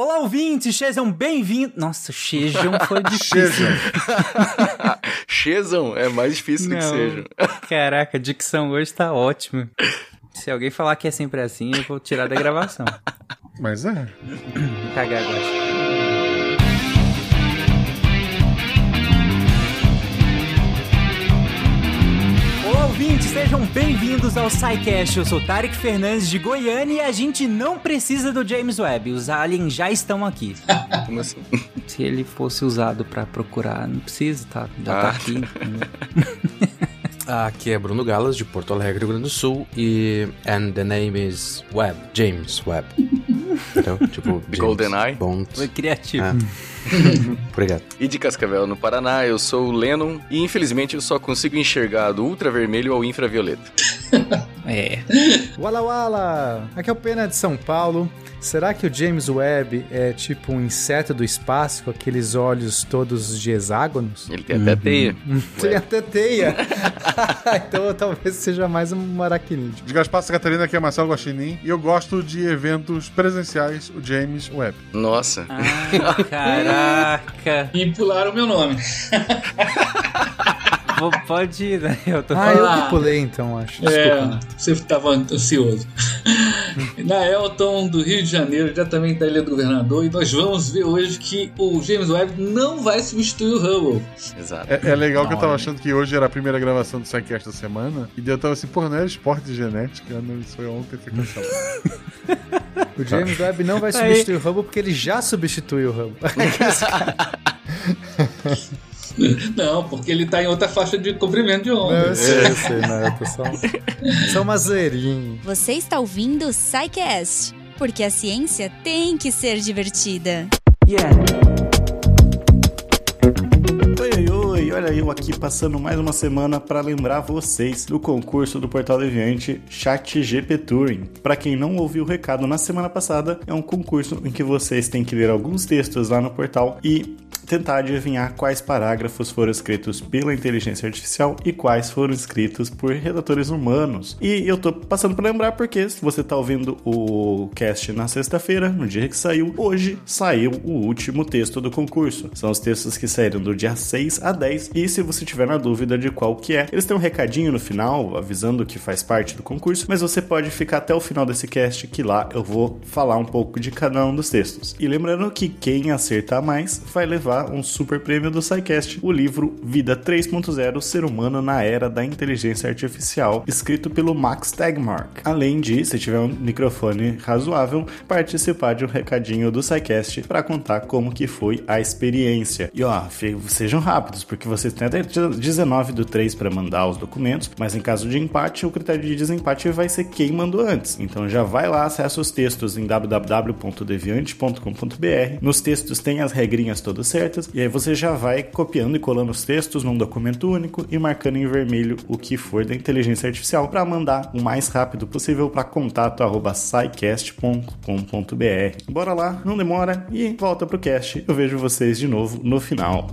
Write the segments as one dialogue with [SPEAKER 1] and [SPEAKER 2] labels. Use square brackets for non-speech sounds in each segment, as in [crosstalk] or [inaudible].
[SPEAKER 1] Olá, ouvintes, sejam bem-vindos. Nossa, sejam foi [laughs] difícil. [laughs]
[SPEAKER 2] Sejam é mais difícil do que
[SPEAKER 1] Não.
[SPEAKER 2] sejam.
[SPEAKER 1] Caraca, a dicção hoje tá ótima. Se alguém falar que é sempre assim, eu vou tirar da gravação.
[SPEAKER 3] Mas é.
[SPEAKER 1] Cagar agora. Ouvintes, sejam bem-vindos ao SciCast. Eu sou Tarek Fernandes de Goiânia e a gente não precisa do James Webb. Os aliens já estão aqui. [laughs]
[SPEAKER 2] Como assim?
[SPEAKER 1] Se ele fosse usado pra procurar, não precisa, tá? Já tá
[SPEAKER 2] Ah.
[SPEAKER 1] aqui. entendeu? [laughs]
[SPEAKER 4] Aqui é Bruno Galas, de Porto Alegre, Rio Grande do Sul, e and the name is Webb, James Webb. Entendeu? Tipo, [laughs]
[SPEAKER 2] GoldenEye?
[SPEAKER 4] Bond.
[SPEAKER 1] Foi criativo.
[SPEAKER 4] Ah. [laughs] Obrigado.
[SPEAKER 2] E de Cascavel, no Paraná, eu sou o Lennon e infelizmente eu só consigo enxergar do ultravermelho ao infravioleta. [laughs]
[SPEAKER 1] É.
[SPEAKER 3] Wala Wala! Aqui é o Pena de São Paulo. Será que o James Webb é tipo um inseto do espaço com aqueles olhos todos de hexágonos?
[SPEAKER 2] Ele tem até teia. [laughs]
[SPEAKER 3] Tem até teia. [laughs] então talvez seja mais um aracnídeo.
[SPEAKER 5] De Gaspar Catarina, aqui é Marcelo Guaxinim. E eu gosto de eventos presenciais, o James Webb.
[SPEAKER 2] Nossa.
[SPEAKER 1] Ah, caraca.
[SPEAKER 6] E pularam o meu nome. [laughs]
[SPEAKER 1] Pode ir, né? Eu tô
[SPEAKER 3] Ah, eu
[SPEAKER 6] Ah.
[SPEAKER 3] que pulei então, acho. Desculpa.
[SPEAKER 6] É, você estava ansioso. Na Elton, do Rio de Janeiro, diretamente da Ilha do Governador, e nós vamos ver hoje que o James Webb não vai substituir o Hubble.
[SPEAKER 2] Exato.
[SPEAKER 5] É, é legal que eu tava achando que hoje era a primeira gravação do Sidecast da semana. E eu tava assim, porra, não era esporte de genética? Não, isso foi ontem, foi cancelado.
[SPEAKER 3] O James Webb não vai
[SPEAKER 1] Aí.
[SPEAKER 3] substituir o Hubble porque ele já substituiu o Hubble. [laughs] [laughs] [laughs]
[SPEAKER 6] Não, porque ele está em outra faixa de comprimento de onda.
[SPEAKER 3] Não, eu sei, eu sei, não, eu tô só, [laughs] só uma zoeirinha.
[SPEAKER 7] Você está ouvindo o SciCast, porque a ciência tem que ser divertida.
[SPEAKER 8] Oi, oi, oi, olha eu aqui passando mais uma semana para lembrar vocês do concurso do Portal Deviante Chat GP Turing. Para quem não ouviu o recado na semana passada, é um concurso em que vocês têm que ler alguns textos lá no portal e tentar adivinhar quais parágrafos foram escritos pela inteligência artificial e quais foram escritos por redatores humanos. E eu tô passando para lembrar porque se você tá ouvindo o cast na sexta-feira, no dia que saiu, hoje saiu o último texto do concurso. São os textos que saíram do dia 6 a 10 e se você tiver na dúvida de qual que é, eles têm um recadinho no final avisando que faz parte do concurso, mas você pode ficar até o final desse cast que lá eu vou falar um pouco de cada um dos textos. E lembrando que quem acertar mais vai levar um super prêmio do SciCast, o livro Vida 3.0 Ser Humano na Era da Inteligência Artificial, escrito pelo Max Tegmark. Além de, se tiver um microfone razoável, participar de um recadinho do SciCast para contar como que foi a experiência. E ó, sejam rápidos, porque vocês têm até 19 do 3 para mandar os documentos, mas em caso de empate, o critério de desempate vai ser quem mandou antes. Então já vai lá, acessa os textos em www.deviante.com.br. Nos textos tem as regrinhas todas certas, e aí você já vai copiando e colando os textos num documento único e marcando em vermelho o que for da inteligência artificial para mandar o mais rápido possível para contato@scicast.com.br. Bora lá, não demora e volta pro cast. Eu vejo vocês de novo no final.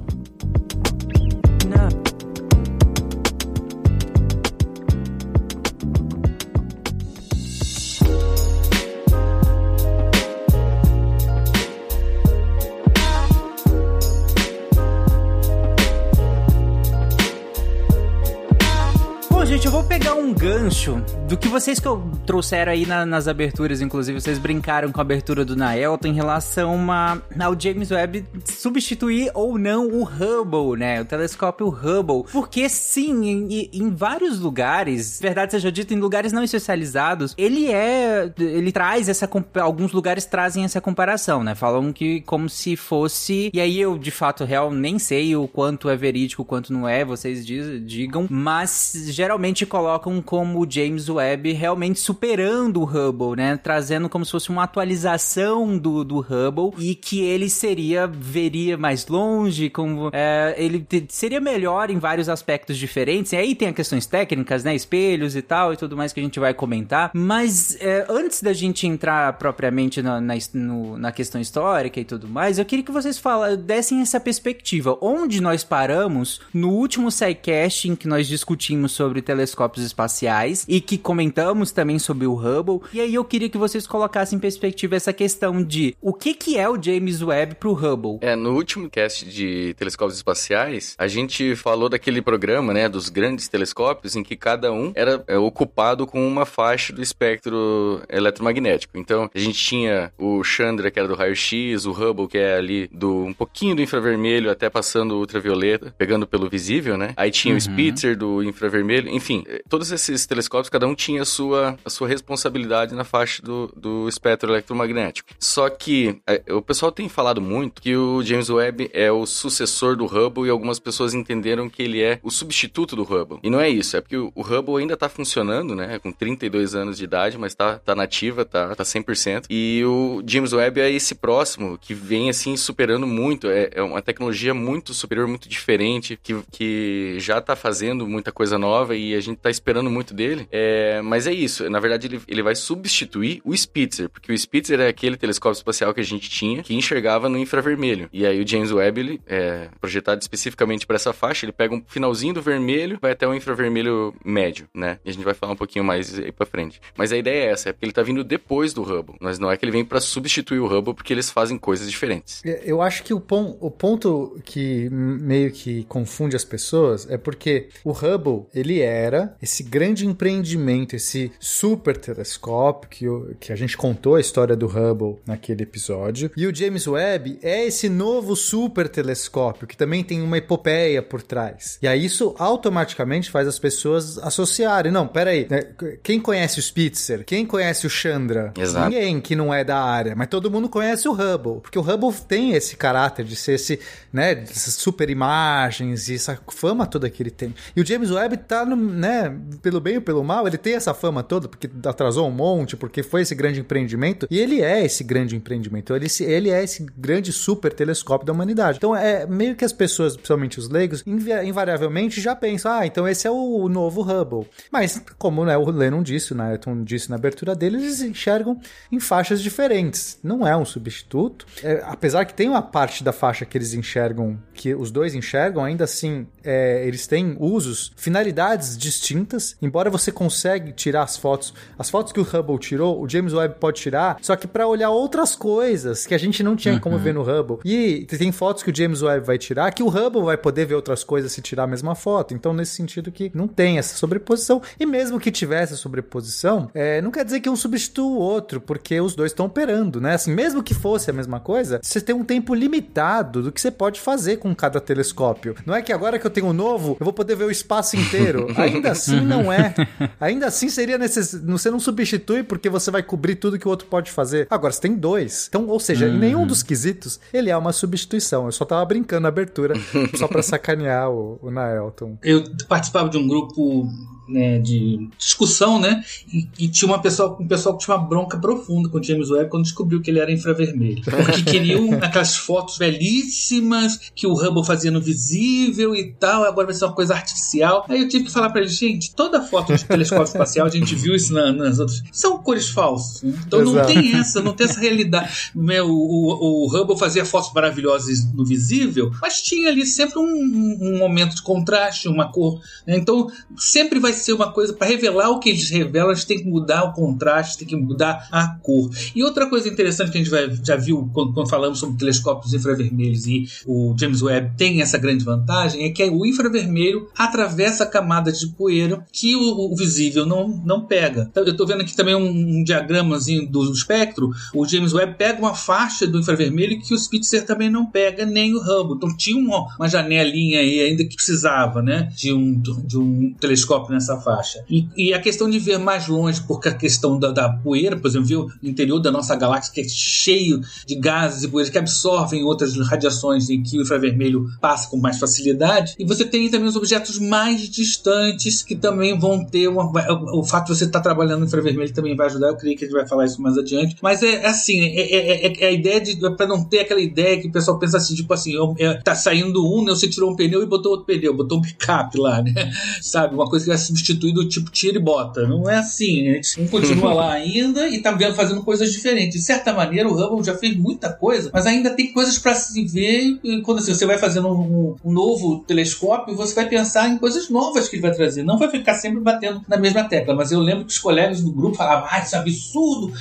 [SPEAKER 1] Gancho do que vocês que eu trouxeram aí na- nas aberturas, inclusive vocês brincaram com a abertura do Naelton em relação a- ao James Webb substituir ou não o Hubble, né? O telescópio Hubble. Porque sim, em, em vários lugares, verdade seja dita, em lugares não especializados, ele é. Ele traz essa. Alguns lugares trazem essa comparação, né? Falam que como se fosse. E aí eu, de fato, real, nem sei o quanto é verídico, o quanto não é, vocês diz- digam, mas geralmente colocam como James Webb realmente superando o Hubble, né? Trazendo como se fosse uma atualização do, do Hubble e que ele seria, veria mais longe, como é, ele seria melhor em vários aspectos diferentes. E aí tem as questões técnicas, né? Espelhos e tal e tudo mais que a gente vai comentar. Mas é, antes da gente entrar propriamente na, na, no- na questão histórica e tudo mais, eu queria que vocês fala, dessem essa perspectiva. Onde nós paramos no último SciCast em que nós discutimos sobre telescópios espaciais e que comentamos também sobre o Hubble. E aí eu queria que vocês colocassem em perspectiva essa questão de o que que é o James Webb pro Hubble.
[SPEAKER 2] É, no último cast de telescópios espaciais, a gente falou daquele programa, né, dos grandes telescópios em que cada um era é, ocupado com uma faixa do espectro eletromagnético. Então, a gente tinha o Chandra, que era do raio-x, o Hubble, que é ali do um pouquinho do infravermelho até passando o ultravioleta, pegando pelo visível, né? Aí tinha
[SPEAKER 1] Uhum.
[SPEAKER 2] o Spitzer do infravermelho, enfim, eh, todos esses telescópios, cada um tinha a sua, a sua responsabilidade na faixa do, do espectro eletromagnético. Só que eh, o pessoal tem falado muito que o James Webb é o sucessor do Hubble e algumas pessoas entenderam que ele é o substituto do Hubble. E não é isso, é porque o, o Hubble ainda tá funcionando, né? Com 32 anos de idade, mas tá, tá nativa, tá, tá 100%. E o James Webb é esse próximo que vem assim superando muito. É, é uma tecnologia muito superior, muito diferente, que, que já tá fazendo muita coisa nova e a gente tá esperando muito dele. É, mas é isso, na verdade ele, ele vai substituir o Spitzer, porque o Spitzer é aquele telescópio espacial que a gente tinha que enxergava no infravermelho. E aí o James Webb, ele é projetado especificamente para essa faixa, ele pega um finalzinho do vermelho, vai até o infravermelho médio, né? E a gente vai falar um pouquinho mais aí pra frente. Mas a ideia é essa, é porque ele tá vindo depois do Hubble, mas não é que ele vem para substituir o Hubble, porque eles fazem coisas diferentes.
[SPEAKER 3] É, Eu acho que o, pon- o ponto que meio que confunde as pessoas é porque o Hubble, ele era esse grande empreendimento, esse super telescópio que, que a gente contou a história do Hubble naquele episódio. E o James Webb é esse novo super telescópio que também tem uma epopeia por trás. E aí isso automaticamente faz as pessoas associarem. Não, peraí, né, quem conhece o Spitzer? Quem conhece o Chandra?
[SPEAKER 2] Exato.
[SPEAKER 3] Ninguém que não é da área, mas todo mundo conhece o Hubble, porque o Hubble tem esse caráter de ser esse, né, essas super imagens e essa fama toda que ele tem. E o James Webb tá, no, né, pelo bem ou pelo mal, ele tem essa fama toda, porque atrasou um monte, porque foi esse grande empreendimento, e ele é esse grande empreendimento, ele, ele é esse grande super telescópio da humanidade. Então é meio que as pessoas, principalmente os leigos, invariavelmente já pensam, ah, então esse é o novo Hubble. Mas, como né, o Lennon disse, o Ayrton disse na abertura dele, eles enxergam em faixas diferentes. Não é um substituto. É, apesar que tem uma parte da faixa que eles enxergam, que os dois enxergam, ainda assim, é, eles têm usos, finalidades distintas. Embora você consegue tirar as fotos, as fotos que o Hubble tirou, o James Webb pode tirar, só que para olhar outras coisas que a gente não tinha como ver no Hubble. E tem fotos que o James Webb vai tirar que o Hubble vai poder ver outras coisas se tirar a mesma foto. Então, nesse sentido que não tem essa sobreposição. E mesmo que tivesse sobreposição, é, não quer dizer que um substitua o outro, porque os dois estão operando, né? Assim, mesmo que fosse a mesma coisa, você tem um tempo limitado do que você pode fazer com cada telescópio. Não é que agora que eu tenho um novo, eu vou poder ver o espaço inteiro. [laughs] Ainda assim, não é. Ainda assim, seria necessário. Você não substitui porque você vai cobrir tudo que o outro pode fazer. Agora, você tem dois. Então, ou seja, em nenhum dos quesitos, ele é uma substituição. Eu só tava brincando na abertura, só pra [laughs] sacanear o, o Naelton.
[SPEAKER 6] Eu participava de um grupo né, de discussão, né? E, e tinha uma pessoa, um pessoal que tinha uma bronca profunda com o James Webb quando descobriu que ele era infravermelho. Porque queriam [laughs] aquelas fotos belíssimas que o Hubble fazia no visível e tal, agora vai ser uma coisa artificial. Aí eu tive que falar pra eles, gente, toda foto de telescópio espacial, a gente viu isso na- nas outras, são cores falsas. né? Então não
[SPEAKER 3] Exato.
[SPEAKER 6] tem essa, não tem essa realidade. Meu, o, o Hubble fazia fotos maravilhosas no visível, mas tinha ali sempre um, um- um momento de contraste, uma cor. né? Então sempre vai ser uma coisa para revelar o que eles revelam, eles têm que mudar o contraste, tem que mudar a cor. E outra coisa interessante que a gente vai- já viu quando, quando falamos sobre telescópios infravermelhos e o James Webb tem essa grande vantagem é que o infravermelho atravessa a camada de poeira que o, o visível não, não pega. Então, Eu estou vendo aqui também um, um diagramazinho do espectro. O James Webb pega uma faixa do infravermelho que o Spitzer também não pega, nem o Hubble. Então tinha uma, uma janelinha aí ainda que precisava, né, de um, de um telescópio nessa faixa. E, e a questão de ver mais longe, porque a questão da, da poeira, por exemplo, ver o interior da nossa galáxia que é cheio de gases e poeiras que absorvem outras radiações em que o infravermelho passa com mais facilidade. E você tem também os objetos mais distantes que também vão ter uma, o fato de você estar trabalhando no infravermelho também vai ajudar. Eu creio que a gente vai falar isso mais adiante. Mas é, é assim, é, é- é- é a ideia de para não ter aquela ideia que o pessoal pensa assim, tipo assim, é, tá saindo um, né, você tirou um pneu e botou outro pneu, botou um picape lá, né? [laughs] Sabe? Uma coisa que vai substituir do tipo tira e bota. Não é assim. A gente continua [laughs] lá ainda e tá vendo, fazendo coisas diferentes. De certa maneira, o Hubble já fez muita coisa, mas ainda tem coisas para se ver. E quando assim, você vai fazendo um, um, novo telescópio, você vai pensar em coisas novas que ele vai trazer. Não vai ficar sempre batendo na mesma tecla. Mas eu lembro que os colegas do grupo falavam: ah, isso é absurdo,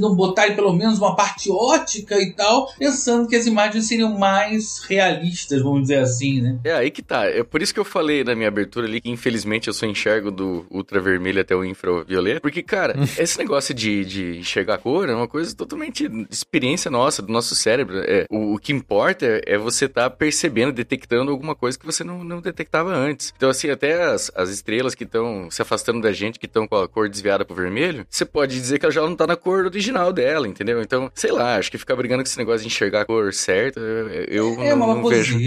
[SPEAKER 6] não botar pelo menos uma parte ótica e tal, pensando que as imagens seriam mais realistas, vamos dizer assim, né?
[SPEAKER 2] É aí que tá. É por isso que eu falei na minha abertura ali que infelizmente eu só enxergo do ultravermelho até o infravioleta. Porque, cara, [laughs] esse negócio de, de enxergar cor é uma coisa totalmente experiência nossa, do nosso cérebro. É, o, o que importa é, é você estar tá percebendo, detectando alguma coisa que você não, não detectava antes. Então, assim, até as, as estrelas que estão se afastando da gente, que estão com a cor desviada pro vermelho, você pode dizer que ela já não tá na cor original dela, entendeu? Então, sei lá, acho que ficar brigando com esse negócio de enxergar a cor certa, eu
[SPEAKER 6] é
[SPEAKER 2] não,
[SPEAKER 6] uma
[SPEAKER 2] não vejo.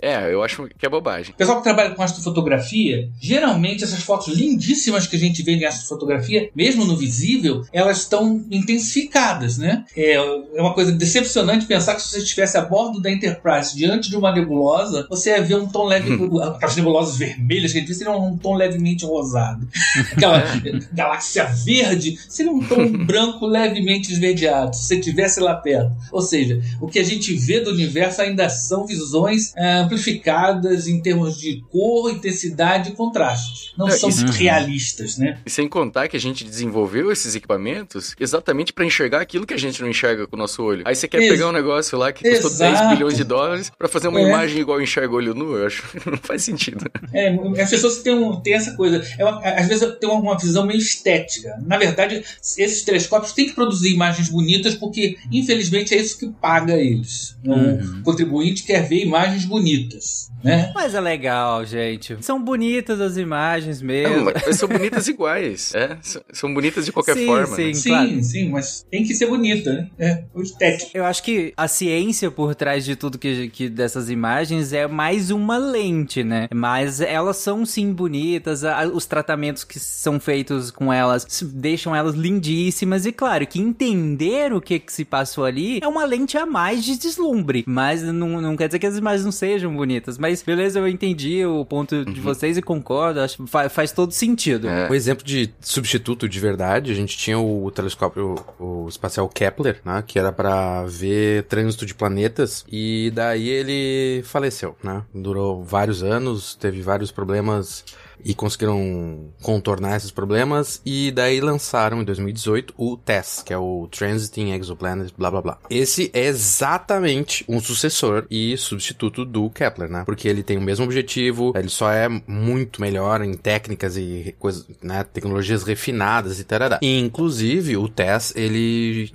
[SPEAKER 6] É,
[SPEAKER 2] eu acho que é bobagem.
[SPEAKER 6] O pessoal que trabalha com astrofotografia, geralmente essas fotos lindíssimas que a gente vê em astrofotografia, mesmo no visível, elas estão intensificadas, né? É, é uma coisa decepcionante pensar que se você estivesse a bordo da Enterprise diante de uma nebulosa, você ia ver um tom leve. [laughs] aquelas nebulosas vermelhas que a gente vê seriam um tom levemente rosado. [laughs] Aquela [laughs] galáxia verde seria um tom branco levemente esverdeado, se você estivesse lá perto. Ou seja, o que a gente vê do universo ainda são visões é, amplificadas em termos de cor, intensidade e contraste. Não são isso, realistas, né?
[SPEAKER 2] E sem contar que a gente desenvolveu esses equipamentos exatamente para enxergar aquilo que a gente não enxerga com o nosso olho. Aí você quer Ex pegar um negócio lá que custou Exato. 10 bilhões de dólares para fazer uma é. imagem igual enxerga olho nu, eu acho que [laughs] não faz sentido.
[SPEAKER 6] É, as pessoas têm, um, têm essa coisa. É uma, às vezes tem uma visão meio estética. Na verdade, esses telescópios têm que produzir imagens bonitas porque, infelizmente, é isso que paga eles. Uhum. O contribuinte quer ver imagens bonitas. Né?
[SPEAKER 1] Mas é legal, gente. São bonitas as imagens mesmo.
[SPEAKER 2] Não, mas são bonitas iguais. [laughs] É? São bonitas de qualquer
[SPEAKER 6] sim,
[SPEAKER 2] forma.
[SPEAKER 6] Sim,
[SPEAKER 2] né?
[SPEAKER 6] sim, claro. sim, mas tem que ser bonita, né? É, o estético.
[SPEAKER 1] Eu acho que a ciência por trás de tudo que, que dessas imagens é mais uma lente, né? Mas elas são sim bonitas, os tratamentos que são feitos com elas deixam elas lindíssimas e claro que entender o que, que se passou ali é uma lente a mais de deslumbre, mas não, não quer dizer que as imagens não sejam bonitas, mas beleza, eu entendi o ponto de uhum. vocês e concordo, acho faz, faz todo sentido.
[SPEAKER 4] É. O exemplo de substituto de verdade, a gente tinha o telescópio o, o espacial Kepler, né, que era para ver trânsito de planetas e daí ele faleceu, né? Durou vários anos, teve vários problemas e conseguiram contornar esses problemas e daí lançaram em 2018 o TESS, que é o Transiting Exoplanet, blá blá blá. Esse é exatamente um sucessor e substituto do Kepler, né? Porque ele tem o mesmo objetivo, ele só é muito melhor em técnicas e coisas, né, tecnologias refinadas e tal. Inclusive o TESS, ele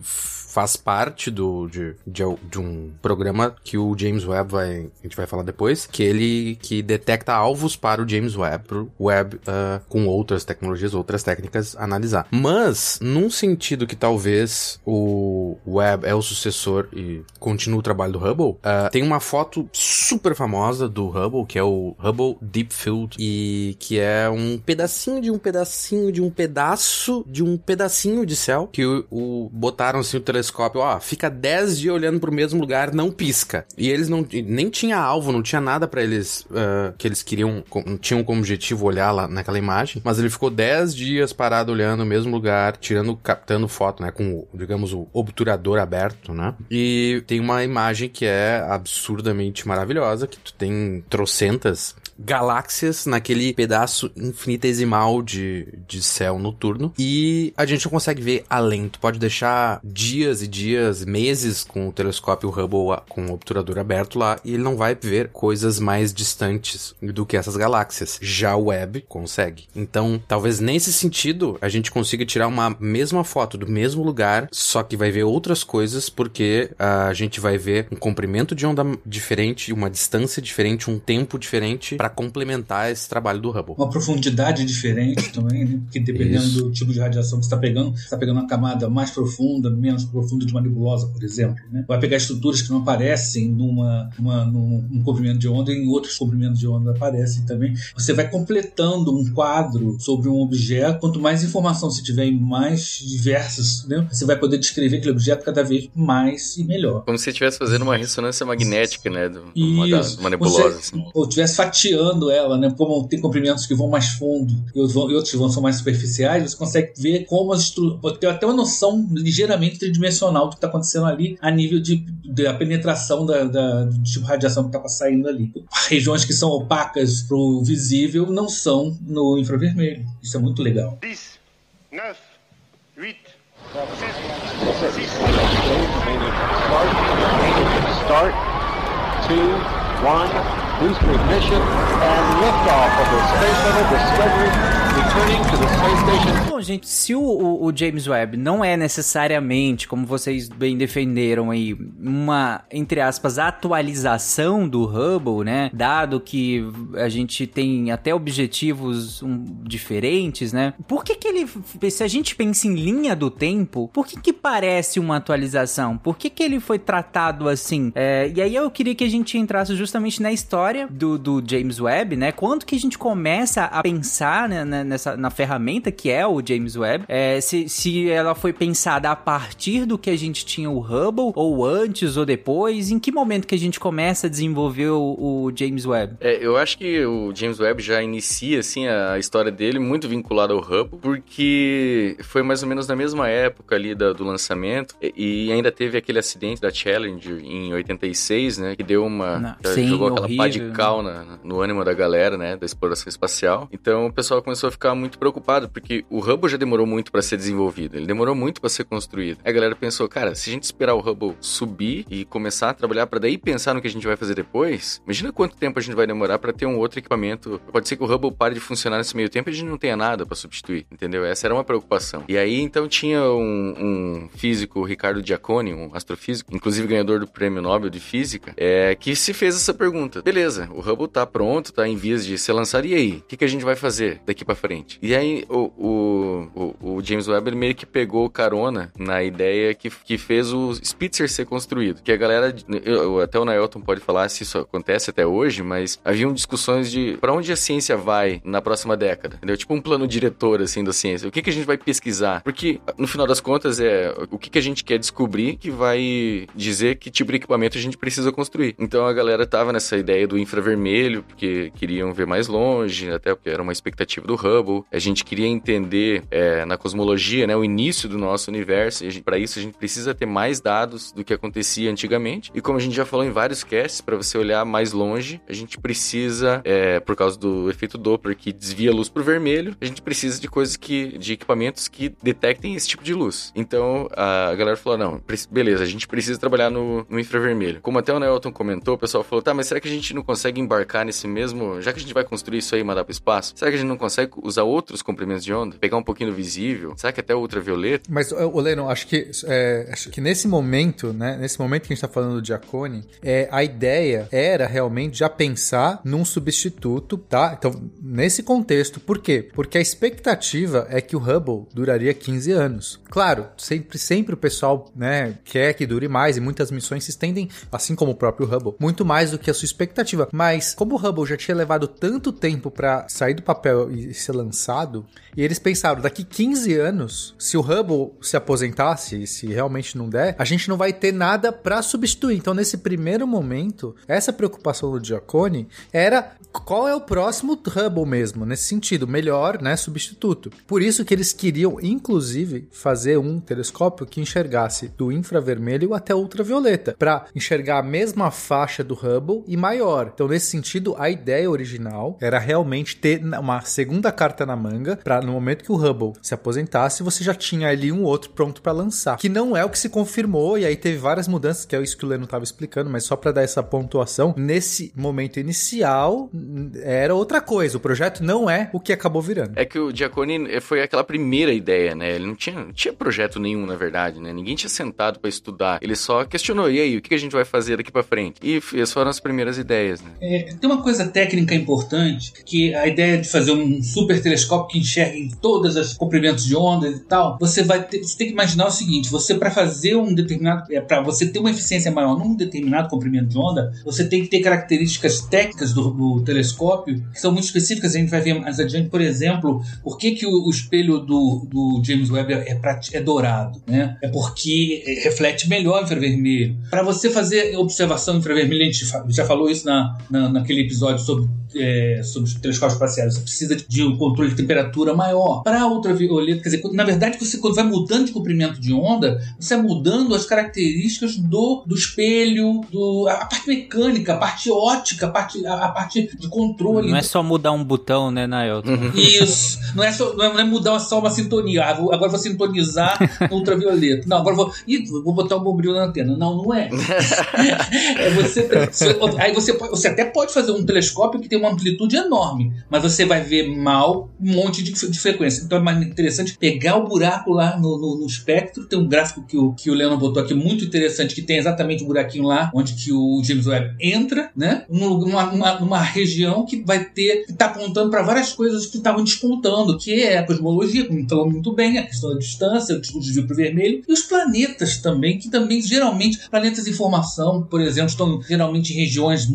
[SPEAKER 4] faz parte do, de, de, de, um programa que o James Webb vai, a gente vai falar depois, que ele que detecta alvos para o James Webb, pro Webb uh, com outras tecnologias, outras técnicas analisar. Mas, num sentido que talvez o Webb é o sucessor e continua o trabalho do Hubble, uh, tem uma foto super famosa do Hubble, que é o Hubble Deep Field, e que é um pedacinho de um pedacinho de um pedaço de um pedacinho de céu que o, o botaram assim o telescópio telescópio, ó, fica 10 dias olhando pro mesmo lugar, não pisca. E eles não nem tinha alvo, não tinha nada para eles uh, que eles queriam, com, tinham como objetivo olhar lá naquela imagem, mas ele ficou 10 dias parado olhando o mesmo lugar, tirando, captando foto, né, com, digamos, o obturador aberto, né? E tem uma imagem que é absurdamente maravilhosa, que tu tem trocentas galáxias naquele pedaço infinitesimal de, de céu noturno e a gente não consegue ver além. Tu pode deixar dias e dias, meses com o telescópio Hubble com o obturador aberto lá e ele não vai ver coisas mais distantes do que essas galáxias. Já o Webb consegue. Então, talvez nesse sentido a gente consiga tirar uma mesma foto do mesmo lugar, só que vai ver outras coisas porque a gente vai ver um comprimento de onda diferente, uma distância diferente, um tempo diferente para complementar esse trabalho do Hubble.
[SPEAKER 6] Uma profundidade diferente também, né? Porque dependendo Isso. do tipo de radiação que você está pegando, você está pegando uma camada mais profunda, menos profunda de uma nebulosa, por exemplo. Né? Vai pegar estruturas que não aparecem numa, numa, num, num comprimento de onda e em outros comprimentos de onda aparecem também. Você vai completando um quadro sobre um objeto. Quanto mais informação você tiver em mais diversas, né? você vai poder descrever aquele objeto cada vez mais e melhor.
[SPEAKER 2] Como se estivesse fazendo uma ressonância magnética, né? De uma, uma nebulosa.
[SPEAKER 6] Você, assim. Ou estivesse fatiando ela, né? Como tem comprimentos que vão mais fundo e outros que vão são mais superficiais, você consegue ver como as ter até uma noção ligeiramente tridimensional do que está acontecendo ali a nível de, de a penetração da, da, do tipo de radiação que estava saindo ali. Regiões que são opacas para o visível não são no infravermelho. Isso é muito legal.
[SPEAKER 9] 10, 9, 8,
[SPEAKER 10] boost ignition and liftoff of the Space Shuttle Discovery.
[SPEAKER 1] Bom, gente, se o, o, o, James Webb não é necessariamente, como vocês bem defenderam aí, uma, entre aspas, atualização do Hubble, né? Dado que a gente tem até objetivos um, diferentes, né? Por que que ele, se a gente pensa em linha do tempo, por que que parece uma atualização? Por que que ele foi tratado assim? É, e aí eu queria que a gente entrasse justamente na história história do, do James Webb, né? Quando que a gente começa a pensar né, nessa, na ferramenta que é o James Webb, é, se, se ela foi pensada a partir do que a gente tinha o Hubble, ou antes ou depois, em que momento que a gente começa a desenvolver o, o James Webb?
[SPEAKER 2] É, eu acho que o James Webb já inicia, assim, a história dele muito vinculada ao Hubble, porque foi mais ou menos na mesma época ali da, do lançamento, e, e, ainda teve aquele acidente da Challenger em 86, né, que deu uma...
[SPEAKER 1] Sim,
[SPEAKER 2] jogou aquela
[SPEAKER 1] horrível,
[SPEAKER 2] pá de cal na, no ânimo da galera, né, da exploração espacial. Então o pessoal começou a ficar muito preocupado, porque o Hubble já demorou muito para ser desenvolvido, ele demorou muito para ser construído. Aí a galera pensou, cara, se a gente esperar o Hubble subir e começar a trabalhar para daí pensar no que a gente vai fazer depois, imagina quanto tempo a gente vai demorar para ter um outro equipamento. Pode ser que o Hubble pare de funcionar nesse meio tempo e a gente não tenha nada para substituir, entendeu? Essa era uma preocupação. E aí então tinha um, um físico, Ricardo Giacconi, um astrofísico, inclusive ganhador do Prêmio Nobel de Física, é, que se fez essa pergunta. Beleza, o Hubble tá pronto, tá em vias de ser lançado, e aí? O que, que a gente vai fazer daqui para frente? E aí o, o, o, o James Webb meio que pegou carona na ideia que, que fez o Spitzer ser construído. Que a galera, eu, até o Nailton pode falar se isso acontece até hoje, mas haviam discussões de para onde a ciência vai na próxima década, entendeu? Tipo um plano diretor, assim, da ciência. O que, que a gente vai pesquisar? Porque, no final das contas, é o que, que a gente quer descobrir que vai dizer que tipo de equipamento a gente precisa construir. Então a galera tava nessa ideia do infravermelho, porque queriam ver mais longe, até porque era uma expectativa do Hubble. A gente queria entender é, na cosmologia, né, o início do nosso universo. E para isso a gente precisa ter mais dados do que acontecia antigamente. E como a gente já falou em vários casts, para você olhar mais longe, a gente precisa, é, por causa do efeito Doppler que desvia a luz para o vermelho, a gente precisa de coisas que, de equipamentos que detectem esse tipo de luz. Então a galera falou: não, beleza, a gente precisa trabalhar no, no infravermelho. Como até o Nelton comentou, o pessoal falou: tá, mas será que a gente não consegue embarcar nesse mesmo. Já que a gente vai construir isso aí e mandar para o espaço, será que a gente não consegue usar outros comprimentos de onda? Pegar um pouquinho do visível? Será que até ultravioleta?
[SPEAKER 3] Mas, o Leno, acho que, é, acho que nesse momento, né? Nesse momento que a gente está falando do Diacone, é, a ideia era realmente já pensar num substituto, tá? Então, nesse contexto, por quê? Porque a expectativa é que o Hubble duraria 15 anos. Claro, sempre, sempre o pessoal, né, quer que dure mais e muitas missões se estendem, assim como o próprio Hubble, muito mais do que a sua expectativa. Mas, como o Hubble já tinha levado tanto tempo para sair do papel e ser lançado, e eles pensaram, daqui 15 anos, se o Hubble se aposentasse, e se realmente não der, a gente não vai ter nada para substituir. Então, nesse primeiro momento, essa preocupação do Giaccone era qual é o próximo Hubble mesmo, nesse sentido, melhor, né, substituto. Por isso que eles queriam, inclusive, fazer um telescópio que enxergasse do infravermelho até ultravioleta, para enxergar a mesma faixa do Hubble e maior. Então, nesse sentido, a ideia original era realmente ter uma segunda carta na manga para no momento que o Hubble se aposentasse, você já tinha ali um outro pronto para lançar. Que não é o que se confirmou e aí teve várias mudanças, que é isso que o Leno estava explicando, mas só para dar essa pontuação, nesse momento inicial era outra coisa. O projeto não é o que acabou virando.
[SPEAKER 2] É que o Giacone foi aquela primeira ideia, né? Ele não tinha, não tinha projeto nenhum, na verdade, né? Ninguém tinha sentado para estudar. Ele só questionou, e aí, o que a gente vai fazer daqui para frente? E essas foram as primeiras ideias, né?
[SPEAKER 6] É, tem uma coisa técnica importante, que a ideia de fazer um super telescópio que enxergue em todas as comprimentos de onda e tal, você vai ter, você tem que imaginar o seguinte, você para fazer um determinado, é, para você ter uma eficiência maior num determinado comprimento de onda, você tem que ter características técnicas do, do telescópio que são muito específicas, a gente vai ver mais adiante, por exemplo, por que, que o, o espelho do, do James Webb é, é, é dourado, né? É porque reflete melhor infravermelho. Para você fazer observação infravermelha, a gente já falou isso na na, na, naquele episódio sobre, é, sobre os telescópios espaciais. Você precisa de, um controle de temperatura maior. Para ultravioleta, quer dizer, na verdade, você quando vai mudando de comprimento de onda, você vai mudando as características do, do espelho, do, a parte mecânica, a parte ótica, a parte, a, a parte de controle.
[SPEAKER 1] Não é só mudar um botão, né, Naelton?
[SPEAKER 6] Isso. Não é, só, não é, não é mudar só uma sintonia. Ah, vou- agora vou sintonizar no ultravioleta. Não, agora vou. Ih, vou botar um bombril na antena. Não, não é. [laughs] é você, você- aí você, pode- você até pode fazer um telescópio que tem uma amplitude enorme, mas você vai ver mal um monte de, de frequência. Então é mais interessante pegar o buraco lá no, no- no espectro. Tem um gráfico que o, que o Leandro botou aqui muito interessante, que tem exatamente o buraquinho lá onde que o James Webb entra, né? Numa, numa região que vai ter, que está apontando para várias coisas que estavam despontando, que é a cosmologia, como falou muito bem, a questão da distância, o desvio para o vermelho, e os planetas também, que também geralmente, planetas em formação, por exemplo, estão geralmente em regiões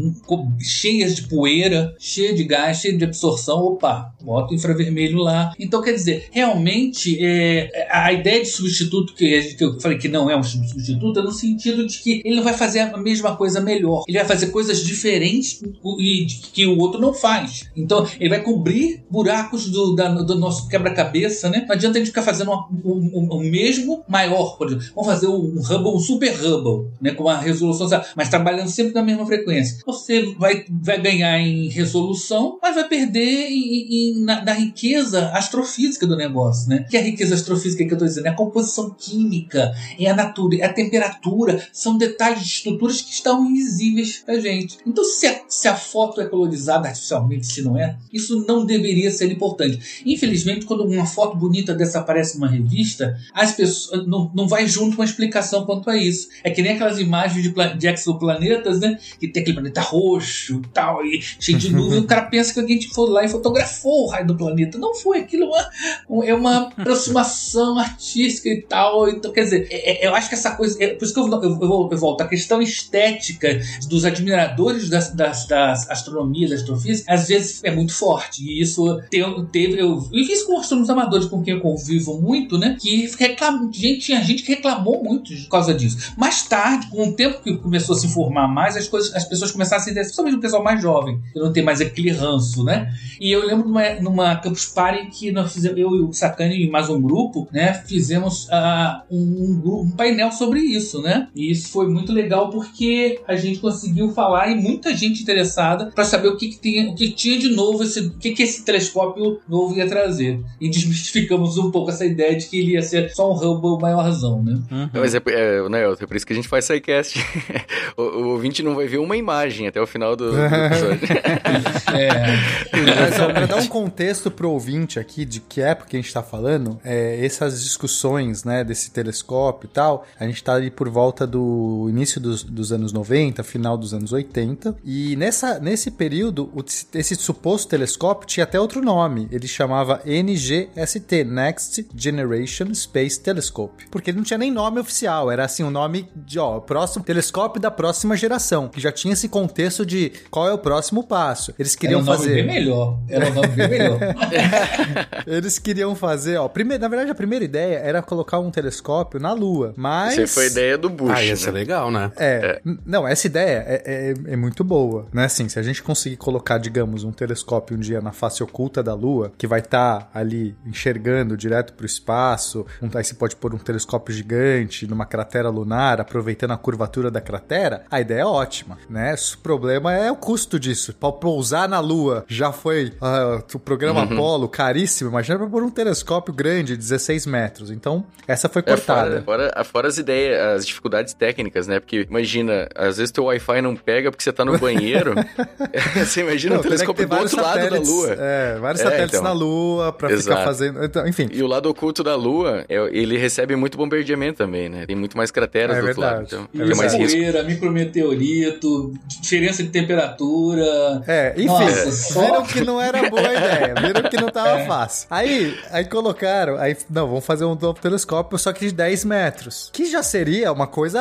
[SPEAKER 6] cheias de poeira, cheias de gás, cheias de absorção. Opa, bota o infravermelho lá. Então, quer dizer, realmente, é, a ideia de substituto que, que eu falei que não é um substituto é no sentido de que ele não vai fazer a mesma coisa melhor. Ele vai fazer coisas diferentes e que o outro não faz. Então, ele vai cobrir buracos do, da- do nosso quebra-cabeça, né? Não adianta a gente ficar fazendo uma- um- um- o mesmo maior, por exemplo. Vamos fazer um Hubble, um Super Hubble, né? Com uma resolução, mas trabalhando sempre na mesma frequência. Você vai, vai ganhar em resolução, mas vai perder em, em- na, na riqueza astrofísica do negócio, né? Que a riqueza astrofísica que eu estou dizendo é a composição química, é a natureza, é a temperatura, são detalhes de estruturas que estão invisíveis pra gente. Então, se a, se a foto é colorizada artificialmente, se não é, isso não deveria ser importante. Infelizmente, quando uma foto bonita dessa aparece numa revista, as pessoas não, não vai junto uma explicação quanto a isso. É que nem aquelas imagens de, de exoplanetas, né? Que tem aquele planeta roxo e tal, e cheio de nuvem, o cara pensa que alguém foi lá e fotografou o raio do planeta. Não foi, aquilo é uma, é uma aproximação artística e tal. Então, quer dizer, é- é- eu acho que essa coisa. É, por isso que eu, eu, eu, eu volto. A questão estética dos admiradores das, das, das astronomia, da astrofísica, às vezes é muito forte. E isso te- teve. Eu vi isso com astrônomos amadores com quem eu convivo muito, né? Que reclamam. Gente, tinha gente que reclamou muito por causa disso. Mais tarde, com o tempo que começou a se informar mais, as, coisas, as pessoas começaram a se interessar, principalmente o pessoal mais jovem, que não tem mais aquele ranço, né? E eu lembro numa, numa Campus Party que nós fizemos, eu e o Sacani e mais um grupo, né? Fizemos ah, um, um um painel sobre isso, né? E isso foi muito legal porque a gente conseguiu falar e muita gente interessada para saber o que, que tinha, o que tinha de novo, esse, o que, que esse telescópio novo ia trazer. E desmistificamos um pouco essa ideia de que ele ia ser só um Hubble maiorzão, né?
[SPEAKER 2] Mas é, é, né, é por isso que a gente faz SciCast. [laughs] o, o ouvinte não vai ver uma imagem até o final do, do episódio. [laughs]
[SPEAKER 3] Mas, ó, pra dar um contexto pro ouvinte aqui de que época a gente tá falando, é, essas discussões, né, desse telescópio e tal, a gente tá ali por volta do início dos, dos anos 90, final dos anos 80, e nessa, nesse período, o- esse suposto telescópio tinha até outro nome, ele chamava NGST, Next Generation Space Telescope, porque ele não tinha nem nome oficial, era assim, o nome de, ó, próximo telescópio da próxima geração, que já tinha esse contexto de qual é o próximo passo. Eles queriam
[SPEAKER 6] Era um nome
[SPEAKER 3] fazer...
[SPEAKER 6] bem melhor. Era um nome bem melhor. [laughs]
[SPEAKER 3] Eles queriam fazer, ó. Primeiro, na verdade, a primeira ideia era colocar um telescópio na Lua. Mas.
[SPEAKER 2] Isso aí foi a ideia do Bush.
[SPEAKER 4] Ah, ia ser
[SPEAKER 2] né?
[SPEAKER 4] legal, né?
[SPEAKER 3] É, n- não, essa ideia é, é, é muito boa, né? Assim, se a gente conseguir colocar, digamos, um telescópio um dia na face oculta da Lua, que vai estar ali enxergando direto pro espaço, um, aí você pode pôr um telescópio gigante numa cratera lunar, aproveitando a curvatura da cratera, a ideia é ótima, né? O problema é o custo disso. Pra pousar na Lua já foi ah, o programa Apollo, caríssimo, imagina pra pôr um telescópio grande, 16 metros. Então, essa foi
[SPEAKER 2] É,
[SPEAKER 3] cortada.
[SPEAKER 2] fora, fora, fora as ideias, as dificuldades técnicas, né? Porque imagina, às vezes teu Wi-Fi não pega porque você tá no banheiro. [laughs] [laughs] você imagina
[SPEAKER 3] Não,
[SPEAKER 2] um telescópio do outro lado da Lua.
[SPEAKER 3] É, vários
[SPEAKER 2] É,
[SPEAKER 3] satélites
[SPEAKER 2] então.
[SPEAKER 3] na Lua pra ficar
[SPEAKER 2] Exato.
[SPEAKER 3] fazendo. Então, enfim.
[SPEAKER 2] E o lado oculto da Lua, é- ele recebe muito bombardeamento também, né? Tem muito mais crateras
[SPEAKER 3] É
[SPEAKER 2] do outro lado.
[SPEAKER 3] verdade.
[SPEAKER 2] Então,
[SPEAKER 3] É
[SPEAKER 2] tem mais risco.
[SPEAKER 6] Micrometeorito, diferença de temperatura.
[SPEAKER 3] É, enfim,
[SPEAKER 6] Nossa, só-
[SPEAKER 3] viram que não era boa ideia, viram que não tava fácil. Aí, aí colocaram, aí, não, vamos fazer um novo telescópio, só que de 10 metros. Que já seria uma coisa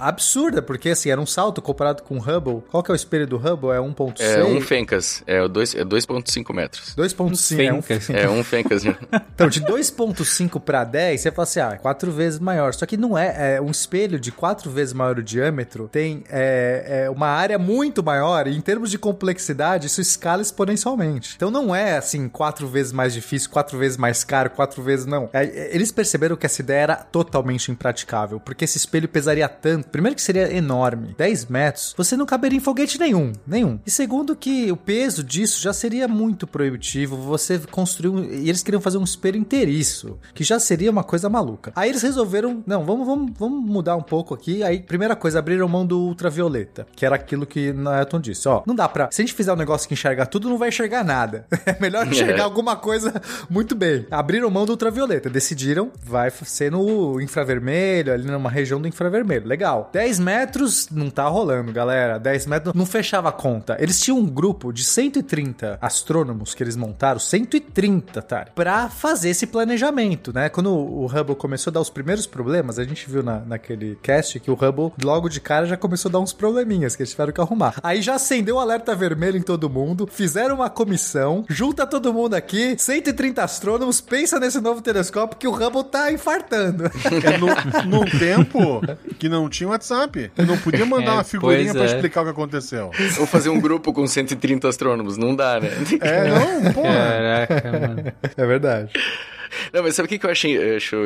[SPEAKER 3] absurda, porque assim, era um salto comparado com o Hubble. Qual que é o espelho do Hubble? É 1.6?
[SPEAKER 2] É um Fencas, é o dois- é 2.5 metros.
[SPEAKER 3] 2.5, é um
[SPEAKER 1] Fencas.
[SPEAKER 2] É um Fencas. né? [laughs]
[SPEAKER 3] Então, de 2.5 para 10, você fala assim, ah, é quatro vezes maior. Só que não é, é um espelho de quatro vezes maior o diâmetro, tem é, é uma área muito maior e em termos de complexidade, isso escala exponencialmente. Então não é assim, quatro vezes mais difícil, quatro vezes mais caro, quatro vezes não. É, é, eles perceberam que essa ideia era totalmente impraticável, porque esse espelho pesaria tanto. Primeiro que seria enorme, 10 metros, você não caberia em foguete nenhum, nenhum. E segundo que o peso disso já seria muito proibitivo, você construiu, e eles queriam fazer um espelho inteiriço, que já seria uma coisa maluca. Aí eles resolveram, não, vamos, vamos, vamos mudar um pouco aqui. Aí, primeira coisa, abriram mão do ultravioleta, que era aquilo que Nailton disse, ó, não dá pra, se a gente fizer um negócio que enxerga tudo, não vai enxergar nada. [laughs] É melhor enxergar
[SPEAKER 2] É.
[SPEAKER 3] alguma coisa muito bem. Abriram mão do ultravioleta, decidiram, vai ser no infravermelho, ali numa região do infravermelho. Legal. 10 metros não tá rolando, galera. 10 metros não fechava a conta. Eles tinham um grupo de 130 astrônomos que eles montaram, 130, tá? Pra fazer esse planejamento, né? Quando o Hubble começou a dar os primeiros problemas, a gente viu na, naquele cast que o Hubble, logo de cara, já começou a dar uns probleminhas que eles tiveram que arrumar. Aí já acendeu o alerta vermelho em todo mundo, fizeram uma comissão, junta todo mundo aqui, 130 astrônomos, pensa nesse novo telescópio que o Hubble tá infartando.
[SPEAKER 5] É no, num tempo que não tinha WhatsApp. Eu não podia mandar
[SPEAKER 1] É,
[SPEAKER 5] uma figurinha pra
[SPEAKER 1] é.
[SPEAKER 5] explicar o que aconteceu.
[SPEAKER 2] Ou fazer um grupo com 130 astrônomos, não dá, né?
[SPEAKER 5] É, não, pô.
[SPEAKER 1] Caraca, mano.
[SPEAKER 3] é verdade.
[SPEAKER 2] Não, mas sabe o que eu achei, acho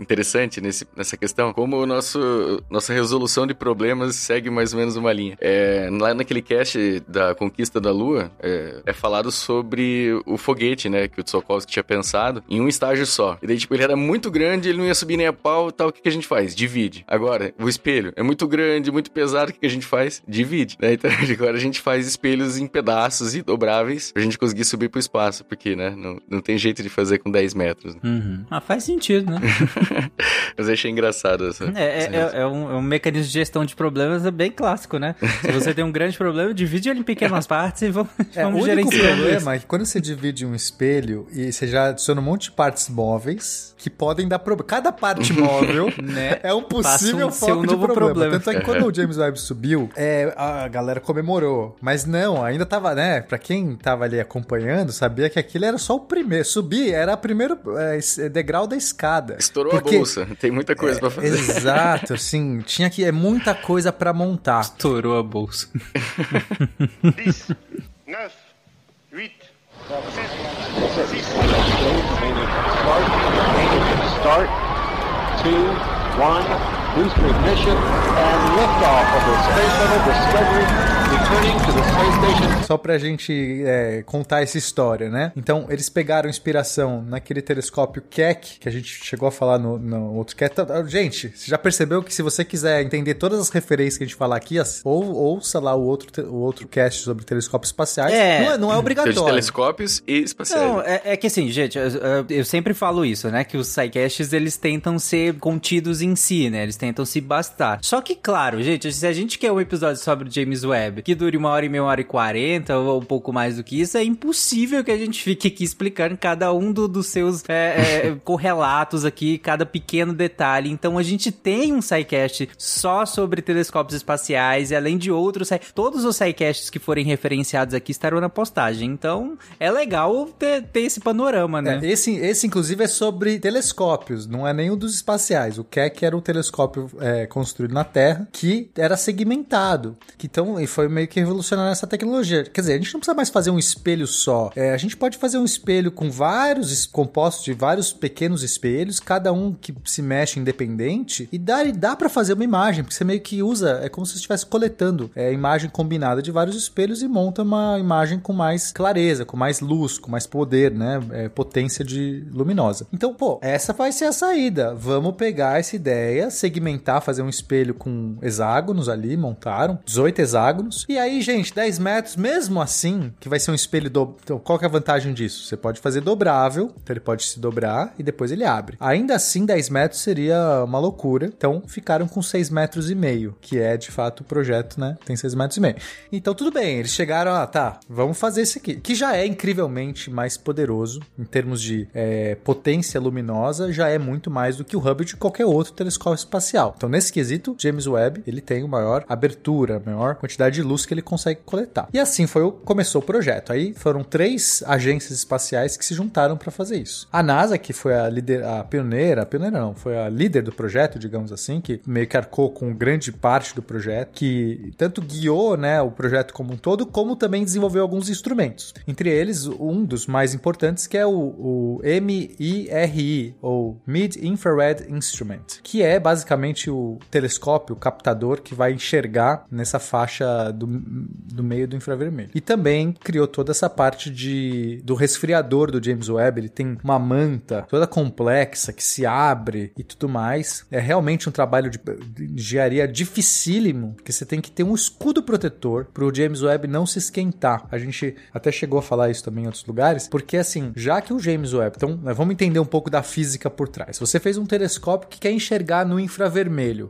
[SPEAKER 2] interessante nesse, nessa questão? Como o nosso, nossa resolução de problemas segue mais ou menos uma linha. É, lá naquele cast da conquista da Lua, é, é falado sobre o foguete, né? Que o Tsiolkovsky tinha pensado em um estágio só. E daí, tipo, ele era muito grande, ele não ia subir nem a pau tal. O que, que a gente faz? Divide. Agora, o espelho é muito grande, muito pesado. O que, que a gente faz? Divide. Né? Então, [laughs] agora a gente faz espelhos em pedaços e dobráveis pra gente conseguir subir pro espaço. Porque, né? Não, não tem jeito de fazer com 10 metros. Né?
[SPEAKER 1] Uhum. Ah, faz sentido, né? [laughs]
[SPEAKER 2] Mas eu achei engraçado essa.
[SPEAKER 1] É,
[SPEAKER 2] essa
[SPEAKER 1] é, é- é um, é um mecanismo de gestão de problemas bem clássico, né? Se você tem um grande problema, divide ele em pequenas [laughs] partes e vamos,
[SPEAKER 3] É, o
[SPEAKER 1] vamos
[SPEAKER 3] único
[SPEAKER 1] gerenciando isso.
[SPEAKER 3] problema é que quando você divide um espelho e você já adiciona um monte de partes móveis que podem dar problema. Cada parte [laughs] móvel
[SPEAKER 1] Né?
[SPEAKER 3] é um possível
[SPEAKER 1] um-
[SPEAKER 3] foco
[SPEAKER 1] um
[SPEAKER 3] de problema.
[SPEAKER 1] problema.
[SPEAKER 3] Tanto é que quando o James Webb subiu, é, a galera comemorou. Mas não, ainda tava, né? Pra quem tava ali acompanhando, sabia que aquilo era só o primeiro. Subir era o primeiro é, es- degrau da escada.
[SPEAKER 2] Estourou
[SPEAKER 3] Porque-
[SPEAKER 2] a bolsa. Tem muita coisa pra fazer.
[SPEAKER 3] Exato, [laughs] assim, tinha que é muita coisa pra montar.
[SPEAKER 1] Estourou a bolsa.
[SPEAKER 9] 10, 9, 8, 7, 6,
[SPEAKER 10] Start. Two, one, booster ignition, and liftoff of the Space Shuttle Discovery, returning to the space station.
[SPEAKER 3] Só pra gente é, contar essa história, né? Então, eles pegaram inspiração naquele telescópio Keck, que a gente chegou a falar no, no outro Keck. Tá, Gente, você já percebeu que se você quiser entender todas as referências que a gente falar aqui, ou ouça lá o outro, o outro cast sobre telescópios espaciais.
[SPEAKER 1] É.
[SPEAKER 3] Não, é, não é
[SPEAKER 2] De
[SPEAKER 3] obrigatório.
[SPEAKER 2] telescópios e espaciais.
[SPEAKER 1] Não, é, é que assim, gente, eu, eu- eu sempre falo isso, né? Que os sidecasts, eles tentam ser contidos em si, né? Eles tentam se bastar. Só que, claro, gente, se a gente quer um episódio sobre o James Webb que dure uma hora e meia, uma hora e quarenta, ou um pouco mais do que isso, é impossível que a gente fique aqui explicando cada um do- dos seus é, é, [laughs] correlatos aqui, cada pequeno detalhe. Então, a gente tem um sidecast só sobre telescópios espaciais e além de outros, todos os sidecasts que forem referenciados aqui estarão na postagem. Então, é legal ter, ter esse panorama, né?
[SPEAKER 3] É, esse, esse, inclusive, é sobre telescópios, não é nenhum dos espaciais. O Keck era um telescópio é, construído na Terra que era segmentado. Que, então, e foi meio que revolucionário essa tecnologia. Quer dizer, a gente não precisa mais fazer um espelho só. É, a gente pode fazer um espelho com vários compostos de vários pequenos espelhos, cada um que se mexe independente, e dá, e dá para fazer uma imagem, porque você meio que usa, é como se você estivesse coletando é, imagem combinada de vários espelhos e monta uma imagem com mais clareza, com mais luz, com mais poder, né? É, potência de luminosa. Então, pô, essa vai ser a saída. Vamos pegar essa ideia, segmentar, fazer um espelho com hexágonos ali, montaram 18 hexágonos. E aí, gente, 10 metros, mesmo assim, que vai ser um espelho do... Então, qual que é a vantagem disso? Você pode fazer dobrável, então ele pode se dobrar e depois ele abre. Ainda assim, 10 metros seria uma loucura. Então, ficaram com 6 metros e meio, que é de fato o projeto, né? Tem 6 metros e meio. Então, tudo bem, eles chegaram, ah, tá, vamos fazer esse aqui, que já é incrivelmente mais poderoso em termos de é, potência luminosa, já é muito mais do que o Hubble de qualquer outro telescópio espacial. Espacial. Então, nesse quesito, James Webb, ele tem o maior abertura, maior quantidade de luz que ele consegue coletar. E assim foi o, começou o projeto. Aí foram três agências espaciais que se juntaram para fazer isso. A NASA, que foi a a pioneira, a pioneira não, foi a líder do projeto, digamos assim, que meio que arcou com grande parte do projeto, que tanto guiou, né, o projeto como um todo, como também desenvolveu alguns instrumentos. Entre eles, um dos mais importantes que é o, o MIRI, ou Mid Infrared Instrument, que é basicamente o telescópio, o captador que vai enxergar nessa faixa do, do meio do infravermelho. E também criou toda essa parte de, do resfriador do James Webb. Ele tem uma manta toda complexa que se abre e tudo mais. É realmente um trabalho de, de engenharia dificílimo, porque você tem que ter um escudo protetor para o James Webb não se esquentar. A gente até chegou a falar isso também em outros lugares, porque assim, já que o James Webb, então né, vamos entender um pouco da física por trás. Você fez um telescópio que quer enxergar no infravermelho.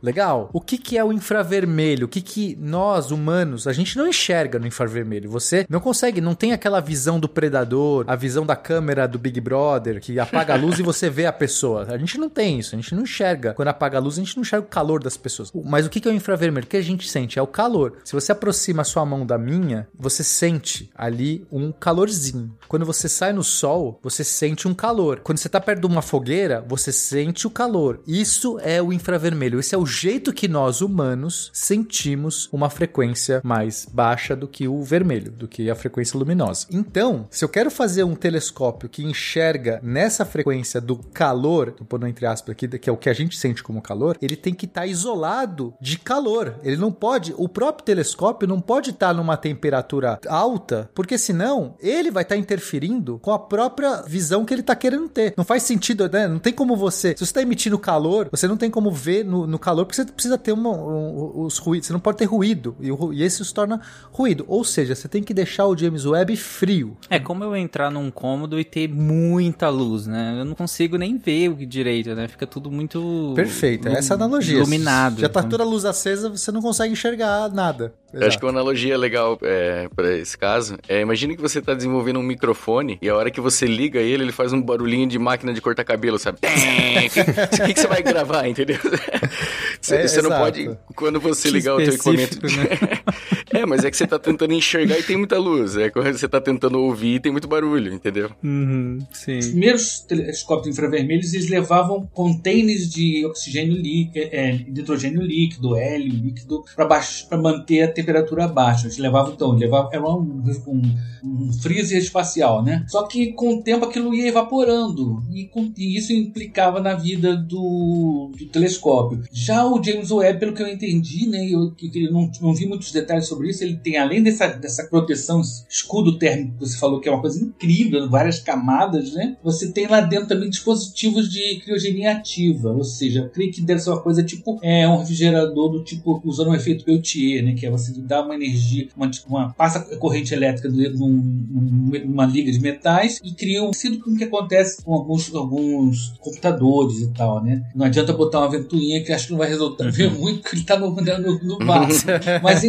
[SPEAKER 3] Legal. O que, que é o infravermelho? O que, que nós, humanos, a gente não enxerga no infravermelho? Você não consegue, não tem aquela visão do predador, a visão da câmera do Big Brother, que apaga a luz e você vê a pessoa. A gente não tem isso, a gente não enxerga. Quando apaga a luz, a gente não enxerga o calor das pessoas. Mas o que, que é o infravermelho? O que a gente sente? É o calor. Se você aproxima a sua mão da minha, você sente ali um calorzinho. Quando você sai no sol, você sente um calor. Quando você tá perto de uma fogueira, você sente o calor. Isso é o infravermelho. Esse é o jeito que nós humanos sentimos uma frequência mais baixa do que o vermelho, do que a frequência luminosa. Então, se eu quero fazer um telescópio que enxerga nessa frequência do calor, tô pondo entre aspas aqui, que é o que a gente sente como calor, ele tem que estar tá isolado de calor. Ele não pode, o próprio telescópio não pode estar tá numa temperatura alta, porque senão ele vai estar tá interferindo com a própria visão que ele está querendo ter. Não faz sentido, né? Não tem como você, se você está emitindo calor, você não tem como ver no, no calor, porque você precisa ter uma, um, os ruídos, você não pode ter ruído, e, o, e esse se torna ruído. Ou seja, você tem que deixar o James Webb frio.
[SPEAKER 1] É como eu entrar num cômodo e ter muita luz, né? Eu não consigo nem ver o direito, né? Fica tudo muito.
[SPEAKER 3] Perfeito, é essa analogia.
[SPEAKER 1] Iluminado.
[SPEAKER 3] Já tá então. toda a luz acesa, você não consegue enxergar nada.
[SPEAKER 2] Eu acho que uma analogia legal é, para esse caso é: imagine que você tá desenvolvendo um microfone e a hora que você liga ele, ele faz um barulhinho de máquina de cortar cabelo, sabe? [laughs] O que, que, você vai gravar, entendeu? Você, é, você não pode, quando você que ligar o teu equipamento. Né? [laughs] é, mas é que você tá tentando enxergar e tem muita luz. É quando você tá tentando ouvir e tem muito barulho, entendeu?
[SPEAKER 1] Uhum, sim.
[SPEAKER 6] Os primeiros telescópios infravermelhos eles levavam containers de oxigênio líquido, é, de hidrogênio líquido, hélio líquido, para manter a temperatura baixa. Eles levavam, então, levavam, era um, um, um freezer espacial, né? Só que com o tempo aquilo ia evaporando e, com, e isso implicava na vida do, do, telescópio. Já o James Webb, pelo que eu entendi, né? Eu, eu não, não vi muitos detalhes sobre isso. Ele tem, além dessa, dessa proteção, escudo térmico que você falou que é uma coisa incrível, várias camadas, né? Você tem lá dentro também dispositivos de criogenia ativa, ou seja, creio que deve ser uma coisa tipo é, um refrigerador do tipo usando um efeito Peltier, né? Que é você dá uma energia, uma, uma passa corrente elétrica num, numa liga de metais e cria um sido com o que acontece com alguns, alguns computadores e tal, né? Não adianta botar uma ventoinha que acho que não vai resultar uhum. muito porque ele está no, no, no vaso. [laughs] Mas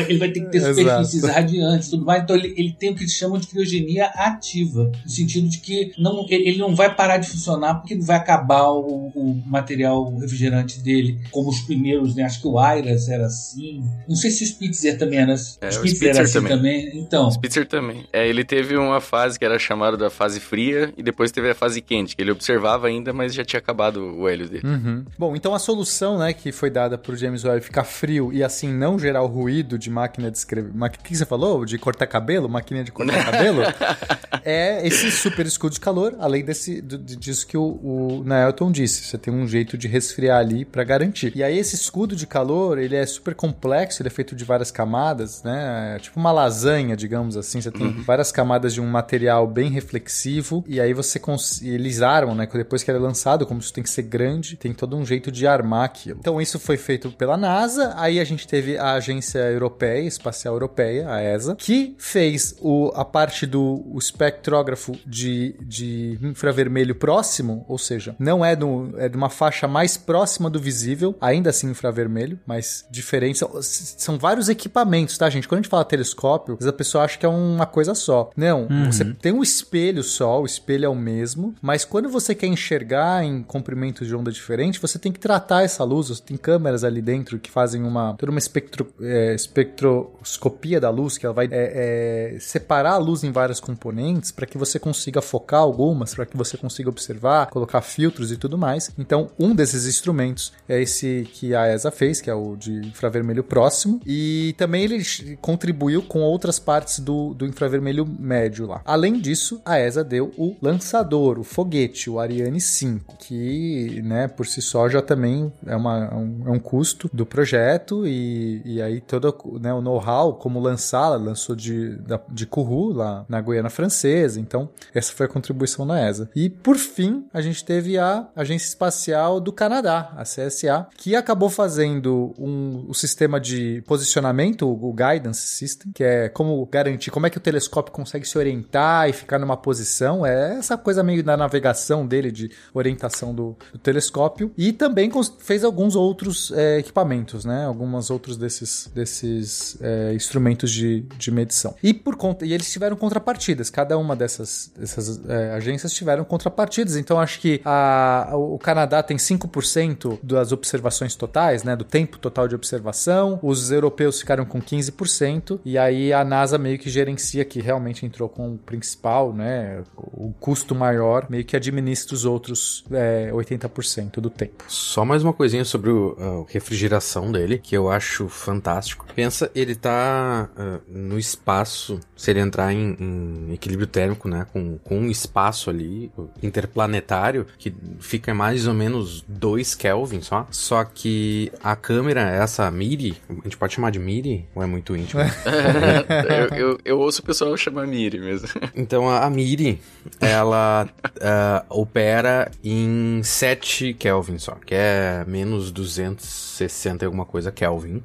[SPEAKER 6] ele, ele, vai ter que ter superfícies radiantes e tudo mais. Então ele, ele tem o que eles chamam de criogenia ativa. No sentido de que não, ele não vai parar de funcionar porque vai acabar o, o material refrigerante dele, como os primeiros, né? Acho que o Iras era assim. Não sei se o Spitzer também era,
[SPEAKER 2] é,
[SPEAKER 6] Spitzer,
[SPEAKER 2] Spitzer
[SPEAKER 6] era assim também. também. Então.
[SPEAKER 2] Spitzer também. É, ele teve uma fase que era chamada da fase fria e depois teve a fase quente, que ele observava ainda, mas já tinha acabado o hélio dele.
[SPEAKER 3] Uhum. Bom, então a solução, né, que foi dada pro James Webb ficar frio e assim não gerar o ruído de máquina de escrever. O que você falou? De cortar cabelo? Máquina de cortar cabelo? [laughs] é esse super escudo de calor, além desse, disso que o, o Naelton disse. Você tem um jeito de resfriar ali para garantir. E aí esse escudo de calor, ele é super complexo, ele é feito de várias camadas, né? É tipo uma lasanha, digamos assim. Você tem uhum. várias camadas de um material bem reflexivo e aí você cons... eles armam, né? Depois que ele é lançado, como isso tem que ser grande, tem todo um jeito de armar aquilo. Então isso foi feito pela NASA. Aí a gente teve a agência europeia Europeia, Espacial Europeia, a ESA, que fez o, a parte do espectrógrafo de, de infravermelho próximo, ou seja, não é, no, é de uma faixa mais próxima do visível, ainda assim infravermelho, mas diferente. São, são vários equipamentos, tá, gente? Quando a gente fala telescópio, a pessoa acha que é uma coisa só. Não, você tem um espelho só, o espelho é o mesmo, mas quando você quer enxergar em comprimentos de onda diferente, você tem que tratar essa luz, você tem câmeras ali dentro que fazem uma toda uma espectro, é, espectroscopia da luz, que ela vai é, é, separar a luz em vários componentes para que você consiga focar algumas, para que você consiga observar, colocar filtros e tudo mais. Então, um desses instrumentos é esse que a ESA fez, que é o de infravermelho próximo, e também ele contribuiu com outras partes do, do infravermelho médio lá. Além disso, a ESA deu o lançador, o foguete, o Ariane 5, que, né, por si só já também é, uma, é um, é um custo do projeto e, e aí todo né, o know-how, como lançá-la, lançou de, de Kourou, lá na Guiana Francesa, então essa foi a contribuição da ESA. E por fim, a gente teve a Agência Espacial do Canadá, a CSA, que acabou fazendo um, o sistema de posicionamento, o, Guidance System, que é como garantir, como é que o telescópio consegue se orientar e ficar numa posição, é essa coisa meio da navegação dele, de orientação do, do telescópio, e também fez alguns outros é, equipamentos, né? Alguns outros desses, desses é, instrumentos de, de medição. E por conta, e eles tiveram contrapartidas, cada uma dessas, dessas é, agências tiveram contrapartidas, então acho que a, o Canadá tem 5% das observações totais, né? Do tempo total de observação, os europeus ficaram com 15%, e aí a NASA meio que gerencia, que realmente entrou com o principal, né? O custo maior, meio que administra os outros é, 80% do tempo.
[SPEAKER 4] Só mais uma coisinha sobre o, a refrigeração dele, que eu acho fantástico. Pensa, ele tá ah, no espaço, se ele entrar em, em equilíbrio térmico, né, com, com um espaço ali interplanetário, que fica mais ou menos 2 Kelvin só. Só que a câmera, essa Miri, a gente pode chamar de Miri? Ou é muito íntimo? [laughs]
[SPEAKER 2] eu, eu, eu ouço o pessoal chamar Miri mesmo. [laughs]
[SPEAKER 4] Então a, a Miri, ela ah, opera em 7 Kelvin só, que é menos 260 e alguma coisa Kelvin.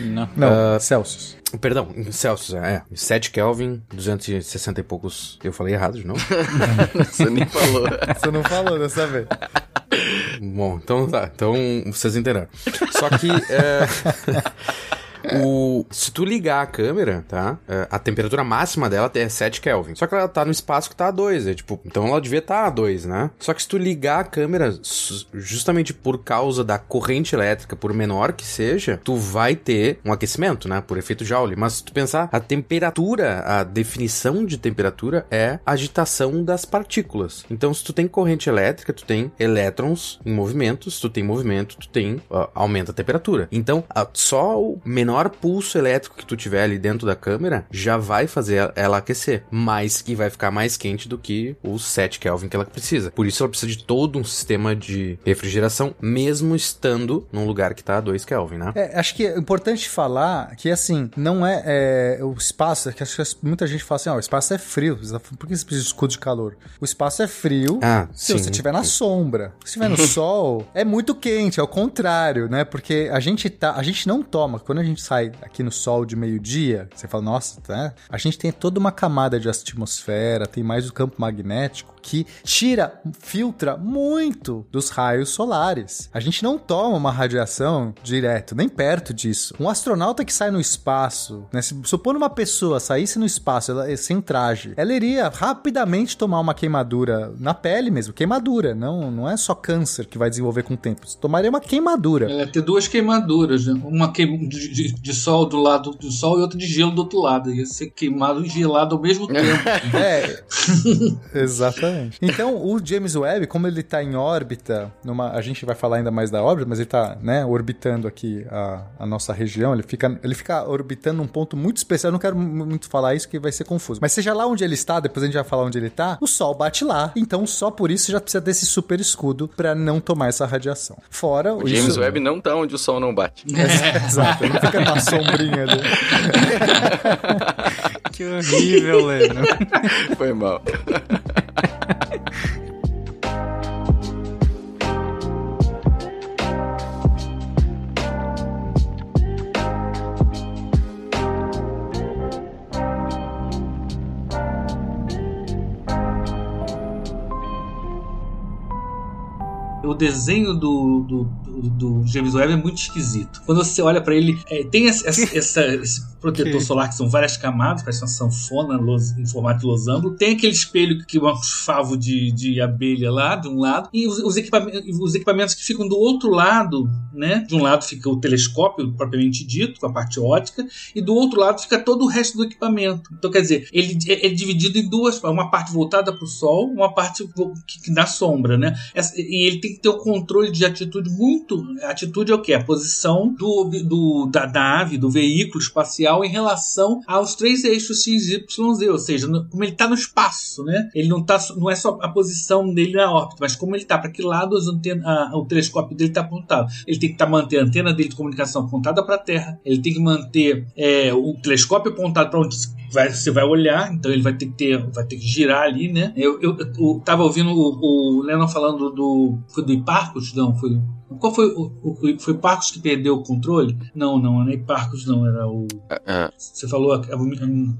[SPEAKER 1] Não.
[SPEAKER 3] Não, Celsius.
[SPEAKER 4] Perdão, em Celsius, é. 7 Kelvin, 260 e poucos. Eu falei errado de novo? [laughs]
[SPEAKER 2] Você nem falou.
[SPEAKER 3] Você não falou dessa vez.
[SPEAKER 4] Bom, então tá. Então vocês entenderam. Só que. é, [laughs] O, se tu ligar a câmera, tá? é, A temperatura máxima dela é 7 Kelvin. Só que ela tá no espaço que tá a 2. É, tipo, então ela devia estar a 2, né? Só que se tu ligar a câmera, justamente por causa da corrente elétrica, por menor que seja, tu vai ter um aquecimento, né? Por efeito Joule. Mas se tu pensar, a temperatura, a definição de temperatura é agitação das partículas. Então, se tu tem corrente elétrica, tu tem elétrons em movimento. Se tu tem movimento, tu tem ah, aumenta a temperatura. Então, a- só o menor pulso elétrico que tu tiver ali dentro da câmera já vai fazer ela aquecer, mas que vai ficar mais quente do que os 7 Kelvin que ela precisa. Por isso ela precisa de todo um sistema de refrigeração, mesmo estando num lugar que tá a 2 Kelvin, né?
[SPEAKER 3] É, acho que é importante falar que, assim, não é, é, o espaço, que acho que muita gente fala assim, ó, o espaço é frio, por que você precisa de escudo de calor? O espaço é frio
[SPEAKER 4] Ah,
[SPEAKER 3] se
[SPEAKER 4] sim.
[SPEAKER 3] você estiver na sombra. Se estiver no [laughs] sol, é muito quente, é o contrário, né? Porque a gente tá, a gente não toma, quando a gente sai aqui no sol de meio-dia, você fala, nossa, tá? A gente tem toda uma camada de atmosfera, tem mais o campo magnético que tira, filtra muito dos raios solares. A gente não toma uma radiação direto, nem perto disso. Um astronauta que sai no espaço, né, se supondo uma pessoa saísse no espaço ela, sem traje, ela iria rapidamente tomar uma queimadura na pele mesmo, queimadura, não, não é só câncer que vai desenvolver com o tempo. Você tomaria uma queimadura.
[SPEAKER 6] Ia ter duas queimaduras, né? Uma queim de, de- de sol do lado do sol e outra de gelo do outro lado. Ia ser queimado e gelado ao mesmo [laughs] tempo.
[SPEAKER 3] É, [laughs] exatamente. Então, o James Webb, como ele tá em órbita, numa, a gente vai falar ainda mais da órbita, mas ele tá, né, orbitando aqui a, a nossa região, ele fica, ele fica orbitando um ponto muito especial, eu não quero mu- muito falar isso que vai ser confuso, mas seja lá onde ele está, depois a gente vai falar onde ele tá, o Sol bate lá, então só por isso já precisa desse super escudo pra não tomar essa radiação. Fora
[SPEAKER 2] O James
[SPEAKER 3] isso...
[SPEAKER 2] Webb não tá onde o sol não bate. [laughs]
[SPEAKER 3] Exato, ele fica na sombrinha ali. [laughs]
[SPEAKER 1] Que horrível, Leno.
[SPEAKER 2] Foi mal. [laughs]
[SPEAKER 6] o desenho do, do, do, do James Webb é muito esquisito. Quando você olha para ele, é, tem essa, essa, essa protetor
[SPEAKER 3] Que?
[SPEAKER 6] solar que são várias camadas, parece uma sanfona los- em formato de losango. Tem aquele espelho que é um favo de, de abelha lá, de um lado, e os, os, equipamentos, os equipamentos que ficam do outro lado, né? De um lado fica o telescópio, propriamente dito, com a parte ótica, e do outro lado fica todo o resto do equipamento. Então, quer dizer, ele é, é dividido em duas, uma parte voltada para o Sol, uma parte que, que dá sombra, né? Essa- e ele tem que ter o controle de atitude muito. A atitude é o quê? A posição do, do- da nave, do veículo espacial em relação aos três eixos X, Y, Z, ou seja, no- como ele está no espaço, né? Ele não tá, não é só a posição dele na órbita, mas como ele está, para que lado antena- a- o telescópio dele está apontado. Ele tem que tá, manter a antena dele de comunicação apontada para a Terra, ele tem que manter é, o telescópio apontado para onde vai- você vai olhar, então ele vai ter que ter, vai ter que girar ali, né? Eu, eu, eu tava ouvindo o, o Lennon falando do. Foi do Hiparcos? Não, foi. Qual foi o, o- Foi Parcos que perdeu o controle? Não, não, não é Hiparcos, não, era o.
[SPEAKER 2] É,
[SPEAKER 6] Você falou a- a-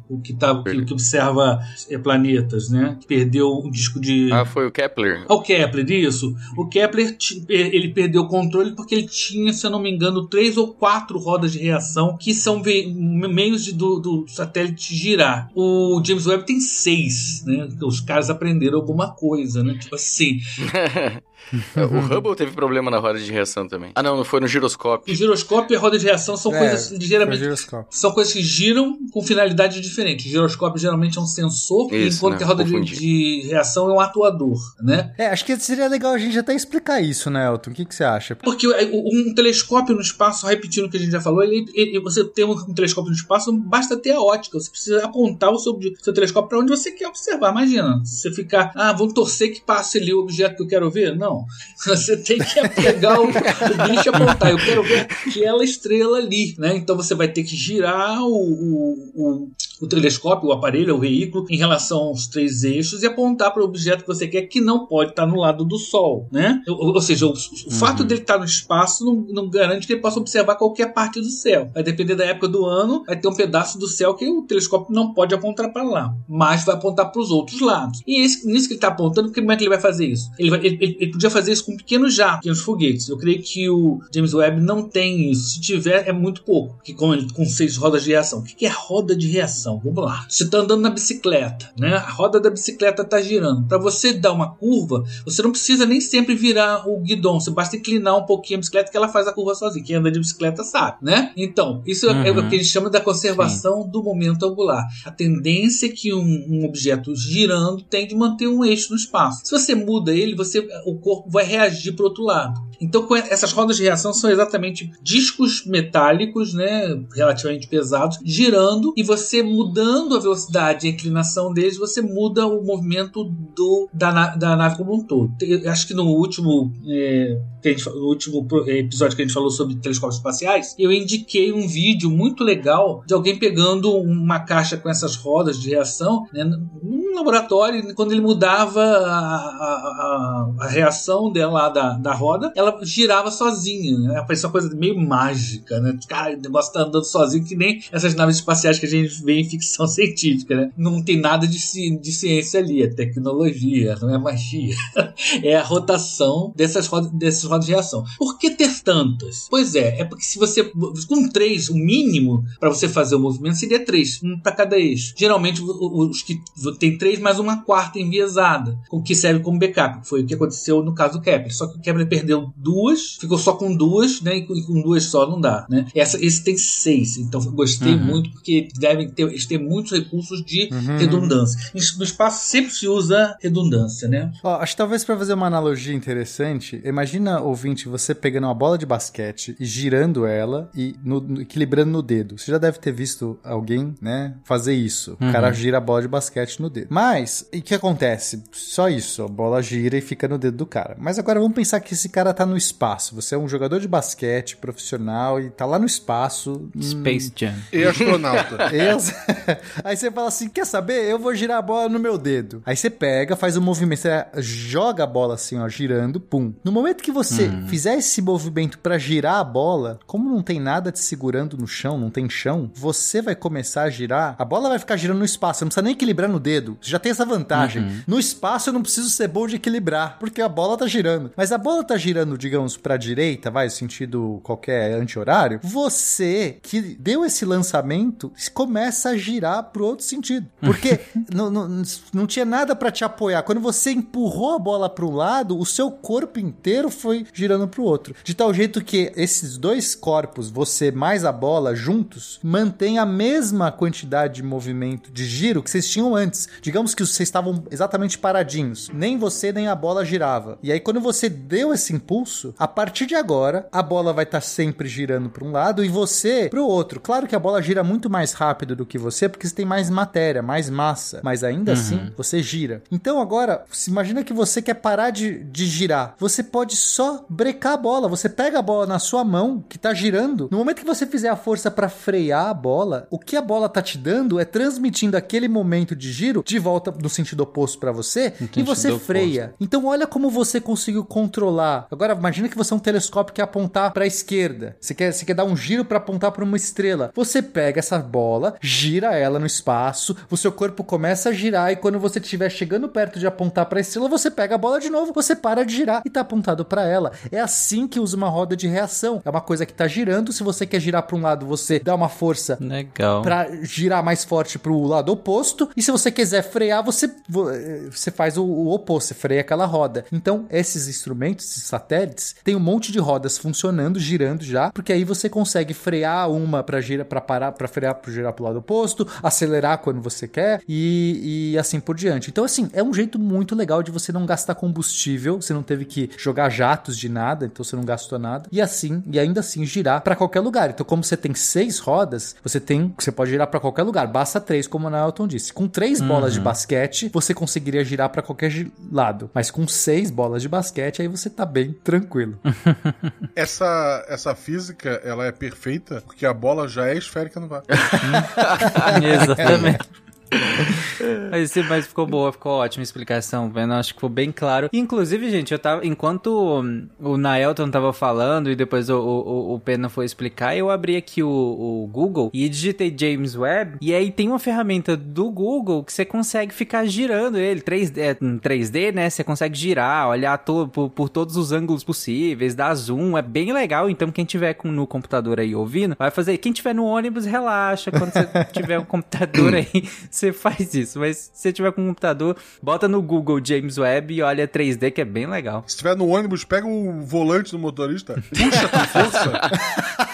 [SPEAKER 6] o que, tá, o que, o que observa é, planetas, né? Que perdeu um disco de.
[SPEAKER 2] ah, foi o Kepler.
[SPEAKER 6] Ah, O Kepler, isso. O Kepler, ele perdeu o controle porque ele tinha, se eu não me engano, três ou quatro rodas de reação que são meios de, do, do satélite girar. O James Webb tem seis, né? Os caras aprenderam alguma coisa, né? Tipo assim. [laughs]
[SPEAKER 2] o Hubble teve problema na roda de reação também. Ah, não, não foi no giroscópio.
[SPEAKER 6] O giroscópio e a roda de reação são
[SPEAKER 3] É,
[SPEAKER 6] coisas ligeiramente são coisas que giram com finalidade diferente. O giroscópio geralmente é um sensor,
[SPEAKER 2] Isso,
[SPEAKER 6] enquanto
[SPEAKER 2] né?
[SPEAKER 6] que a roda de, de reação é um atuador, né?
[SPEAKER 3] É, acho que seria legal a gente até explicar isso, né, Elton? O que, que você acha?
[SPEAKER 6] Porque o- um telescópio no espaço, repetindo o que a gente já falou, ele, ele- você tem um, um telescópio no espaço, não basta ter a ótica. Você precisa apontar o seu, seu telescópio para onde você quer observar. Imagina, se você ficar, ah, vamos torcer que passe ali o objeto que eu quero ver. Não. [laughs] Você tem que pegar o, o bicho e apontar. Eu quero ver aquela estrela ali, né? Então você vai ter que girar o, o, o, o telescópio, o aparelho, o veículo, em relação aos três eixos e apontar para o objeto que você quer, que não pode estar no lado do Sol, né? Ou, ou seja, o, o fato dele estar no espaço não, não garante que ele possa observar qualquer parte do céu. Vai depender da época do ano, vai ter um pedaço do céu que o telescópio não pode apontar para lá, mas vai apontar para os outros lados. E esse, nisso que ele está apontando, como é que ele vai fazer isso? Ele, vai- ele- ele podia fazer isso com pequenos jatos, pequenos foguetes. Eu creio que o James Webb não tem isso. Se tiver, é muito pouco, porque com, com seis rodas de reação. O que que é roda de reação? Vamos lá. Você está andando na bicicleta, né? A roda da bicicleta está girando. Para você dar uma curva, você não precisa nem sempre virar o guidão. Você basta inclinar um pouquinho a bicicleta que ela faz a curva sozinha. Quem anda de bicicleta sabe, né? Então, isso é- é
[SPEAKER 1] Uhum.
[SPEAKER 6] o que a gente chama da conservação do momento angular. A tendência que um, um objeto girando tem de manter um eixo no espaço. Se você muda ele, você, o corpo vai reagir para outro lado. Então, essas rodas de reação são exatamente discos metálicos, né, relativamente pesados, girando e você mudando a velocidade e a inclinação deles, você muda o movimento do, da, da nave como um todo. Eu acho que no último, é, gente no último episódio que a gente falou sobre telescópios espaciais, eu indiquei um vídeo muito legal de alguém pegando uma caixa com essas rodas de reação né, num laboratório, quando ele mudava a, a- a- a reação dela lá da, da roda, ela girava sozinha. Né? Uma coisa meio mágica, né? Cara, o negócio tá andando sozinho, que nem essas naves espaciais que a gente vê em ficção [laughs] científica, né? Não tem nada de, ci- de ciência ali, é tecnologia, não é magia. [laughs] é a rotação dessas rodas, dessas rodas de reação. Por que ter tantas? Pois é, é porque se você. Com três, o mínimo para você fazer o movimento seria três, um para cada eixo. Geralmente, os que tem três mais uma quarta enviesada, o que serve como backup. que Foi o que aconteceu no caso do Kepler. Só que o Kepler perdeu duas, ficou só com duas, né? E com, duas só não dá, né? Essa, esse tem seis, então eu gostei
[SPEAKER 1] Uhum.
[SPEAKER 6] muito porque devem ter, eles têm muitos recursos de redundância. No espaço sempre se usa redundância, né?
[SPEAKER 3] Ó, acho que talvez pra fazer uma analogia interessante, imagina, ouvinte, você pegando uma bola de basquete e girando ela e no- no- equilibrando no dedo. Você já deve ter visto alguém, né, fazer isso. O cara gira a bola de basquete no dedo. Mas, e o que acontece? Só isso, a bola gira e fica no dedo do cara. Mas agora vamos pensar que esse cara tá no espaço. Você é um jogador de basquete profissional e tá lá no espaço. hum,
[SPEAKER 1] Space Jam.
[SPEAKER 5] E astronauta. [laughs] [laughs]
[SPEAKER 3] Aí você fala assim: quer saber? Eu vou girar a bola no meu dedo. Aí você pega, faz o um movimento, você joga a bola assim, ó, girando, pum. No momento que você
[SPEAKER 1] Uhum.
[SPEAKER 3] fizer esse movimento pra girar a bola, como não tem nada te segurando no chão, não tem chão, você vai começar a girar, a bola vai ficar girando no espaço, você não precisa nem equilibrar no dedo. Você já tem essa vantagem.
[SPEAKER 1] Uhum.
[SPEAKER 3] No espaço eu não preciso ser bom de equilibrar, porque a bola tá girando. Mas a bola tá girando, digamos, pra direita, vai, sentido qualquer anti-horário, você que deu esse lançamento começa a girar pro outro sentido. Porque [laughs] não, não, não tinha nada pra te apoiar. Quando você empurrou a bola pro lado, o seu corpo inteiro foi girando pro outro. De tal jeito que esses dois corpos, você mais a bola, juntos, mantém a mesma quantidade de movimento, de giro que vocês tinham antes. Digamos que vocês estavam exatamente paradinhos. Nem você nem a bola girava. E aí, quando você deu esse impulso, a partir de agora, a bola vai estar sempre girando para um lado e você para o outro. Claro que a bola gira muito mais rápido do que você, porque você tem mais matéria, mais massa. Mas ainda
[SPEAKER 1] Uhum.
[SPEAKER 3] assim, você gira. Então agora, se imagina que você quer parar de, de girar. Você pode só brecar a bola. Você pega a bola na sua mão, que tá girando. No momento que você fizer a força para frear a bola, o que a bola tá te dando é transmitindo aquele momento de giro de volta no sentido oposto para você e
[SPEAKER 1] sentido
[SPEAKER 3] você
[SPEAKER 1] oposto.
[SPEAKER 3] freia. Então olha como você conseguiu controlar. Agora imagina que você é um telescópio que apontar para a esquerda. Você quer, você quer dar um giro para apontar para uma estrela. Você pega essa bola, gira ela no espaço, o seu corpo começa a girar e quando você estiver chegando perto de apontar para a estrela, você pega a bola de novo, você para de girar e tá apontado para ela. É assim que usa uma roda de reação. É uma coisa que tá girando, se você quer girar para um lado, você dá uma força
[SPEAKER 1] Legal.
[SPEAKER 3] Pra girar mais forte pro lado oposto. E se você quiser frear, você, vo- eh, você faz o, o oposto, você freia aquela roda. Então, esses instrumentos, esses satélites, tem um monte de rodas funcionando, girando já, porque aí você consegue frear uma para girar, para parar, para frear para girar pro lado oposto, acelerar quando você quer e, e assim por diante. Então, assim, é um jeito muito legal de você não gastar combustível, você não teve que jogar jatos de nada, então você não gastou nada. E assim, e ainda assim girar para qualquer lugar. Então, como você tem seis rodas, você tem, você pode girar para qualquer lugar. Basta três, como o Nelton disse. Com três bolas de basquete, você conseguiria girar para qualquer lado. Mas com seis bolas de basquete, aí você tá bem tranquilo. [laughs]
[SPEAKER 5] Essa, essa física, ela é perfeita porque a bola já é esférica no vácuo. [laughs]
[SPEAKER 1] Exatamente. [laughs] [laughs] Mas, mas ficou boa, ficou ótima a explicação, vendo? Acho que ficou bem claro. Inclusive, gente, eu tava. Enquanto o Naelton tava falando e depois o, o, o Pena foi explicar, eu abri aqui o, o Google e digitei James Webb. E aí tem uma ferramenta do Google que você consegue ficar girando ele. 3D, é, em 3D, né? Você consegue girar, olhar to, por, por todos os ângulos possíveis, dar zoom. É bem legal. Então, quem tiver com, no computador aí ouvindo, vai fazer. Quem tiver no ônibus, relaxa. Quando você [laughs] tiver um computador aí, você faz isso. Mas se você tiver com um computador, bota no Google James Webb e olha 3D, que é bem legal.
[SPEAKER 5] Se estiver no ônibus, pega o volante do motorista, puxa com força, [laughs]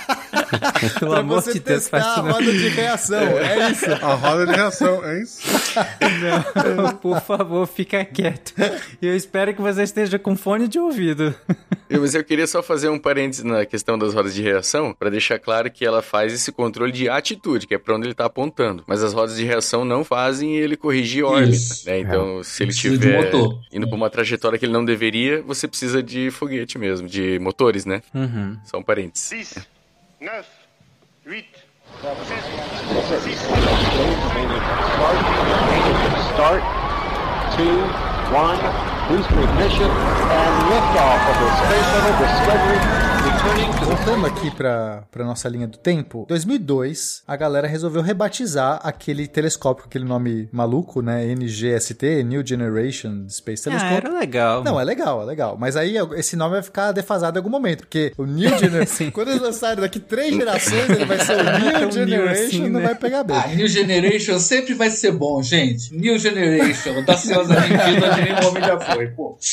[SPEAKER 5] [laughs]
[SPEAKER 1] Pelo
[SPEAKER 3] pra
[SPEAKER 1] amor
[SPEAKER 3] você
[SPEAKER 1] de Deus,
[SPEAKER 3] testar
[SPEAKER 1] faz
[SPEAKER 3] a
[SPEAKER 1] isso não.
[SPEAKER 3] roda de reação. É isso.
[SPEAKER 5] a roda de reação, é isso?
[SPEAKER 1] Não, por favor, fica quieto. E eu espero que você esteja com fone de ouvido.
[SPEAKER 2] Eu, mas eu queria só fazer um parênteses na questão das rodas de reação, para deixar claro que ela faz esse controle de atitude, que é para onde ele tá apontando. Mas as rodas de reação não fazem ele corrigir órbita,
[SPEAKER 6] Isso.
[SPEAKER 2] né? Então, se ele
[SPEAKER 6] Precisa de
[SPEAKER 2] tiver
[SPEAKER 6] motor.
[SPEAKER 2] indo para uma trajetória que ele não deveria, você precisa de foguete mesmo, de motores, né?
[SPEAKER 1] Uhum.
[SPEAKER 2] Só um parênteses.
[SPEAKER 9] 10, 9, 8, 7, 6,
[SPEAKER 10] Start. Two, one, booster ignition, and liftoff of the Space Shuttle Discovery, returning to the
[SPEAKER 3] Voltando aqui pra, pra nossa linha do tempo, 2002, a galera resolveu rebatizar aquele telescópio, aquele nome maluco, né? NGST, New Generation Space
[SPEAKER 1] Ah,
[SPEAKER 3] Telescope.
[SPEAKER 1] era legal.
[SPEAKER 3] Não, é legal, é legal. Mas aí esse nome vai ficar defasado em algum momento, porque o New [laughs] Generation.
[SPEAKER 1] Sim.
[SPEAKER 3] quando eles lançarem daqui três gerações, ele vai ser o [laughs] New
[SPEAKER 1] Tão new
[SPEAKER 3] Generation,
[SPEAKER 1] assim,
[SPEAKER 3] não
[SPEAKER 1] né?
[SPEAKER 3] vai pegar bem.
[SPEAKER 6] Ah, New Generation sempre vai ser bom, gente. New Generation, audaciosa [laughs] mentira nenhum homem já foi, pô. [laughs]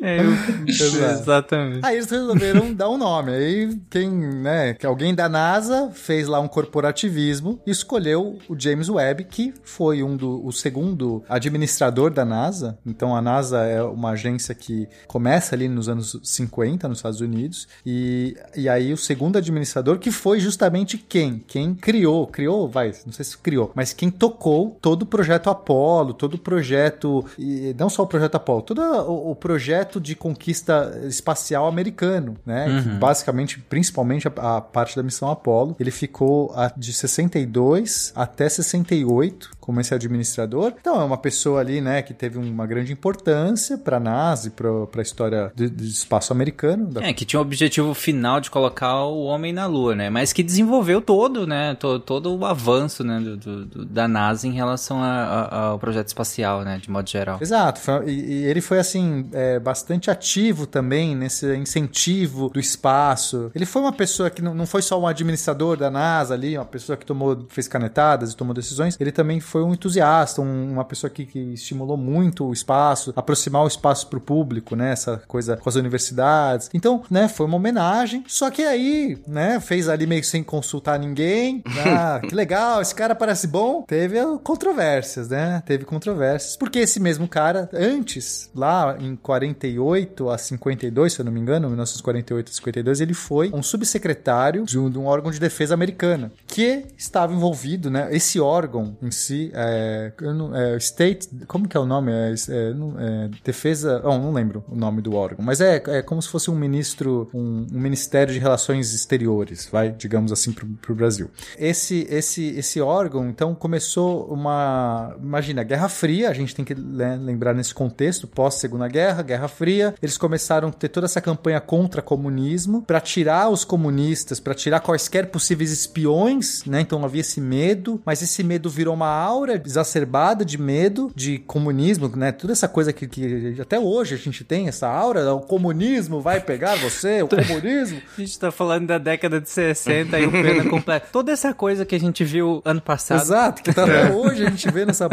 [SPEAKER 1] É, eu-. Exatamente.
[SPEAKER 3] Aí eles resolveram dar um nome. Aí quem, né, que alguém da NASA fez lá um corporativismo e escolheu o James Webb, que foi um do o segundo administrador da NASA. Então a NASA é uma agência que começa ali nos anos 50 nos Estados Unidos e, e aí o segundo administrador que foi justamente quem? Quem criou, criou, vai, não sei se criou, mas quem tocou todo o projeto Apollo, todo o projeto e não só o projeto Apollo? Todo o, o projeto de conquista espacial americano, né? Que basicamente, principalmente a, a parte da missão Apollo, ele ficou a- de 62 até 68 como esse administrador. Então é uma pessoa ali, né, que teve uma grande importância para a NASA e para a história do, do espaço americano. Da...
[SPEAKER 1] É, que tinha o objetivo final de colocar o homem na Lua, né? Mas que desenvolveu todo, né? To- todo o avanço, né? do- do- da NASA em relação a- ao projeto espacial, né? De modo geral.
[SPEAKER 3] Exato, foi- e, ele foi assim é, bastante ativo também nesse incentivo do espaço. Ele foi uma pessoa que não, não foi só um administrador da NASA ali, uma pessoa que tomou, fez canetadas e tomou decisões. Ele também foi um entusiasta, um- uma pessoa que, que estimulou muito o espaço, aproximar o espaço para o público, né? Essa coisa com as universidades. Então, né? Foi uma homenagem. Só que aí, né? Fez ali meio sem consultar ninguém. [laughs] Ah, que legal, esse cara parece bom. Teve controvérsias, né? Teve controvérsias. Porque esse mesmo cara, antes, lá em 48 a 52, se eu não me engano, 1948 a 52, ele foi um subsecretário de um, de um órgão de defesa americana que estava envolvido, né? Esse órgão em si, é, é, State, como que é o nome? É, é, é, defesa, oh, não lembro o nome do órgão, mas é, é como se fosse um ministro, um, um ministério de relações exteriores, vai, digamos assim, pro, pro Brasil. Esse, esse, esse órgão, então, começou uma, imagina, Guerra Fria, a gente tem que né, lembrar nesse contexto, pós Segunda Guerra, Guerra Fria, eles começaram a ter toda essa campanha contra comunismo, para tirar os comunistas, para tirar quaisquer possíveis espiões, né? Então havia esse medo, mas esse medo virou uma aura exacerbada de medo de comunismo, né? Toda essa coisa que, que até hoje a gente tem essa aura, o comunismo vai pegar você, o [laughs] comunismo.
[SPEAKER 1] A gente tá falando da década de 60 e o pena [laughs] completo. Toda essa coisa que a gente viu ano passado.
[SPEAKER 3] Exato, que tá até hoje a gente vê nessa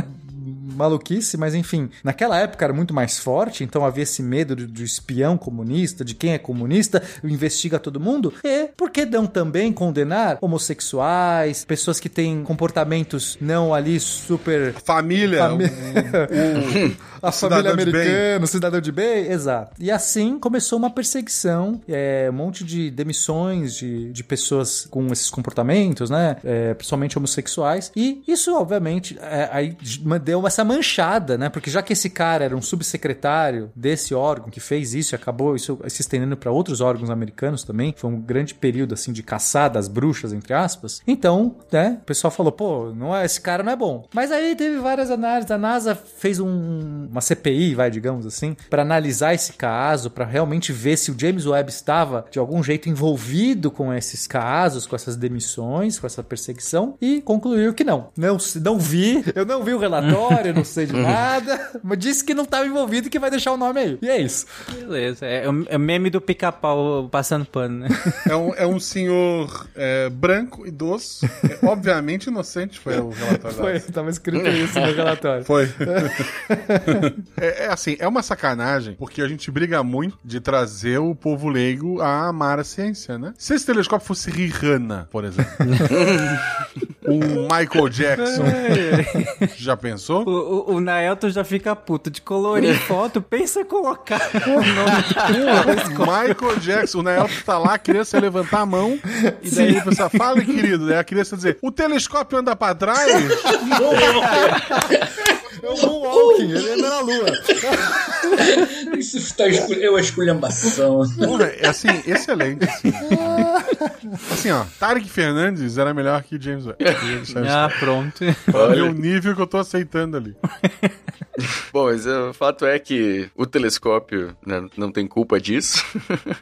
[SPEAKER 3] maluquice, mas enfim, naquela época era muito mais forte, então havia esse medo do, do espião comunista, de quem é comunista, investiga todo mundo, e por que não também condenar homossexuais, pessoas que têm comportamentos não ali super...
[SPEAKER 5] Família.
[SPEAKER 3] Fami-
[SPEAKER 5] um- [laughs]
[SPEAKER 3] a família americana, o cidadão de bem, exato. E assim começou uma perseguição, é, um monte de demissões de, de pessoas com esses comportamentos, né? É, principalmente homossexuais. E isso, obviamente, é, aí deu essa manchada, né? Porque já que esse cara era um subsecretário desse órgão que fez isso e acabou isso se estendendo para outros órgãos americanos também, foi um grande período assim de caçada às bruxas, entre aspas. Então, né? O pessoal falou, pô, não é, esse cara não é bom. Mas aí teve várias análises. A NASA fez um, uma CPI, vai, digamos assim, para analisar esse caso, para realmente ver se o James Webb estava de algum jeito envolvido com esses casos, com essas demissões, com essa perseguição e concluiu que não. Não, não vi, eu não vi o relatório, [laughs] não sei de nada, mas disse que não estava envolvido e que vai deixar o nome aí. E é isso.
[SPEAKER 1] Beleza. É o é o meme do pica-pau passando pano, né?
[SPEAKER 5] É um, é um senhor é, branco, idoso, é, obviamente inocente, foi o relatório. da-
[SPEAKER 3] Foi, tava escrito isso no relatório.
[SPEAKER 5] Foi. [laughs] é, é assim, é uma sacanagem, porque a gente briga muito de trazer o povo leigo a amar a ciência, né? Se esse telescópio fosse Rihanna, por exemplo, [laughs] um Michael Jackson, já pensou?
[SPEAKER 1] O, o, o Naelton já fica puto de colorir foto, pensa em colocar [laughs] o nome do
[SPEAKER 5] Michael Jackson, o Naelton tá lá, a criança ia levantar a mão, e daí a pessoa fala, querido, daí a criança dizer, o telescópio anda pra trás? [laughs]
[SPEAKER 3] É o Moonwalking, ele anda na lua.
[SPEAKER 6] Isso tá escul... é uma esculhambação.
[SPEAKER 5] Porra, é assim, excelente. Assim. Assim, ó, Tarek Fernandes era melhor que James Webb.
[SPEAKER 1] Ah, pronto.
[SPEAKER 5] Ver o nível que eu tô aceitando ali.
[SPEAKER 2] Bom, mas é, o fato é que o telescópio né, não tem culpa disso.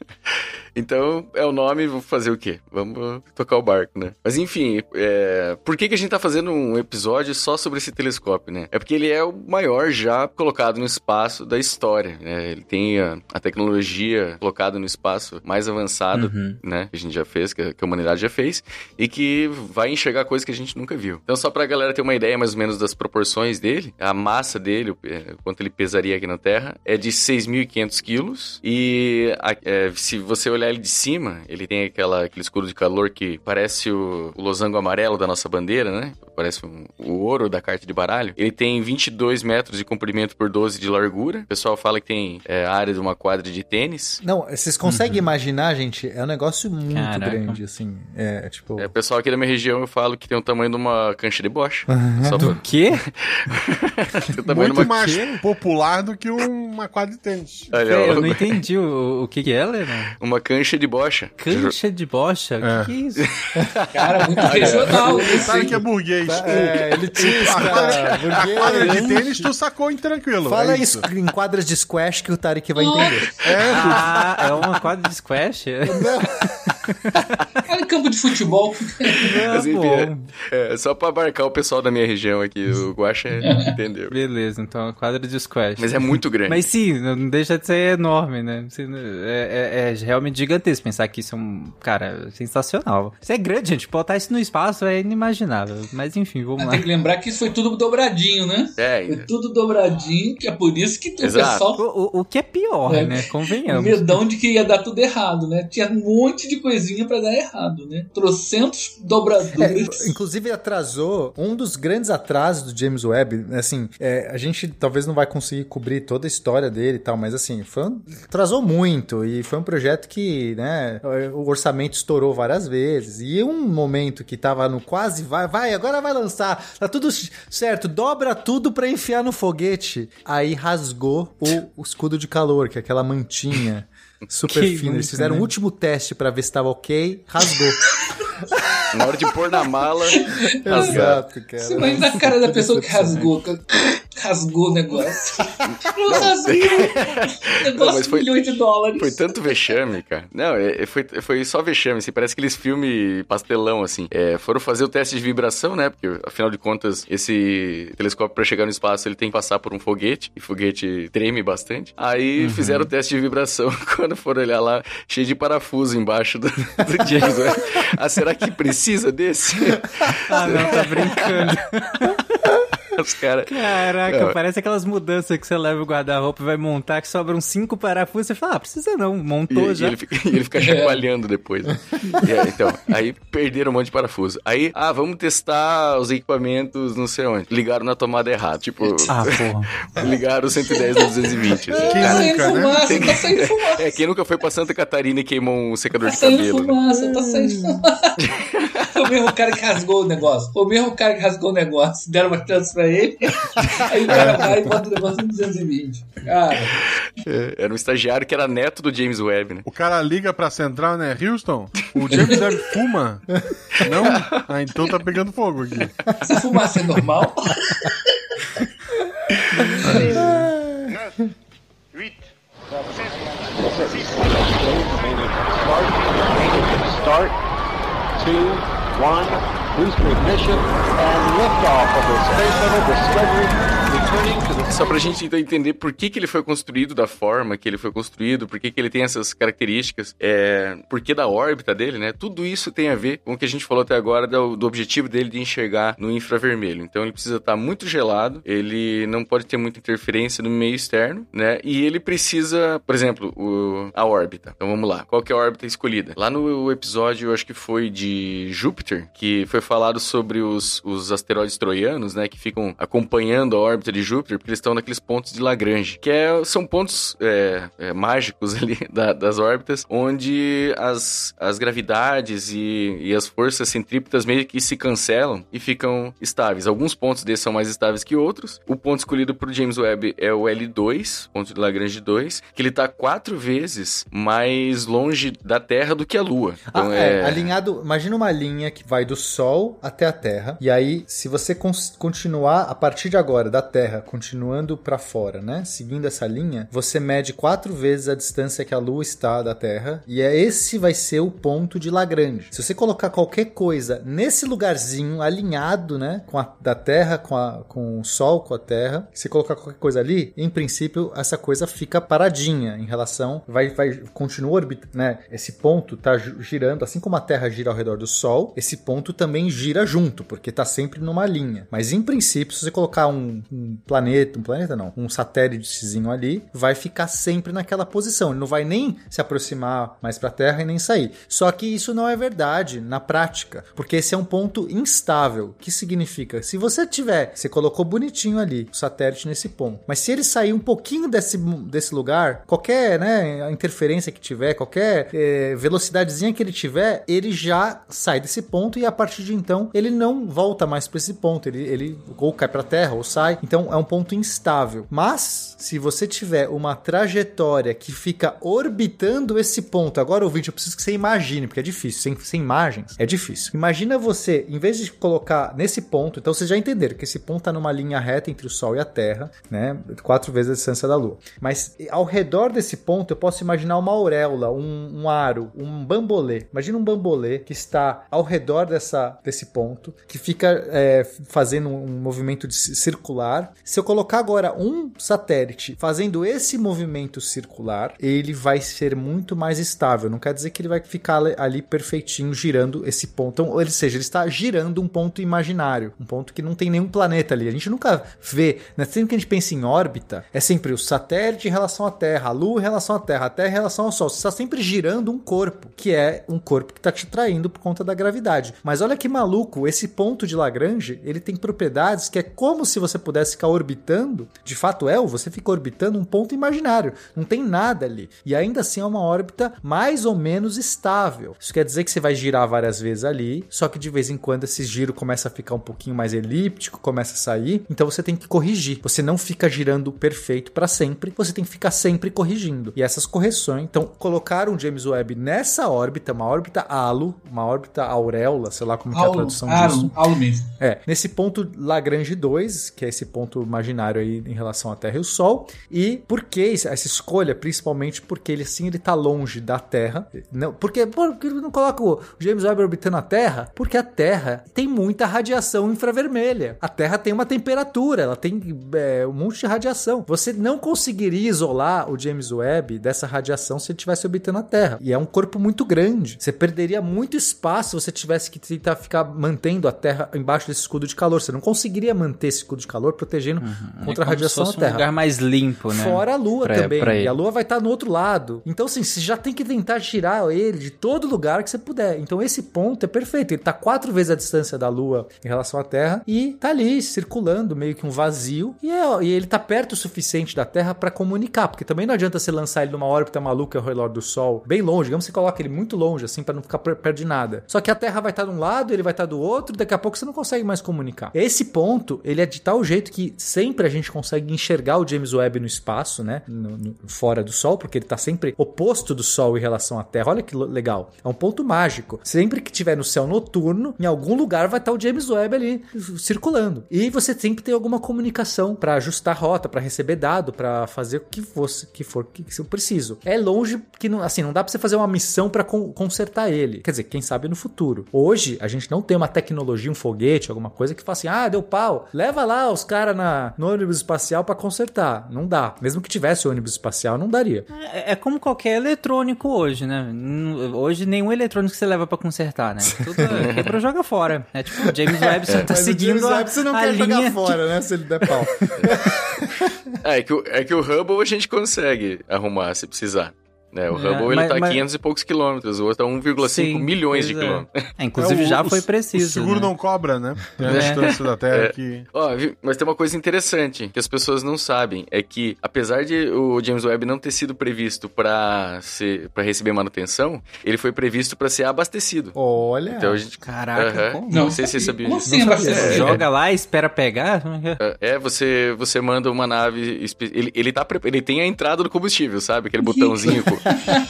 [SPEAKER 2] [laughs] então, é o nome, vou fazer o quê? Vamos tocar o barco, né? Mas enfim, é, por que, que a gente tá fazendo um episódio só sobre esse telescópio, né? É porque ele é o maior já colocado no espaço da história, né? Ele tem a, a tecnologia colocada no espaço mais avançado, né? Que a gente já fez, que a, que a humanidade já fez, e que vai enxergar coisas que a gente nunca viu. Então, só pra galera ter uma ideia mais ou menos das proporções dele, a massa dele, o- quanto ele pesaria aqui na Terra, é de 6.500 quilos. E a- é, se você olhar ele de cima, ele tem aquela, aquele escudo de calor que parece o, o losango amarelo da nossa bandeira, né? Parece um, o ouro da carta de baralho. Ele tem 22 metros de comprimento por 12 de largura. O pessoal fala que tem é, a área de uma quadra de tênis.
[SPEAKER 3] Não, vocês conseguem imaginar, gente? É um negócio muito
[SPEAKER 1] Caraca.
[SPEAKER 3] grande, assim. É, tipo...
[SPEAKER 2] É, o pessoal aqui da minha região eu falo que tem o tamanho de uma cancha de bocha. Só
[SPEAKER 1] Do
[SPEAKER 2] pra-
[SPEAKER 1] quê? [laughs]
[SPEAKER 2] tem o tamanho de
[SPEAKER 5] Muito mais popular do que uma quadra de tênis.
[SPEAKER 2] Olha,
[SPEAKER 1] É,
[SPEAKER 2] ó,
[SPEAKER 1] eu não entendi o, o que que é, Leandro?
[SPEAKER 2] uma cancha de bocha.
[SPEAKER 1] Cancha de bocha?
[SPEAKER 5] É.
[SPEAKER 1] O que, que é isso? [laughs]
[SPEAKER 6] Cara, muito [laughs] regional.
[SPEAKER 5] Sabe que é burguês.
[SPEAKER 3] É, elitista,
[SPEAKER 5] A quadra de tênis tu sacou em tranquilo.
[SPEAKER 3] Fala
[SPEAKER 5] é
[SPEAKER 3] isso em quadras de squash que o Tarek vai entender.
[SPEAKER 1] Ah, é uma quadra de squash? [laughs]
[SPEAKER 6] Olha campo de futebol.
[SPEAKER 1] Ah,
[SPEAKER 2] Mas, enfim, é, é, só pra abarcar o pessoal da minha região aqui, o Guaxa [laughs] entendeu.
[SPEAKER 1] Beleza, então uma quadra de squash.
[SPEAKER 2] Mas é muito grande.
[SPEAKER 1] Mas sim, não deixa de ser enorme, né? É, é- é realmente gigantesco pensar que isso é um. Cara, sensacional. Isso é grande, gente. Botar isso no espaço é inimaginável. Mas enfim, vamos
[SPEAKER 6] Mas
[SPEAKER 1] lá.
[SPEAKER 6] tem que lembrar que isso foi tudo dobradinho, né?
[SPEAKER 2] É,
[SPEAKER 6] Foi tudo dobradinho, que é por isso que o pessoal.
[SPEAKER 1] O, o- que é pior,
[SPEAKER 6] É.
[SPEAKER 1] né? Convenhamos.
[SPEAKER 6] Medão de que ia dar tudo errado, né? Tinha um monte de coisinha pra dar errado, né? Trocentos dobraduras.
[SPEAKER 3] É, inclusive atrasou um dos grandes atrasos do James Webb, assim, é, a gente talvez não vai conseguir cobrir toda a história dele e tal, mas assim, foi um- atrasou muito e foi um projeto que, né, o orçamento estourou várias vezes e um momento que tava no quase vai, vai, agora vai lançar, tá tudo certo, dobra tudo pra enfiar no foguete, aí rasgou o, o [laughs] escudo de calor, que é aquela mantinha [laughs] super
[SPEAKER 1] Que
[SPEAKER 3] fina, eles fizeram
[SPEAKER 1] né?
[SPEAKER 3] o último teste pra ver se tava ok, rasgou. [laughs]
[SPEAKER 2] na hora de pôr na mala, rasgado.
[SPEAKER 3] Exato, cara.
[SPEAKER 6] Você imagina a cara da pessoa que rasgou. Rasgou o negócio. [laughs] Não rasgou. Negócio [laughs]
[SPEAKER 2] Não, mas
[SPEAKER 6] de
[SPEAKER 2] foi-
[SPEAKER 6] milhões de dólares.
[SPEAKER 2] Foi tanto vexame, cara. Não, é- é- foi, foi só vexame, assim. Parece aqueles filmes pastelão, assim. É, foram fazer o teste de vibração, né? Porque, afinal de contas, esse telescópio, pra chegar no espaço, ele tem que passar por um foguete. E foguete treme bastante. Aí fizeram o teste de vibração. [laughs] Quando foram olhar lá, cheio de parafuso embaixo do, do James Webb. Ah, será que precisa desse?
[SPEAKER 1] Ah, não, tá brincando. [laughs]
[SPEAKER 2] Os caras...
[SPEAKER 1] Caraca,
[SPEAKER 2] Não.
[SPEAKER 1] parece aquelas mudanças que você leva o guarda-roupa e vai montar, que sobram cinco parafusos. Você fala, ah, precisa não, montou
[SPEAKER 2] E, e
[SPEAKER 1] já.
[SPEAKER 2] ele fica, e ele fica [laughs] chacoalhando depois. né? E aí, então, aí perderam um monte de parafuso. Aí, ah, vamos testar os equipamentos não sei onde. Ligaram na tomada errada. Tipo,
[SPEAKER 1] Ah, porra. [laughs]
[SPEAKER 2] ligaram o 120 no 220. assim.
[SPEAKER 5] Quem
[SPEAKER 6] Tá saindo
[SPEAKER 5] nunca, né?
[SPEAKER 6] fumaça, tá saindo fumaça.
[SPEAKER 2] É, quem nunca foi pra Santa Catarina e queimou um secador
[SPEAKER 6] Tá
[SPEAKER 2] de cabelo? né?
[SPEAKER 6] fumaça, tá saindo fumaça. Foi o mesmo cara que rasgou o negócio. O mesmo cara que rasgou o negócio. Deram uma chance pra ele. Aí o cara vai e bota o negócio no 220. Cara,
[SPEAKER 2] É, Era um estagiário que era neto do James Webb, né?
[SPEAKER 5] O cara liga pra central, né? Houston, o James Webb fuma? Não? Ah, então tá pegando fogo aqui.
[SPEAKER 6] essa fumaça é normal?
[SPEAKER 9] 9, 8, 7, 6,
[SPEAKER 10] Start. Two, one,
[SPEAKER 2] Só pra gente então entender por que, que ele foi construído da forma que ele foi construído, por que, que ele tem essas características, é, por que da órbita dele, né? Tudo isso tem a ver com o que a gente falou até agora do, do objetivo dele de enxergar no infravermelho. Então ele precisa estar muito gelado, ele não pode ter muita interferência no meio externo, né? E ele precisa, por exemplo, o- a órbita. Então vamos lá. Qual que é a órbita escolhida? Lá no episódio, eu acho que foi de Júpiter, que foi falado sobre os, os asteroides troianos, né? Que ficam acompanhando a órbita de Júpiter, porque eles estão naqueles pontos de Lagrange, que é- são pontos é, é, mágicos [laughs] ali da- das órbitas, onde as, as gravidades e, e as forças centrípetas meio que se cancelam e ficam estáveis. Alguns pontos desses são mais estáveis que outros. O ponto escolhido por James Webb é o L2, ponto de Lagrange 2, que ele está quatro vezes mais longe da Terra do que a Lua. Então
[SPEAKER 3] Ah, é, alinhado. Imagina uma linha que vai do Sol até a Terra. E aí, se você continuar a partir de agora da Terra, continuando pra fora, né? Seguindo essa linha, você mede quatro vezes a distância que a Lua está da Terra. E é esse vai ser o ponto de Lagrange. Se você colocar qualquer coisa nesse lugarzinho alinhado, né? Com a da Terra, com, a, com o Sol, com a Terra, se colocar qualquer coisa ali, em princípio, essa coisa fica paradinha em relação. Vai, vai continua orbitando, né? Esse ponto tá gi- girando, assim como a Terra gira ao redor do Sol, esse ponto também gira junto, porque tá sempre numa linha. Mas em princípio, se você colocar um, um planeta, um planeta não, um satélitezinho ali, vai ficar sempre naquela posição. Ele não vai nem se aproximar mais para a Terra e nem sair. Só que isso não é verdade na prática, porque esse é um ponto instável. que significa? Se você tiver, você colocou bonitinho ali o satélite nesse ponto, mas se ele sair um pouquinho desse, desse lugar, qualquer né, interferência que tiver, qualquer é, velocidadezinha que ele tiver, ele já sai desse ponto e a partir de então ele não volta mais para esse ponto. Ele, ele ou cai para Terra ou sai. Então é um ponto instável. Mas se você tiver uma trajetória que fica orbitando esse ponto, agora ouvinte, eu preciso que você imagine, porque é difícil, sem, sem imagens é difícil. Imagina você, em vez de colocar nesse ponto, então vocês já entenderam que esse ponto está numa linha reta entre o Sol e a Terra, né? Quatro vezes a distância da Lua. Mas ao redor desse ponto eu posso imaginar uma auréola, um, um aro, um bambolê. Imagina um bambolê que está ao redor dessa, desse ponto, que fica é, fazendo um movimento circular. Se eu colocar agora um satélite fazendo esse movimento circular, ele vai ser muito mais estável. Não quer dizer que ele vai ficar ali perfeitinho girando esse ponto. Então, ou seja, ele está girando um ponto imaginário, um ponto que não tem nenhum planeta ali. A gente nunca vê, né? sempre que a gente pensa em órbita, é sempre o satélite em relação à Terra, a Lua em relação à Terra, a Terra em relação ao Sol. Você está sempre girando um corpo, que é um corpo que está te traindo por conta da gravidade. Mas olha que maluco, esse ponto de Lagrange, ele tem propriedades que é como se você pudesse ficar orbitando, de fato é, você fica orbitando um ponto imaginário. Não tem nada ali. E ainda assim é uma órbita mais ou menos estável. Isso quer dizer que você vai girar várias vezes ali, só que de vez em quando esse giro começa a ficar um pouquinho mais elíptico, começa a sair, então você tem que corrigir. Você não fica girando perfeito para sempre, você tem que ficar sempre corrigindo. E essas correções, então colocar um James Webb nessa órbita, uma órbita halo, uma órbita auréola, sei lá como que é a tradução disso.
[SPEAKER 6] Halo mesmo.
[SPEAKER 3] É, nesse ponto Lagrange 2, que é esse ponto imaginário aí em relação à Terra e o Sol, e por que essa escolha? Principalmente porque ele assim ele tá longe da Terra. Não, porque, por que não coloca o James Webb orbitando a Terra? Porque a Terra tem muita radiação infravermelha. A Terra tem uma temperatura, ela tem é, um monte de radiação. Você não conseguiria isolar o James Webb dessa radiação se ele estivesse orbitando a Terra. E é um corpo muito grande. Você perderia muito espaço se você tivesse que tentar ficar mantendo a Terra embaixo desse escudo de calor. Você não conseguiria manter esse escudo de calor protegendo uhum. contra é a radiação da Terra.
[SPEAKER 1] um lugar mais limpo, né?
[SPEAKER 3] Fora a Lua pra, também. Pra e a Lua vai estar no outro lado. Então, assim, você já tem que tentar tirar ele de todo lugar que você puder. Então, esse ponto é perfeito. Ele tá quatro vezes a distância da Lua em relação à Terra e tá ali circulando meio que um vazio. E, é, e ele tá perto o suficiente da Terra para comunicar, porque também não adianta você lançar ele numa órbita maluca ao redor do Sol, bem longe. Digamos que você coloca ele muito longe, assim, para não ficar perto de nada. Só que a Terra vai estar de um lado, ele vai estar do outro, daqui a pouco você não consegue mais comunicar. Esse ponto, ele é de tal jeito que sempre a gente consegue enxergar o James Webb no espaço, né? No, no, fora do Sol, porque ele tá sempre oposto do Sol em relação à Terra. Olha que legal. É um ponto mágico. Sempre que tiver no céu noturno, em algum lugar vai estar o James Webb ali circulando. E você sempre tem alguma comunicação para ajustar a rota, para receber dado, para fazer o que fosse que for que, que eu preciso. É longe que não, assim, não dá para você fazer uma missão para con consertar ele. Quer dizer, quem sabe no futuro. Hoje a gente não tem uma tecnologia, um foguete, alguma coisa que fala assim: "Ah, deu pau. Leva lá os caras no ônibus espacial para consertar". Não dá. Mesmo que tivesse ônibus espacial, não daria.
[SPEAKER 1] É, é, como qualquer eletrônico hoje, né? Hoje nenhum eletrônico você leva para consertar, né? [laughs] Tudo quebra joga fora. É tipo, James Webb você é. tá Mas seguindo
[SPEAKER 3] James Webb você não quer jogar que... fora, né? Se ele der pau. [laughs]
[SPEAKER 2] é, que o, é que o Hubble a gente consegue arrumar se precisar. É, o é, Hubble mas, ele tá mas... a 500 e poucos quilômetros, o outro tá 1,5 milhões de é. quilômetros.
[SPEAKER 1] É, inclusive
[SPEAKER 5] é,
[SPEAKER 1] já foi preciso. O
[SPEAKER 5] seguro
[SPEAKER 1] né?
[SPEAKER 5] não cobra, né? Tem a é. distância da Terra é. que...
[SPEAKER 2] Ó, mas tem uma coisa interessante que as pessoas não sabem, é que apesar de o James Webb não ter sido previsto para ser para receber manutenção, ele foi previsto para ser abastecido.
[SPEAKER 3] Olha!
[SPEAKER 2] Então a gente...
[SPEAKER 1] Caraca,
[SPEAKER 2] uh -huh. não, não, sei se você sabia
[SPEAKER 6] disso. Assim,
[SPEAKER 1] é, Joga lá, espera pegar?
[SPEAKER 2] É, você, você manda uma nave... Ele, ele, tá, ele tem a entrada do combustível, sabe? Aquele botãozinho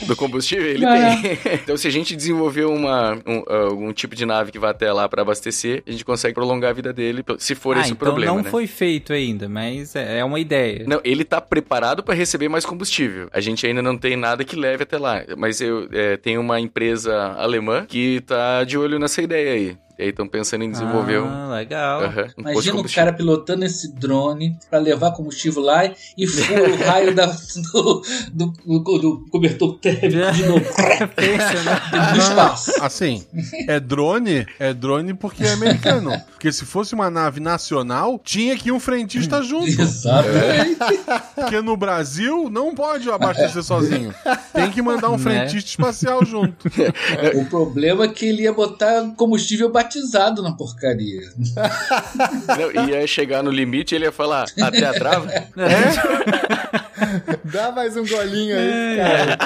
[SPEAKER 2] do combustível? Ele é. tem. [laughs] então, se a gente desenvolver uma, um, algum tipo de nave que vá até lá para abastecer, a gente consegue prolongar a vida dele, se for
[SPEAKER 1] ah,
[SPEAKER 2] esse
[SPEAKER 1] então
[SPEAKER 2] o problema.
[SPEAKER 1] não
[SPEAKER 2] né?
[SPEAKER 1] foi feito ainda, mas é, é uma ideia.
[SPEAKER 2] Não, ele tá preparado para receber mais combustível. A gente ainda não tem nada que leve até lá. Mas eu é, tenho uma empresa alemã que tá de olho nessa ideia aí E aí estão pensando em desenvolver um,
[SPEAKER 1] Ah, legal.
[SPEAKER 2] aham, um
[SPEAKER 6] Imagina o cara pilotando esse drone pra levar combustível lá e fura o raio da, do, do, do- do cobertor térmico de novo. [laughs]
[SPEAKER 1] Pensa, né?
[SPEAKER 6] No espaço.
[SPEAKER 5] Assim, é drone, é drone porque é americano. Porque se fosse uma nave nacional, tinha que ir um frentista junto. [laughs]
[SPEAKER 6] Exatamente.
[SPEAKER 5] Porque no Brasil não pode abastecer sozinho. Tem que mandar um
[SPEAKER 1] Né?
[SPEAKER 5] frentista espacial junto.
[SPEAKER 6] O problema é que ele ia botar combustível batizado na porcaria. [laughs]
[SPEAKER 2] Não, ia chegar no limite e ele ia falar, até a trava? [laughs] [laughs]
[SPEAKER 3] Dá mais um golinho aí, cara.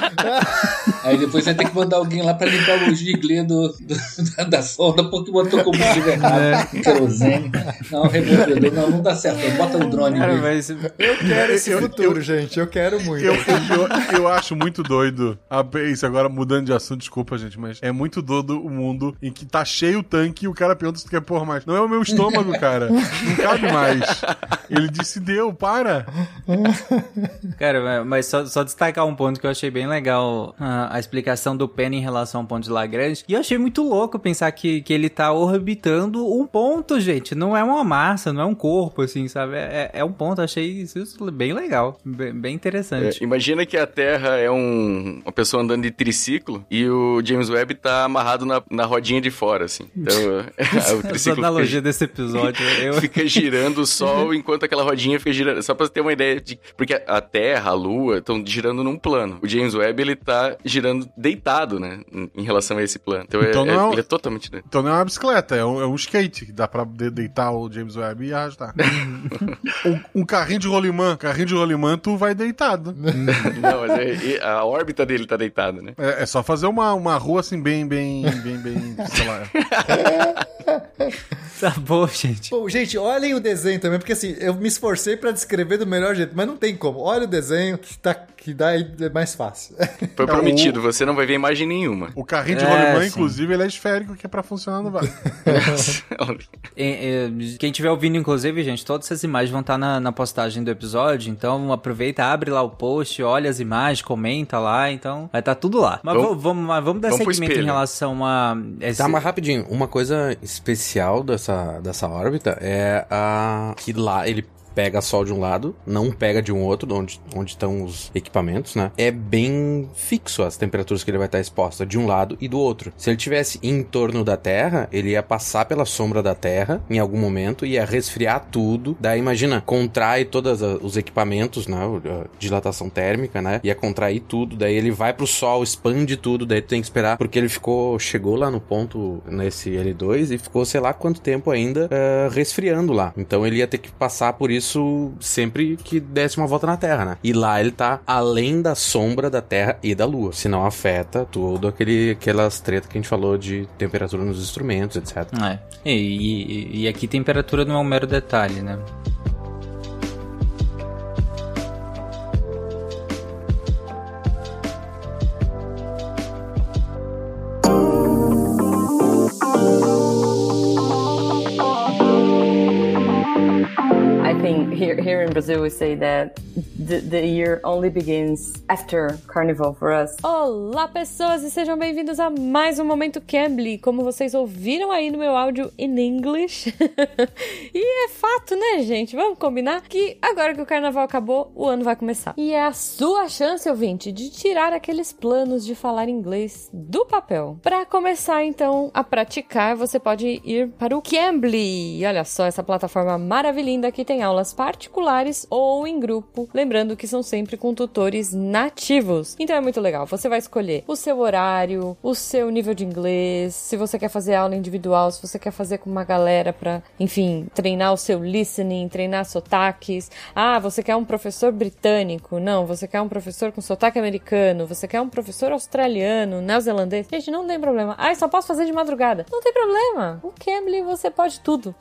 [SPEAKER 3] [laughs]
[SPEAKER 6] Aí depois vai ter que mandar alguém lá pra limpar o giglê do, do- da, da sonda porque botou combustível errado. Querosene. Não, removedor. Não, não dá certo. Bota o drone
[SPEAKER 1] Cara, mas
[SPEAKER 3] Eu quero esse
[SPEAKER 5] Eu-
[SPEAKER 3] futuro, gente. Eu quero muito.
[SPEAKER 5] Eu, eu, eu acho muito doido. a- Isso agora mudando de assunto, desculpa, gente, mas é muito doido o mundo em que tá cheio o tanque e o cara pergunta se tu quer pôr mais. Não é o meu estômago, cara. Não cabe mais. Ele disse: deu, para. [laughs]
[SPEAKER 1] Cara, mas só, só destacar um ponto que eu achei bem legal, a, a explicação do Penny em relação ao ponto de Lagrange. E eu achei muito louco pensar que, que ele tá orbitando um ponto, gente. Não é uma massa, não é um corpo, assim, sabe? É, é um ponto. Achei isso bem legal, bem, bem
[SPEAKER 2] É,
[SPEAKER 1] interessante.
[SPEAKER 2] imagina que a Terra é um, uma pessoa andando de triciclo e o James Webb tá amarrado na, na rodinha de fora, assim. Então, [laughs] o
[SPEAKER 1] Essa
[SPEAKER 2] triciclo
[SPEAKER 1] analogia
[SPEAKER 2] fica,
[SPEAKER 1] desse episódio, [laughs] eu...
[SPEAKER 2] fica girando o Sol enquanto aquela rodinha fica girando. Só pra você ter uma ideia de... Porque a Terra, a Lua, estão girando num plano. O James Webb, ele tá girando deitado, né? Em relação a esse plano. Então, é-
[SPEAKER 5] Então não
[SPEAKER 2] é-
[SPEAKER 5] é um-
[SPEAKER 2] ele é totalmente...
[SPEAKER 5] Então não é uma bicicleta, é um, é um skate que dá pra de- deitar o James Webb e arrastar. [laughs] um, um carrinho de rolimã. Carrinho de rolimã, tu vai deitado. [laughs]
[SPEAKER 2] Não, mas é- a órbita dele tá deitada, né?
[SPEAKER 5] É, é só fazer uma, uma rua assim, bem, bem, bem, bem, sei lá.
[SPEAKER 1] Tá bom, gente.
[SPEAKER 3] Bom, gente, olhem o desenho também, porque assim, eu me esforcei pra descrever do melhor jeito, mas não tem como. Olha o desenho que, tá, que dá aí é mais fácil. [laughs]
[SPEAKER 2] Foi
[SPEAKER 5] É,
[SPEAKER 2] prometido, você não vai ver imagem nenhuma.
[SPEAKER 5] O carrinho de
[SPEAKER 1] É,
[SPEAKER 5] rolimã,
[SPEAKER 1] sim.
[SPEAKER 5] inclusive, ele é esférico, que é pra funcionar no bar. [laughs]
[SPEAKER 1] Quem tiver ouvindo, inclusive, gente, todas essas imagens vão estar na, na postagem do episódio. Então aproveita, abre lá o post, olha as imagens, comenta lá. Então vai estar tudo lá. Mas
[SPEAKER 2] Vamos-
[SPEAKER 1] vamos, mas vamos dar
[SPEAKER 2] vamos
[SPEAKER 1] segmento em relação a. Esse...
[SPEAKER 4] Tá, mas rapidinho, uma coisa especial dessa, dessa órbita é a que lá ele pega sol de um lado, não pega de um outro, de onde onde estão os equipamentos, né? É bem fixo as temperaturas que ele vai estar exposto de um lado e do outro. Se ele tivesse em torno da Terra, ele ia passar pela sombra da Terra em algum momento, ia resfriar tudo. Daí imagina, contrai todos os equipamentos, né? Dilatação térmica, né? Ia contrair tudo, daí ele vai pro sol, expande tudo, daí tu tem que esperar, porque ele ficou, chegou lá no ponto nesse L2 e ficou sei lá quanto tempo ainda eh, resfriando lá. Então ele ia ter que passar por isso sempre que desse uma volta na Terra, né? E lá ele tá além da sombra da Terra e da Lua, senão afeta tudo aquele, aquelas tretas que a gente falou de temperatura nos instrumentos, etc.
[SPEAKER 1] É. E, e- e aqui temperatura não é um mero detalhe, né?
[SPEAKER 11] because they always say that the, the year only begins after Carnival for us.
[SPEAKER 12] Olá, pessoas, e sejam bem-vindos a mais um Momento Cambly. Como vocês ouviram aí no meu áudio in English. [laughs] e é fato, né, gente? Vamos combinar que agora que o carnaval acabou, o ano vai começar. E é a sua chance, ouvinte, de tirar aqueles planos de falar inglês do papel. Para começar, então, a praticar, você pode ir para o Cambly. Olha só essa plataforma maravilhosa que tem aulas particulares ou em grupo. Lembrando que são sempre com tutores nativos. Então é muito legal. Você vai escolher o seu horário, o seu nível de inglês, se você quer fazer aula individual, se você quer fazer com uma galera para, enfim, treinar o seu listening, treinar sotaques. Ah, você quer um professor britânico? Não, você quer um professor com sotaque americano, você quer um professor australiano, neozelandês. Gente, não tem problema. Ah, só posso fazer de madrugada. Não tem problema. O Cambly você pode tudo.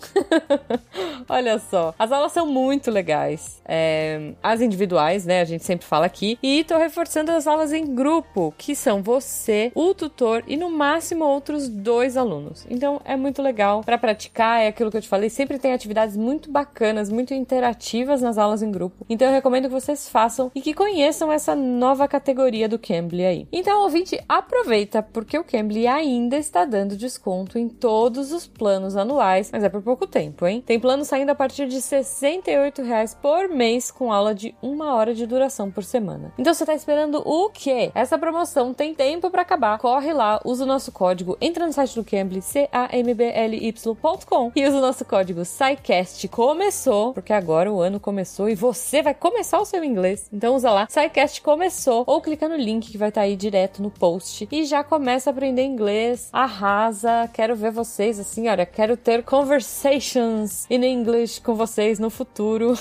[SPEAKER 12] [laughs] Olha só, as aulas são muito legais. É, as individuais individuais, né? A gente sempre fala aqui. E tô reforçando as aulas em grupo, que são você, o tutor e no máximo outros dois alunos. Então é muito legal para praticar, é aquilo que eu te falei, sempre tem atividades muito bacanas, muito interativas nas aulas em grupo. Então eu recomendo que vocês façam e que conheçam essa nova categoria do Cambly aí. Então, ouvinte, aproveita porque o Cambly ainda está dando desconto em todos os planos anuais, mas é por pouco tempo, hein? Tem plano saindo a partir de 68 reais por mês com aula de uma hora de duração por semana. Então você tá esperando o quê? Essa promoção tem tempo para acabar. Corre lá, usa o nosso código, entra no site do Cambly, C-A-M-B-L-Y.com e usa o nosso código SciCast. Começou, porque agora o ano começou e você vai começar o seu inglês. Então usa lá, SciCast começou, ou clica no link que vai estar tá aí direto no post e já começa a aprender inglês. Arrasa, quero ver vocês assim, olha, quero ter conversations in English com vocês no futuro.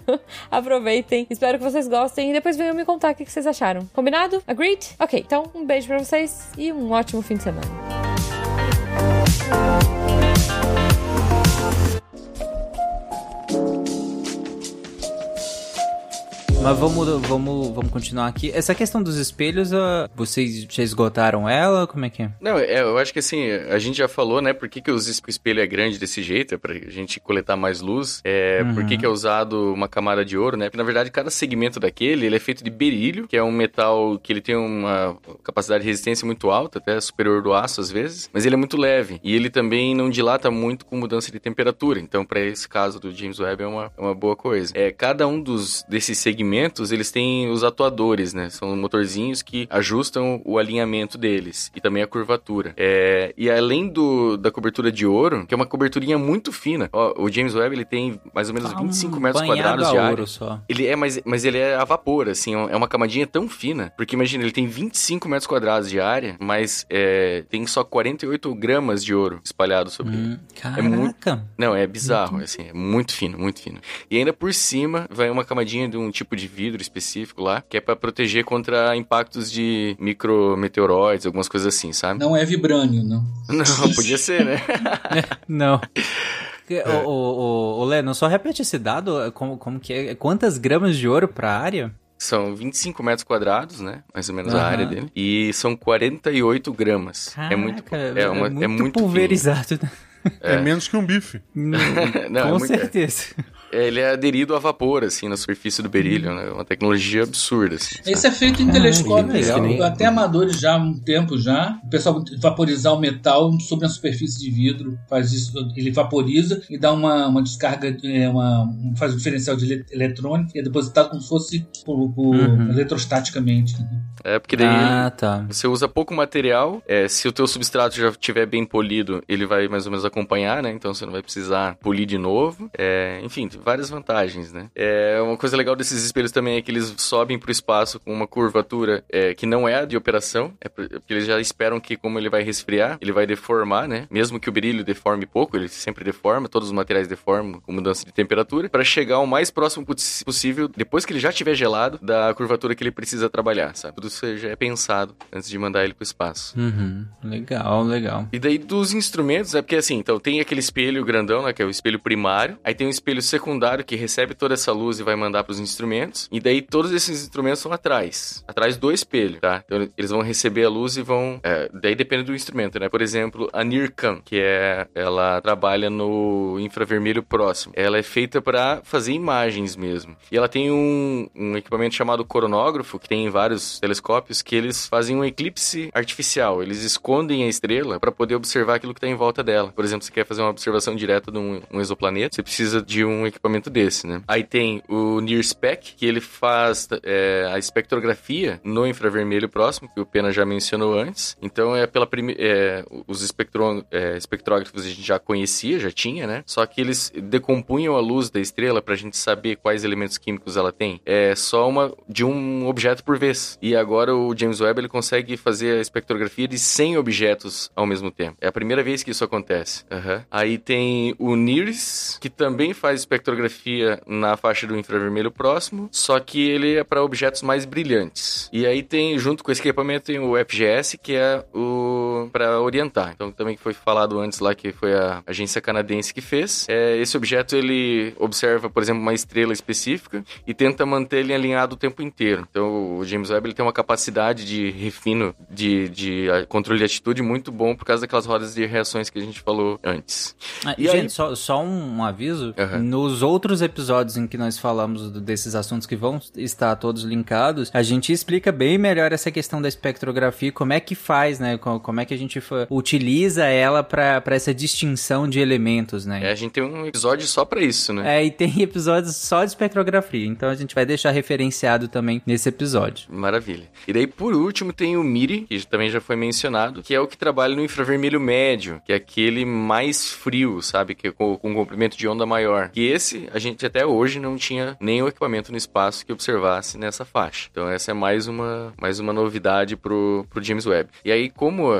[SPEAKER 12] [laughs] Aproveitem, espero que vocês gostem e depois venham me contar o que vocês acharam. Combinado? Agreed? Ok, então um beijo pra vocês e um ótimo fim de semana.
[SPEAKER 1] Mas vamos, vamos, vamos continuar aqui. Essa questão dos espelhos, uh, vocês já esgotaram ela? Como é que é?
[SPEAKER 2] Não, é, eu acho que assim, a gente já falou, né, por que, que o espelho é grande desse jeito, é pra gente coletar mais luz, é,
[SPEAKER 1] Uhum.
[SPEAKER 2] por que, que é usado uma camada de ouro, né, porque na verdade cada segmento daquele, ele é feito de berílio, que é um metal que ele tem uma capacidade de resistência muito alta, até superior do aço às vezes, mas ele é muito leve, e ele também não dilata muito com mudança de temperatura, então para esse caso do James Webb é uma, é uma boa coisa. É, cada um dos desses segmentos, eles têm os atuadores, né, são motorzinhos que ajustam o alinhamento deles, e também a curvatura. É, e além do, da cobertura de ouro, que é uma coberturinha muito fina, ó, o James Webb ele tem mais ou menos
[SPEAKER 1] Tá
[SPEAKER 2] 25
[SPEAKER 1] um
[SPEAKER 2] metros quadrados de área.
[SPEAKER 1] só.
[SPEAKER 2] Ele é, mas, mas ele é a vapor, assim, é uma camadinha tão fina, porque imagina, ele tem 25 metros quadrados de área, mas é, tem só 48 gramas de ouro espalhado sobre ele.
[SPEAKER 1] Hum,
[SPEAKER 2] É muito,
[SPEAKER 1] caraca.
[SPEAKER 2] não, é bizarro, assim, é muito fino, muito fino. E ainda por cima vai uma camadinha de um tipo de vidro específico lá, que é pra proteger contra impactos de micrometeoroides, algumas coisas assim, sabe?
[SPEAKER 6] Não é vibrânio, não.
[SPEAKER 2] Não, [laughs] podia ser, né? [laughs]
[SPEAKER 1] Não. O, o, o, o Leno, só repete esse dado, como, como que é? Quantas gramas de ouro pra área?
[SPEAKER 2] São 25 metros quadrados, né? Mais ou menos a
[SPEAKER 1] Aham.
[SPEAKER 2] área dele. E são 48 gramas. é muito,
[SPEAKER 1] Caraca,
[SPEAKER 2] é, uma, é muito,
[SPEAKER 1] pulverizado. né?
[SPEAKER 5] É, menos que um bife. [laughs]
[SPEAKER 2] Não, é
[SPEAKER 1] Com
[SPEAKER 2] muito-
[SPEAKER 1] certeza.
[SPEAKER 2] É, ele é aderido a vapor, assim, na superfície do berílio, né? É uma tecnologia absurda, assim. sabe?
[SPEAKER 6] Esse é feito em
[SPEAKER 1] Ah,
[SPEAKER 6] telescópios, até amadores já há um tempo já. O pessoal vaporizar o metal sobre a superfície de vidro, faz isso, ele vaporiza e dá uma, uma descarga, é, uma, um- faz um diferencial de ele- eletrônico e é depositado como se fosse por, por-
[SPEAKER 1] Uhum.
[SPEAKER 6] eletrostaticamente. né?
[SPEAKER 2] É, porque daí
[SPEAKER 1] Ah, tá.
[SPEAKER 2] você usa pouco material. é, se o teu substrato já estiver bem polido, ele vai mais ou menos acompanhar, né? Então você não vai precisar polir de novo. É, enfim, várias vantagens, né? É, uma coisa legal desses espelhos também é que eles sobem pro espaço com uma curvatura é, que não é a de operação. É por- porque eles já esperam que, como ele vai resfriar, ele vai deformar, né? Mesmo que o brilho deforme pouco, ele sempre deforma, todos os materiais deformam com mudança de temperatura, para chegar o mais próximo possível, depois que ele já estiver gelado, da curvatura que ele precisa trabalhar, sabe? Tudo isso já é pensado antes de mandar ele pro espaço.
[SPEAKER 1] Uhum. Legal, legal.
[SPEAKER 2] E daí dos instrumentos, é porque assim, então tem aquele espelho grandão, né, que é o espelho primário, aí tem um espelho secundário que recebe toda essa luz e vai mandar pros instrumentos, e daí todos esses instrumentos são atrás, atrás do espelho, tá? Então eles vão receber a luz e vão, é, daí depende do instrumento, né? Por exemplo, a NIRCam, que é, ela trabalha no infravermelho próximo. Ela é feita para fazer imagens mesmo. E ela tem um, um equipamento chamado coronógrafo, que tem em vários telescópios, que eles fazem um eclipse artificial. Eles escondem a estrela para poder observar aquilo que está em volta dela. Por exemplo, você quer fazer uma observação direta de um, um exoplaneta, você precisa de um equipamento desse, né? Aí tem o NIRSPEC, que ele faz é, a espectrografia no infravermelho próximo, que o Pena já mencionou antes. Então é pela primeira. É, os espectro, é, espectrógrafos a gente já conhecia, já tinha, né? Só que eles decompunham a luz da estrela pra gente saber quais elementos químicos ela tem. É só uma de um objeto por vez. E agora o James Webb ele consegue fazer a espectrografia de 100 objetos ao mesmo tempo. É a primeira vez que isso acontece. Aham. Aí tem o NIRS, que também faz espectrografia na faixa do infravermelho próximo, só que ele é para objetos mais brilhantes. E aí tem, junto com esse equipamento, tem o FGS, que é o para orientar. Então também foi falado antes lá que foi a agência canadense que fez. É, esse objeto ele observa, por exemplo, uma estrela específica e tenta manter ele alinhado o tempo inteiro. Então o James Webb ele tem uma capacidade de refino de, de controle de atitude muito bom por causa daquelas rodas de reações que a gente falou antes.
[SPEAKER 1] Ah,
[SPEAKER 2] E
[SPEAKER 1] gente,
[SPEAKER 2] aí-
[SPEAKER 1] só, só um aviso.
[SPEAKER 2] Aham.
[SPEAKER 1] Nos outros episódios em que nós falamos desses assuntos que vão estar todos linkados, a gente explica bem melhor essa questão da espectrografia, como é que faz, né? Co- Como é que a gente utiliza ela para essa distinção de elementos, né?
[SPEAKER 2] É, a gente tem um episódio só para isso, né?
[SPEAKER 1] É, e tem [laughs] episódios só de espectrografia, então a gente vai deixar referenciado também nesse episódio.
[SPEAKER 2] Maravilha. E daí, por último, tem o MIRI, que também já foi mencionado, que é o que trabalha no infravermelho médio, que é aquele mais frio, sabe? Que é com, com um comprimento de onda maior. E esse, a gente até hoje não tinha nenhum equipamento no espaço que observasse nessa faixa. Então, essa é mais uma, mais uma novidade pro, pro James Webb. E aí, como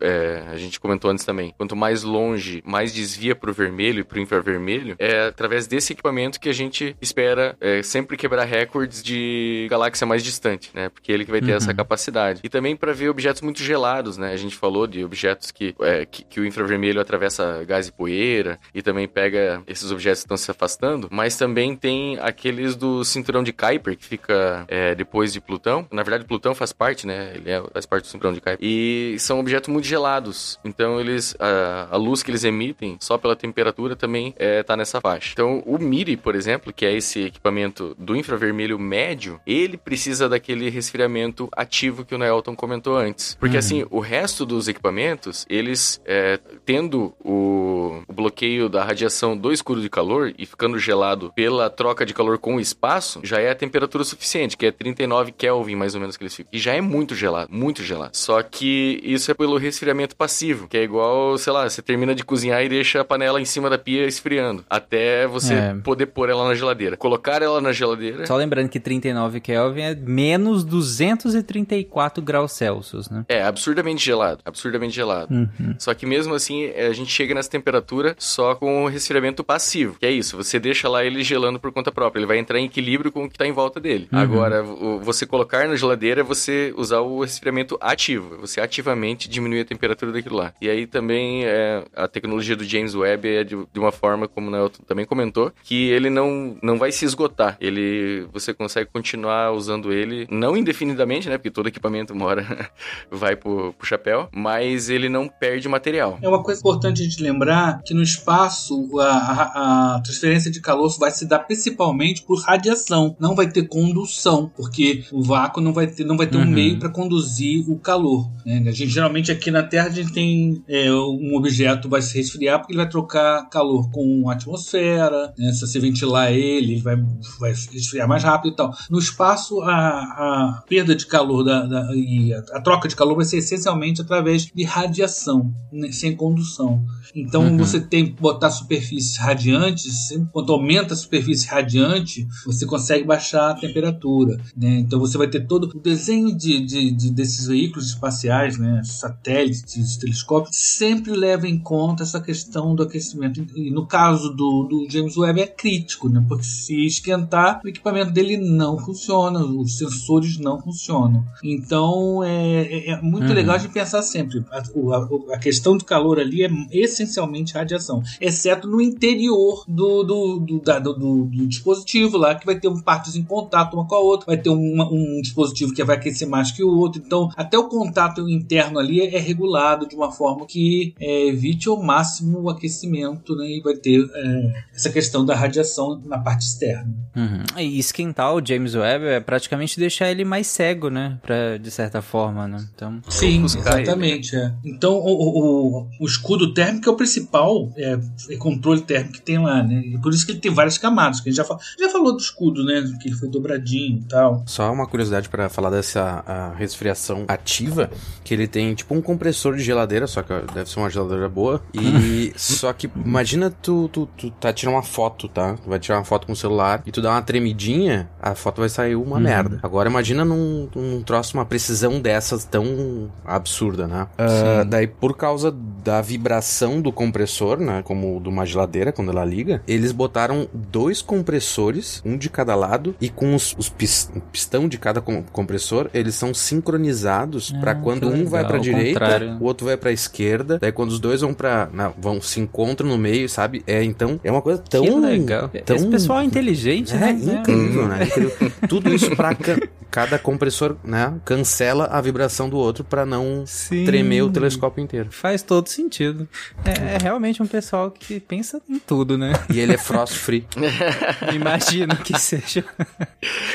[SPEAKER 2] é, a gente comentou antes também, quanto mais longe, mais desvia pro vermelho e pro infravermelho, é através desse equipamento que a gente espera é, sempre quebrar recordes de galáxia mais distante, né? Porque ele que vai ter
[SPEAKER 1] Uhum.
[SPEAKER 2] essa capacidade. E também para ver objetos muito gelados, né? A gente falou de objetos que, é, que, que o infravermelho atravessa gás e poeira e também pega esses objetos que estão se afastando, mas também tem aqueles do cinturão de Kuiper que fica é, depois de Plutão. Na verdade, Plutão faz parte, né? Ele é, faz parte do cinturão de Kuiper. E são objetos muito gelados. Então, eles a, a luz que eles emitem, só pela temperatura, também é, tá nessa faixa. Então, o MIRI, por exemplo, que é esse equipamento do infravermelho médio, ele precisa daquele resfriamento ativo que o Nelton comentou antes. Porque,
[SPEAKER 1] Uhum.
[SPEAKER 2] assim, o resto dos equipamentos, eles, é, tendo o, o bloqueio da radiação do escudo de calor e ficando gelado pela troca de calor com o espaço, já é a temperatura suficiente, que é 39 Kelvin, mais ou menos, que eles ficam. E já é muito gelado, muito gelado. Só que isso é pelo resfriamento passivo, que é igual, sei lá, você termina de cozinhar e deixa a panela em cima da pia esfriando, até você
[SPEAKER 1] É.
[SPEAKER 2] poder pôr ela na geladeira. Colocar ela na geladeira...
[SPEAKER 1] Só lembrando que 39 Kelvin é menos 234 graus Celsius, né?
[SPEAKER 2] É, absurdamente gelado. Absurdamente gelado.
[SPEAKER 1] Uhum.
[SPEAKER 2] Só que mesmo assim, é, a gente chega nessa temperatura só com o resfriamento passivo. Que é isso, você deixa lá ele gelando por conta própria. Ele vai entrar em equilíbrio com o que tá em volta dele.
[SPEAKER 1] Uhum.
[SPEAKER 2] Agora, o- você colocar na geladeira é você usar o resfriamento ativo. Você ativamente diminui a temperatura daquilo lá. E aí também é, a tecnologia do James Webb é de, de uma forma, como o Nelton também comentou, que ele não, não vai se esgotar. Ele, você consegue continuar usando ele, não indefinidamente, né? Porque todo equipamento [laughs] uma hora vai pro, pro chapéu, mas ele não perde material.
[SPEAKER 6] É uma coisa importante a gente lembrar que no espaço a, a- a transferência de calor vai se dar principalmente por radiação, não vai ter condução, porque o vácuo não vai ter, não vai ter um
[SPEAKER 1] Uhum.
[SPEAKER 6] meio para conduzir o calor. né? A gente, geralmente aqui na Terra a gente tem é, um objeto vai se resfriar porque ele vai trocar calor com a atmosfera, né? se você ventilar ele, ele vai, vai resfriar mais rápido e tal. No espaço a, a perda de calor da, da- e a, a troca de calor vai ser essencialmente através de radiação, né? sem condução. Então
[SPEAKER 1] Uhum.
[SPEAKER 6] você tem que botar superfícies radiantes, quanto aumenta a superfície radiante, você consegue baixar a temperatura. Né? Então você vai ter todo o desenho de, de- de- desses veículos espaciais, né? satélites, telescópios, sempre leva em conta essa questão do aquecimento. E no caso do, do James Webb é crítico, né? porque se esquentar, o equipamento dele não funciona, os sensores não funcionam. Então é, é- é muito
[SPEAKER 1] Uhum.
[SPEAKER 6] legal de pensar sempre. A, a- a questão do calor ali é essencialmente radiação, exceto no interior do, do, do, da- do- do- do dispositivo lá, que vai ter partes em contato uma com a outra, vai ter uma- um dispositivo que vai aquecer mais que o outro. Então, até o contato interno ali é regulado de uma forma que é, evite ao máximo o aquecimento, né? E vai ter é, essa questão da radiação na parte externa.
[SPEAKER 1] Uhum. E esquentar o James Webb é praticamente deixar ele mais cego, né? Pra, de certa forma, né? Então.
[SPEAKER 6] Sim, exatamente. É. Então, o, o, o- o escudo térmico é o principal é, é controle térmico que tem lá, né? Por isso que ele tem várias camadas. Que a gente já, já falou do escudo, né? Que ele foi dobradinho e tal.
[SPEAKER 4] Só uma curiosidade pra falar dessa resfriação ativa, que ele tem tipo um compressor de geladeira, só que deve ser uma geladeira boa. E [laughs] só que imagina tu, tu, tu tá tirando uma foto, tá? Tu vai tirar uma foto com o celular e tu dá uma tremidinha, a foto vai sair uma
[SPEAKER 1] Uhum.
[SPEAKER 4] merda. Agora imagina num, num troço, uma precisão dessas tão absurda, né? Ah, daí por causa da vibração do compressor, né? Como de uma geladeira, quando ela liga, ele eles botaram dois compressores, um de cada lado, e com os, os pis- pistão de cada com- compressor, eles são sincronizados
[SPEAKER 1] Ah,
[SPEAKER 4] pra quando um vai
[SPEAKER 1] legal,
[SPEAKER 4] pra
[SPEAKER 1] ao
[SPEAKER 4] direita,
[SPEAKER 1] contrário.
[SPEAKER 4] o outro vai pra esquerda. Daí quando os dois vão pra. Não, vão se encontram no meio, sabe? É então é uma coisa tão
[SPEAKER 1] que legal.
[SPEAKER 4] tão
[SPEAKER 1] Esse pessoal é inteligente,
[SPEAKER 4] é
[SPEAKER 1] né?
[SPEAKER 4] incrível, né? Incrível. Tudo isso pra ca- cada compressor, né? Cancela a vibração do outro pra não
[SPEAKER 1] Sim.
[SPEAKER 4] tremer o telescópio inteiro.
[SPEAKER 1] Faz todo sentido. É, é realmente um pessoal que pensa em tudo, né?
[SPEAKER 4] E ele é frost free. [laughs]
[SPEAKER 1] Imagino que seja.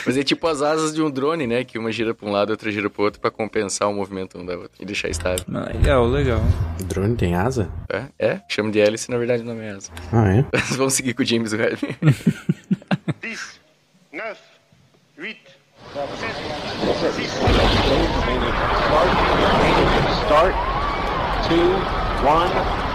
[SPEAKER 2] Mas é tipo as asas de um drone, né? Que uma gira pra um lado, outra gira pro outro pra compensar o movimento um da outra e deixar estável.
[SPEAKER 1] Ah, legal, legal.
[SPEAKER 4] O drone tem asa?
[SPEAKER 2] É, é. Chama de hélice, na verdade não é asa.
[SPEAKER 4] Ah, é? [laughs]
[SPEAKER 2] Mas vamos seguir com o James Webb.
[SPEAKER 9] 10, 9, 8, 7, 6,
[SPEAKER 10] 5, 4, 3, 2, 1...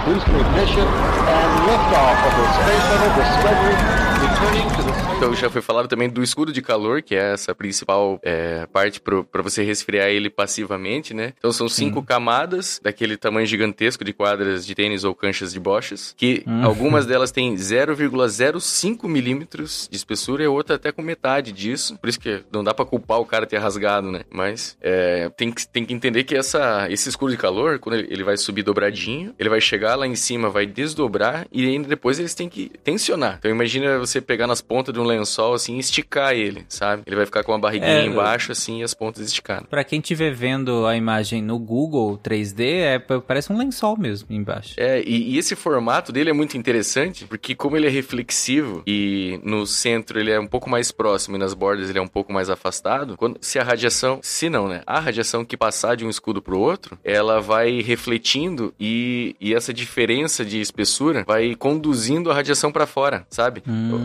[SPEAKER 2] Então já foi falado também do escudo de calor, que é essa principal é, parte para você resfriar ele passivamente, né? Então são cinco camadas daquele tamanho gigantesco de quadras de tênis ou canchas de bochas, que
[SPEAKER 1] Hum. [laughs]
[SPEAKER 2] algumas delas têm 0,05 milímetros de espessura e a outra até com metade disso. Por isso que não dá para culpar o cara ter rasgado, né? Mas é, tem, que, tem que entender que essa, esse escudo de calor, quando ele, ele vai subir dobradinho, ele vai chegar lá em cima, vai desdobrar e ainda depois eles têm que tensionar. Então imagina você pegar nas pontas de um lençol assim e esticar ele, sabe? Ele vai ficar com a barriguinha
[SPEAKER 1] É,
[SPEAKER 2] embaixo assim e as pontas esticadas.
[SPEAKER 1] Pra quem estiver vendo a imagem no Google 3D, é, parece um lençol mesmo embaixo.
[SPEAKER 2] É, e, e esse formato dele é muito interessante, porque como ele é reflexivo e no centro ele é um pouco mais próximo e nas bordas ele é um pouco mais afastado, quando, se a radiação, se não, né? A radiação que passar de um escudo pro outro, ela vai refletindo e, e essa diferença de espessura vai conduzindo a radiação para fora, sabe?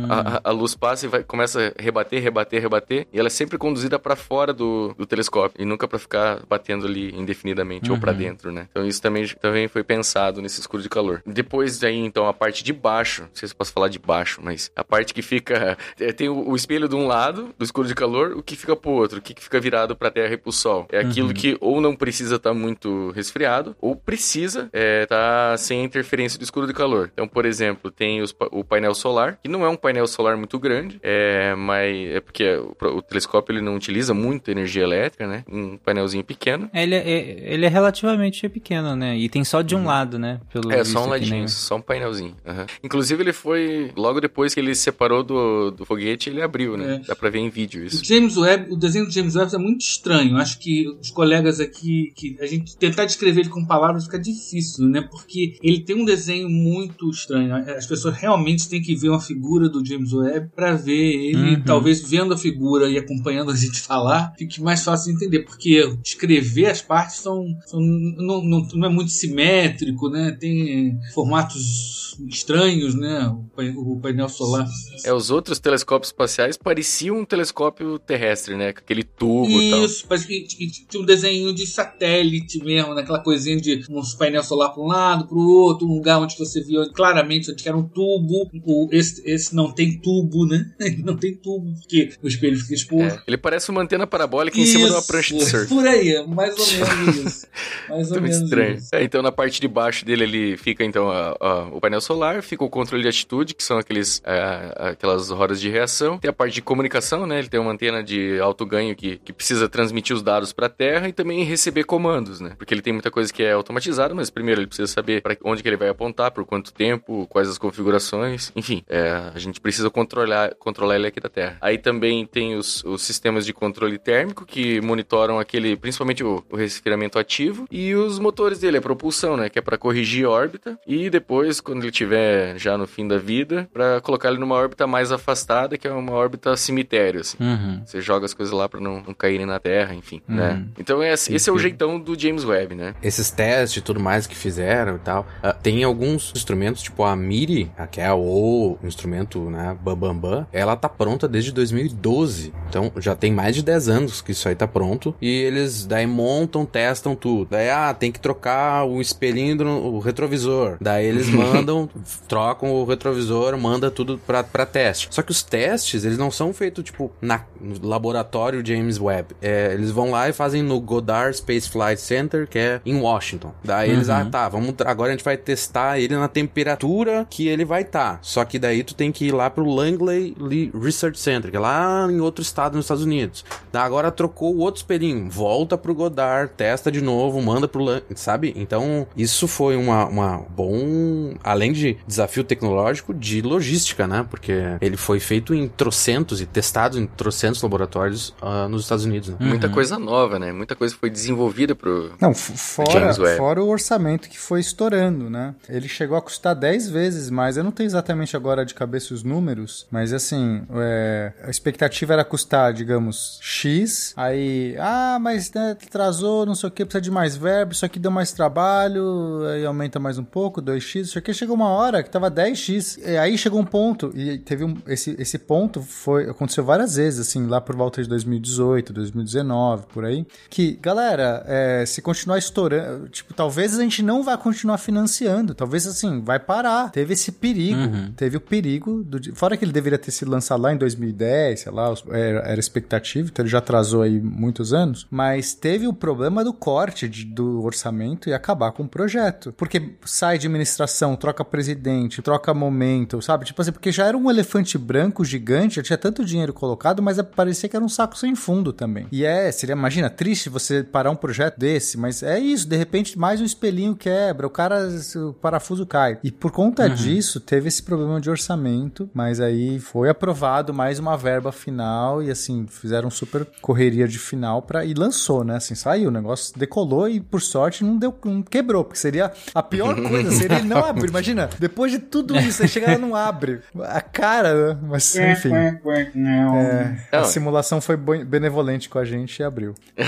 [SPEAKER 2] A, a- a luz passa e vai, começa a rebater, rebater, rebater, e ela é sempre conduzida para fora do, do telescópio, e nunca para ficar batendo ali indefinidamente ou para
[SPEAKER 1] Uhum.
[SPEAKER 2] dentro, né? Então isso também, também foi pensado nesse escudo de calor. Depois daí, então, a parte de baixo, não sei se eu posso falar de baixo, mas a parte que fica. [laughs] é, Tem o, o espelho de um lado do escudo de calor, o que fica pro outro, o que fica virado pra terra e pro sol. É aquilo
[SPEAKER 1] Uhum.
[SPEAKER 2] que ou não precisa estar muito resfriado, ou precisa estar sem a interferência do escudo de calor. Então, por exemplo, tem os o painel solar, que não é um painel solar muito grande, é, mas é porque o, o telescópio ele não utiliza muita energia elétrica, né? Um painelzinho pequeno.
[SPEAKER 1] Ele é, ele é relativamente pequeno, né? E tem só de um lado, né? Pelo
[SPEAKER 2] É, só um
[SPEAKER 1] aqui,
[SPEAKER 2] ladinho,
[SPEAKER 1] né?
[SPEAKER 2] só um painelzinho. aham. Inclusive, ele foi. Logo depois que ele se separou do, do foguete, ele abriu, né?
[SPEAKER 6] É.
[SPEAKER 2] Dá pra ver em vídeo
[SPEAKER 6] O
[SPEAKER 2] isso.
[SPEAKER 6] James Webb, o desenho do James Webb é muito estranho. Acho que os colegas aqui, que a gente tentar descrever ele com palavras fica difícil, né? Porque ele tem um desenho muito estranho. As pessoas realmente têm que ver uma figura do James Webb para ver ele,
[SPEAKER 1] Uhum.
[SPEAKER 6] talvez vendo a figura e acompanhando a gente falar, fique mais fácil de entender. Porque descrever as partes são, são- não, não, não é muito simétrico, né? Tem formatos estranhos, né? O, pai- o painel solar.
[SPEAKER 2] É, os outros telescópios espaciais pareciam um telescópio terrestre, né? Com aquele tubo e tal.
[SPEAKER 6] Isso, parece que tinha um desenho de satélite mesmo, naquela coisinha de um painel solar para um lado, para o outro, um lugar onde você via claramente onde era um tubo. O, esse, esse não tem tubo, né? [laughs] Ele não tem tubo, porque o espelho fica exposto.
[SPEAKER 2] É, ele parece uma antena parabólica em cima de uma
[SPEAKER 6] Isso,
[SPEAKER 2] prancha de surf.
[SPEAKER 6] Por aí, é mais ou [laughs] menos isso. Mais ou
[SPEAKER 2] Muito
[SPEAKER 6] menos
[SPEAKER 2] estranho.
[SPEAKER 6] isso.
[SPEAKER 2] É, então, na parte de baixo dele, ele fica, então, a- a- o painel solar, fica o controle de atitude, que são aqueles, a- aquelas rodas de reação. Tem a parte de comunicação, né? Ele tem uma antena de alto ganho que, que precisa transmitir os dados para a Terra e também receber comandos, né? Porque ele tem muita coisa que é automatizada, mas primeiro ele precisa saber para onde que ele vai apontar, por quanto tempo, quais as configurações. Enfim, é, a gente precisa controlar, controlar ele aqui da Terra. Aí também tem os, os sistemas de controle térmico que monitoram aquele, principalmente o, o resfriamento ativo e os motores dele, a propulsão, né, que é para corrigir a órbita e depois quando ele tiver já no fim da vida, para colocar ele numa órbita mais afastada, que é uma órbita cemitério, assim.
[SPEAKER 1] Uhum.
[SPEAKER 2] Você joga as coisas lá para não, não caírem na Terra, enfim,
[SPEAKER 1] Uhum.
[SPEAKER 2] né? Então esse, esse é o jeitão do James Webb, né?
[SPEAKER 4] Esses testes e tudo mais que fizeram e tal, ah, tem alguns instrumentos, tipo a MIRI, que é o instrumento né, Bambambam, ela tá pronta desde 2012. Então já tem mais de 10 anos que isso aí tá pronto. E eles daí montam, testam tudo. Daí, ah, tem que trocar o espelhinho do o retrovisor. Daí eles [laughs] mandam, trocam o retrovisor, manda tudo pra, pra teste. Só que os testes, eles não são feitos, tipo, na, no laboratório James Webb. É, eles vão lá e fazem no Goddard Space Flight Center, que é em Washington. Daí eles,
[SPEAKER 1] Uhum.
[SPEAKER 4] ah, tá, vamos, tra- agora a gente vai testar ele na temperatura que ele vai estar. Tá. Só que daí tu tem que ir lá pro Langley Research Center, que é lá em outro estado nos Estados Unidos. Agora trocou o outro espelhinho, volta pro Goddard, testa de novo, manda pro Lang, sabe? Então, isso foi uma, uma bom, além de desafio tecnológico, de logística, né? Porque ele foi feito em trocentos e testado em trocentos laboratórios ah, nos Estados Unidos, né?
[SPEAKER 2] Muita coisa nova, né? Muita coisa foi desenvolvida pro.
[SPEAKER 3] Não, fora,
[SPEAKER 2] James Webb.
[SPEAKER 3] fora o orçamento que foi estourando, né? Ele chegou a custar 10 vezes mais. Eu não tenho exatamente agora de cabeça os números, mas assim, é, a expectativa era custar, digamos, X. Aí, ah, mas né, atrasou, não sei o que, precisa de mais verbo, isso aqui deu mais trabalho, aí aumenta mais um pouco, 2x, isso aqui chegou uma hora que tava 10x. E aí chegou um ponto, e teve um, esse, esse ponto foi aconteceu várias vezes, assim, lá por volta de 2018, 2019, por aí, que, galera, é, se continuar estourando, tipo, talvez a gente não vá continuar financiando, talvez, assim, vai parar. Teve esse perigo,
[SPEAKER 1] Uhum.
[SPEAKER 3] teve o perigo, do, fora que ele deveria ter sido lançado lá em 2010, sei lá, era, era expectativa, então ele já atrasou aí muitos anos, mas teve o problema do corte de- do orçamento e acabar com o projeto. Porque sai de administração, troca presidente, troca momento, sabe? Tipo assim, porque já era um elefante branco gigante, já tinha tanto dinheiro colocado, mas parecia que era um saco sem fundo também. E é, seria, imagina, triste você parar um projeto desse, mas é isso, de repente mais um espelhinho quebra, o cara, o parafuso cai. E por conta
[SPEAKER 1] Uhum.
[SPEAKER 3] disso, teve esse problema de orçamento, mas aí foi aprovado mais uma verba final e assim, fizeram super correria de final para e lançou, né? Assim, saiu, o negócio decolou e por sorte não deu, não quebrou, porque seria a pior coisa, seria ele não abrir. Imagina, depois de tudo isso, aí chega lá e não abre. A cara, né? Mas enfim. É, a simulação foi benevolente com a gente e abriu. [laughs]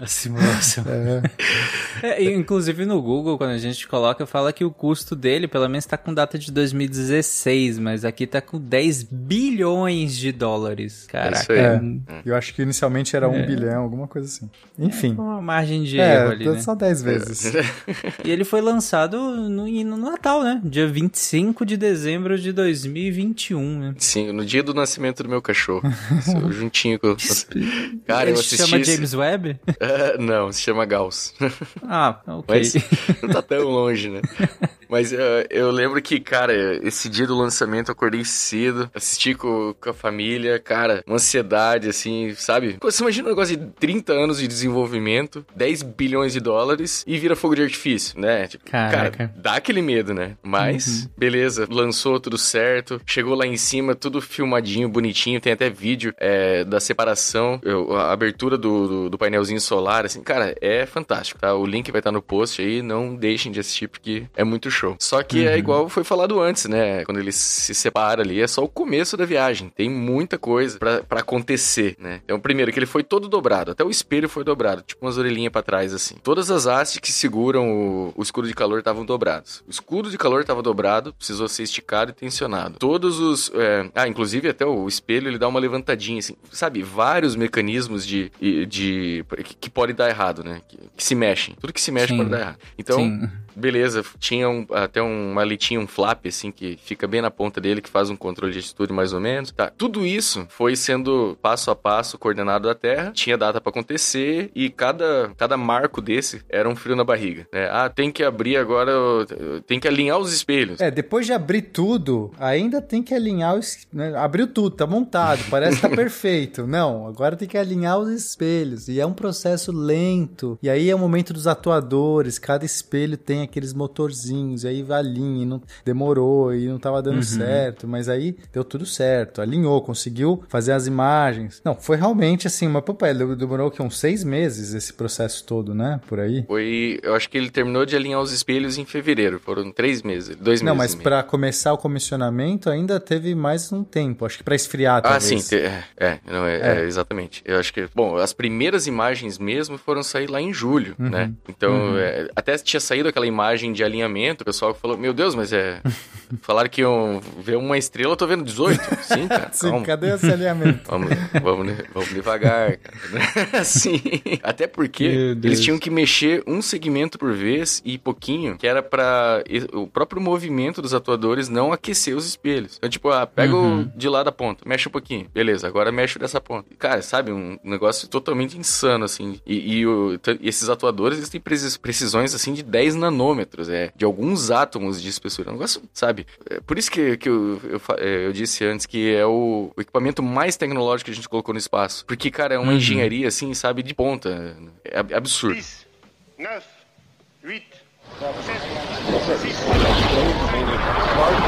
[SPEAKER 1] A simulação. É, e, inclusive no Google, quando a gente coloca, fala que o custo dele, pelo menos, tá com data de 2016, mas aqui tá com 10 bilhões de dólares. Caraca.
[SPEAKER 2] isso aí.
[SPEAKER 3] É,
[SPEAKER 1] um-
[SPEAKER 3] eu acho que inicialmente era um bilhão, alguma coisa assim. Enfim.
[SPEAKER 1] Uma margem de
[SPEAKER 3] É,
[SPEAKER 1] erro ali, né?
[SPEAKER 3] só 10 vezes. [laughs]
[SPEAKER 1] E ele foi lançado no, no Natal, né? Dia 25 de dezembro de 2021, né?
[SPEAKER 2] Sim, no dia do nascimento do meu cachorro. [laughs] Eu juntinho com. Cara, eu
[SPEAKER 1] ele
[SPEAKER 2] assisti.
[SPEAKER 1] se chama James Webb? [laughs]
[SPEAKER 2] É, não, se chama Gauss.
[SPEAKER 1] Ah, ok.
[SPEAKER 2] Mas [laughs] não tá tão longe, né? [laughs] Mas eh, eu lembro que, cara, esse dia do lançamento eu acordei cedo, assisti com, com a família, cara, uma ansiedade, assim, sabe? Você imagina um negócio de 30 anos de desenvolvimento, 10 bilhões de dólares e vira fogo de artifício, né? Tipo,
[SPEAKER 1] Caraca.
[SPEAKER 2] cara, dá aquele medo, né? Mas, beleza, lançou tudo certo, chegou lá em cima, tudo filmadinho, bonitinho, tem até vídeo é, da separação, eu- a abertura do, do, do painelzinho solar, assim, cara, é fantástico, tá? O link vai estar no post aí, não deixem de assistir porque é muito show. Só que é igual foi falado antes, né? Quando ele se separa ali, é só o começo da viagem, tem muita coisa pra, pra acontecer, né? Então, primeiro, que ele foi todo dobrado, até o espelho foi dobrado, tipo umas orelhinhas pra trás, assim. Todas as hastes que seguram o, o escudo de calor estavam dobrados. O escudo de calor estava dobrado, precisou ser esticado e tensionado. Todos os. é, Ah, inclusive até o espelho ele dá uma levantadinha, assim. Sabe, vários mecanismos de. de, de- que, que podem dar errado, né? Que, que se mexem. Tudo que se mexe
[SPEAKER 1] Sim.
[SPEAKER 2] pode dar errado. Então.
[SPEAKER 1] Sim.
[SPEAKER 2] Beleza, tinha um- até uma litinha, um flap, assim, que fica bem na ponta dele, que faz um controle de atitude mais ou menos. Tá, tudo isso foi sendo passo a passo coordenado da Terra, tinha data pra acontecer e cada, cada marco desse era um frio na barriga. né? Ah, tem que abrir agora, tem que alinhar os espelhos.
[SPEAKER 3] É, depois de abrir tudo, ainda tem que alinhar os. Né? Abriu tudo, tá montado, parece que tá [laughs] perfeito. Não, agora tem que alinhar os espelhos. E é um processo lento. E aí é o momento dos atuadores. Cada espelho tem aqueles motorzinhos. E aí alinha, e não demorou e não tava dando certo. Mas aí deu tudo certo. Alinhou, conseguiu fazer as imagens. Não, foi realmente assim, uma papel. Demorou que uns seis meses esse processo todo, né? Por aí.
[SPEAKER 2] Foi, eu acho que ele terminou de alinhar os espelhos em fevereiro, foram três meses, dois
[SPEAKER 3] Não,
[SPEAKER 2] meses.
[SPEAKER 3] mas
[SPEAKER 2] e meio.
[SPEAKER 3] pra começar o comissionamento ainda teve mais um tempo. Acho que pra esfriar,
[SPEAKER 2] Ah,
[SPEAKER 3] talvez.
[SPEAKER 2] sim, te- é, é, não, é,
[SPEAKER 3] É.
[SPEAKER 2] é, exatamente. Eu acho que, bom, as primeiras imagens mesmo foram sair lá em julho,
[SPEAKER 3] Uhum.
[SPEAKER 2] né? Então,
[SPEAKER 3] Uhum.
[SPEAKER 2] é, até tinha saído aquela imagem de alinhamento, o pessoal falou, meu Deus, mas é... [laughs] Falaram que iam ver uma estrela, eu tô vendo 18. Sim, cara, [laughs]
[SPEAKER 3] Sim,
[SPEAKER 2] calma.
[SPEAKER 3] cadê esse alinhamento? [laughs]
[SPEAKER 2] Vamos, vamos, vamos devagar, cara. Sim. Até porque eles tinham que mexer um segmento por vez e pouquinho, que era pra e- o próprio movimento dos atuadores não aquecer os espelhos. Então, tipo, ah, pega
[SPEAKER 1] Uhum.
[SPEAKER 2] o de lá da ponta, mexe um pouquinho. Beleza, agora mexe dessa ponta. Cara, sabe, um negócio totalmente insano, assim. E, e o- e esses atuadores, eles têm precis- precisões, assim, de 10 nanômetros, nanômetros, é de alguns átomos de espessura. É um negócio, sabe? É por isso que, que eu, eu, é, eu, disse antes que é o, o, equipamento mais tecnológico que a gente colocou no espaço. Porque, cara, é uma
[SPEAKER 1] uhum.
[SPEAKER 2] engenharia, assim, sabe, de ponta. É absurdo.
[SPEAKER 9] 10, 9, 8, 7, 6,
[SPEAKER 10] 5, 4,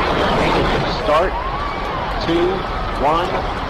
[SPEAKER 10] 3, 2, 1.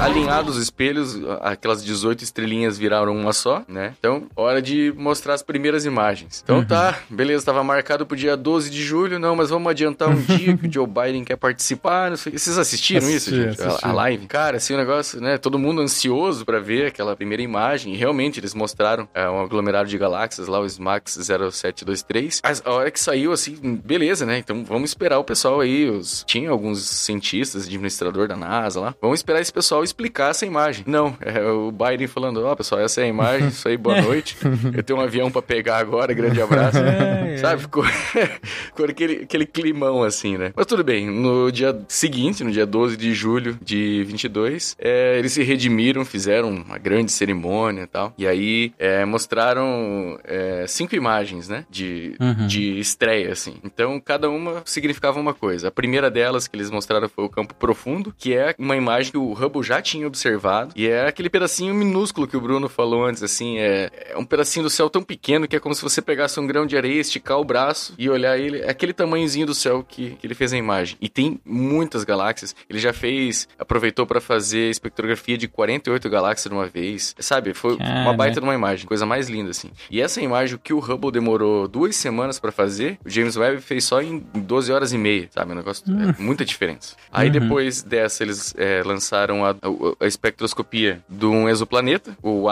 [SPEAKER 2] Alinhados os espelhos, aquelas 18 estrelinhas viraram uma só, né? Então, hora de mostrar as primeiras imagens. Então tá, beleza, tava marcado pro dia 12 de julho, não, mas vamos adiantar um dia que o Joe [laughs] Biden quer participar, não sei. Vocês assistiram isso,
[SPEAKER 3] Assisti,
[SPEAKER 2] gente? A-
[SPEAKER 3] assisti.
[SPEAKER 2] A live? Cara, assim, o negócio, né? Todo mundo ansioso pra ver aquela primeira imagem. E realmente, eles mostraram é, um aglomerado de galáxias lá, o SMAX 0723. Mas a hora que saiu, assim, beleza, né? Então vamos esperar o pessoal aí. Os... Tinha alguns cientistas, administrador da NASA lá. Vamos esperar esse pessoal explicar essa imagem. Não, é o Biden falando: Ó, pessoal, essa é a imagem, isso aí, boa [laughs] noite. Eu tenho um avião pra pegar agora, grande abraço. [laughs]
[SPEAKER 1] É, é.
[SPEAKER 2] Sabe? Ficou, [laughs] ficou aquele, aquele climão assim, né? Mas tudo bem, no dia seguinte, no dia 12 de julho de 22, é, eles se redimiram, fizeram uma grande cerimônia e tal. E aí é, mostraram é, cinco imagens, né? De,
[SPEAKER 1] Uhum.
[SPEAKER 2] de estreia, assim. Então, cada uma significava uma coisa. A primeira delas que eles mostraram foi o campo profundo, que é uma imagem que o Hubble já tinha observado. E é aquele pedacinho minúsculo que o Bruno falou antes, assim. É, é um pedacinho do céu tão pequeno que é como se você pegasse um grão de areia, esticar o braço e olhar ele. É aquele tamanhozinho do céu que, que ele fez a imagem. E tem muitas galáxias. Ele já fez, aproveitou para fazer espectrografia de 48 galáxias de uma vez. Sabe? Foi uma
[SPEAKER 1] Caraca.
[SPEAKER 2] baita de uma imagem. Coisa mais linda, assim. E essa imagem, que o Hubble demorou duas semanas para fazer, o James Webb fez só em 12 horas e meia, sabe? Um negócio, é muita diferença. Aí
[SPEAKER 1] Uhum.
[SPEAKER 2] depois dessa, eles é, lançaram a, a- espectroscopia de um exoplaneta, o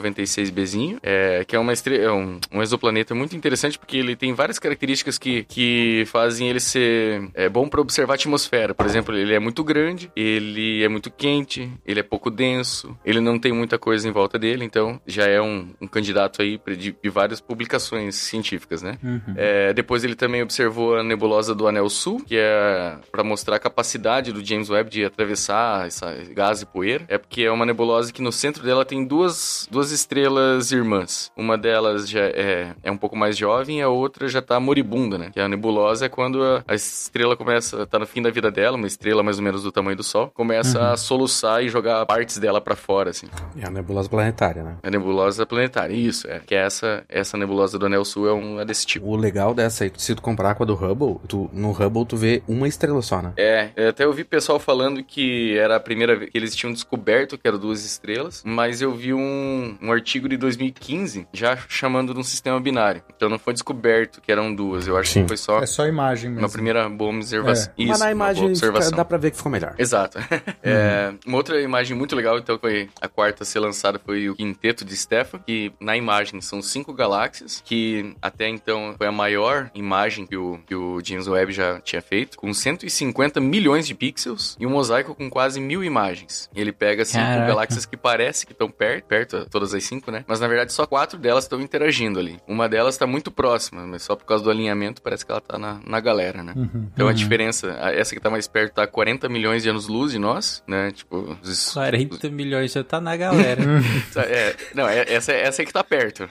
[SPEAKER 2] WASP-96Bzinho, é, que é, uma é um, um exoplaneta muito interessante porque ele tem várias características que, que fazem ele ser é, bom para observar a atmosfera. Por exemplo, ele é muito grande, ele é muito quente, ele é pouco denso, ele não tem muita coisa em volta dele, então já é um, um candidato aí de, de várias publicações científicas, né? É, depois ele também observou a nebulosa do Anel Sul, que é para mostrar a capacidade do James Webb de atravessar essa gás e poeira. É porque é uma nebulosa que no centro dela tem duas, duas estrelas irmãs. Uma delas já é, é um pouco mais jovem e a outra já tá moribunda, né? Que a nebulosa é quando a, a estrela começa, tá no fim da vida dela, uma estrela mais ou menos do tamanho do Sol, começa a soluçar e jogar partes dela para fora, assim.
[SPEAKER 4] É a nebulosa planetária, né?
[SPEAKER 2] A nebulosa planetária, isso, é. Que é essa, essa nebulosa do Anel Sul é uma desse tipo.
[SPEAKER 4] O legal dessa aí, se tu comparar com a do Hubble, tu, no Hubble tu vê uma estrela só, né?
[SPEAKER 2] É, eu até ouvi pessoal falando que era a primeira vez que eles tinham descoberto que eram duas estrelas, mas eu vi um, um artigo de 2015 já chamando de um sistema binário. Então não foi descoberto que eram duas, eu acho
[SPEAKER 4] Sim.
[SPEAKER 2] que foi só
[SPEAKER 3] É só imagem mesmo.
[SPEAKER 2] uma primeira boa observação. Isso,
[SPEAKER 4] Mas na
[SPEAKER 2] uma
[SPEAKER 4] imagem
[SPEAKER 2] boa observação.
[SPEAKER 4] dá pra ver que ficou melhor.
[SPEAKER 2] Exato. [laughs] É, uma outra imagem muito legal, então, foi a quarta a ser lançada foi o quinteto de Stefan, que na imagem são cinco galáxias, que até então foi a maior imagem que o, que o James Webb já tinha feito, com 150 milhões de pixels e um mosaico com quase mil imagens. Ele pega cinco
[SPEAKER 1] Caraca.
[SPEAKER 2] galáxias que parece que estão perto, perto, todas as cinco, né? Mas na verdade só quatro delas estão interagindo ali. Uma delas está muito próxima, mas só por causa do alinhamento parece que ela tá na, na galera, né? Então a diferença, essa que tá mais perto tá a 40 milhões de anos-luz de nós, né? Tipo, os,
[SPEAKER 1] 40 milhões já tá na galera. [laughs]
[SPEAKER 2] é, não, é- essa, essa é que tá perto.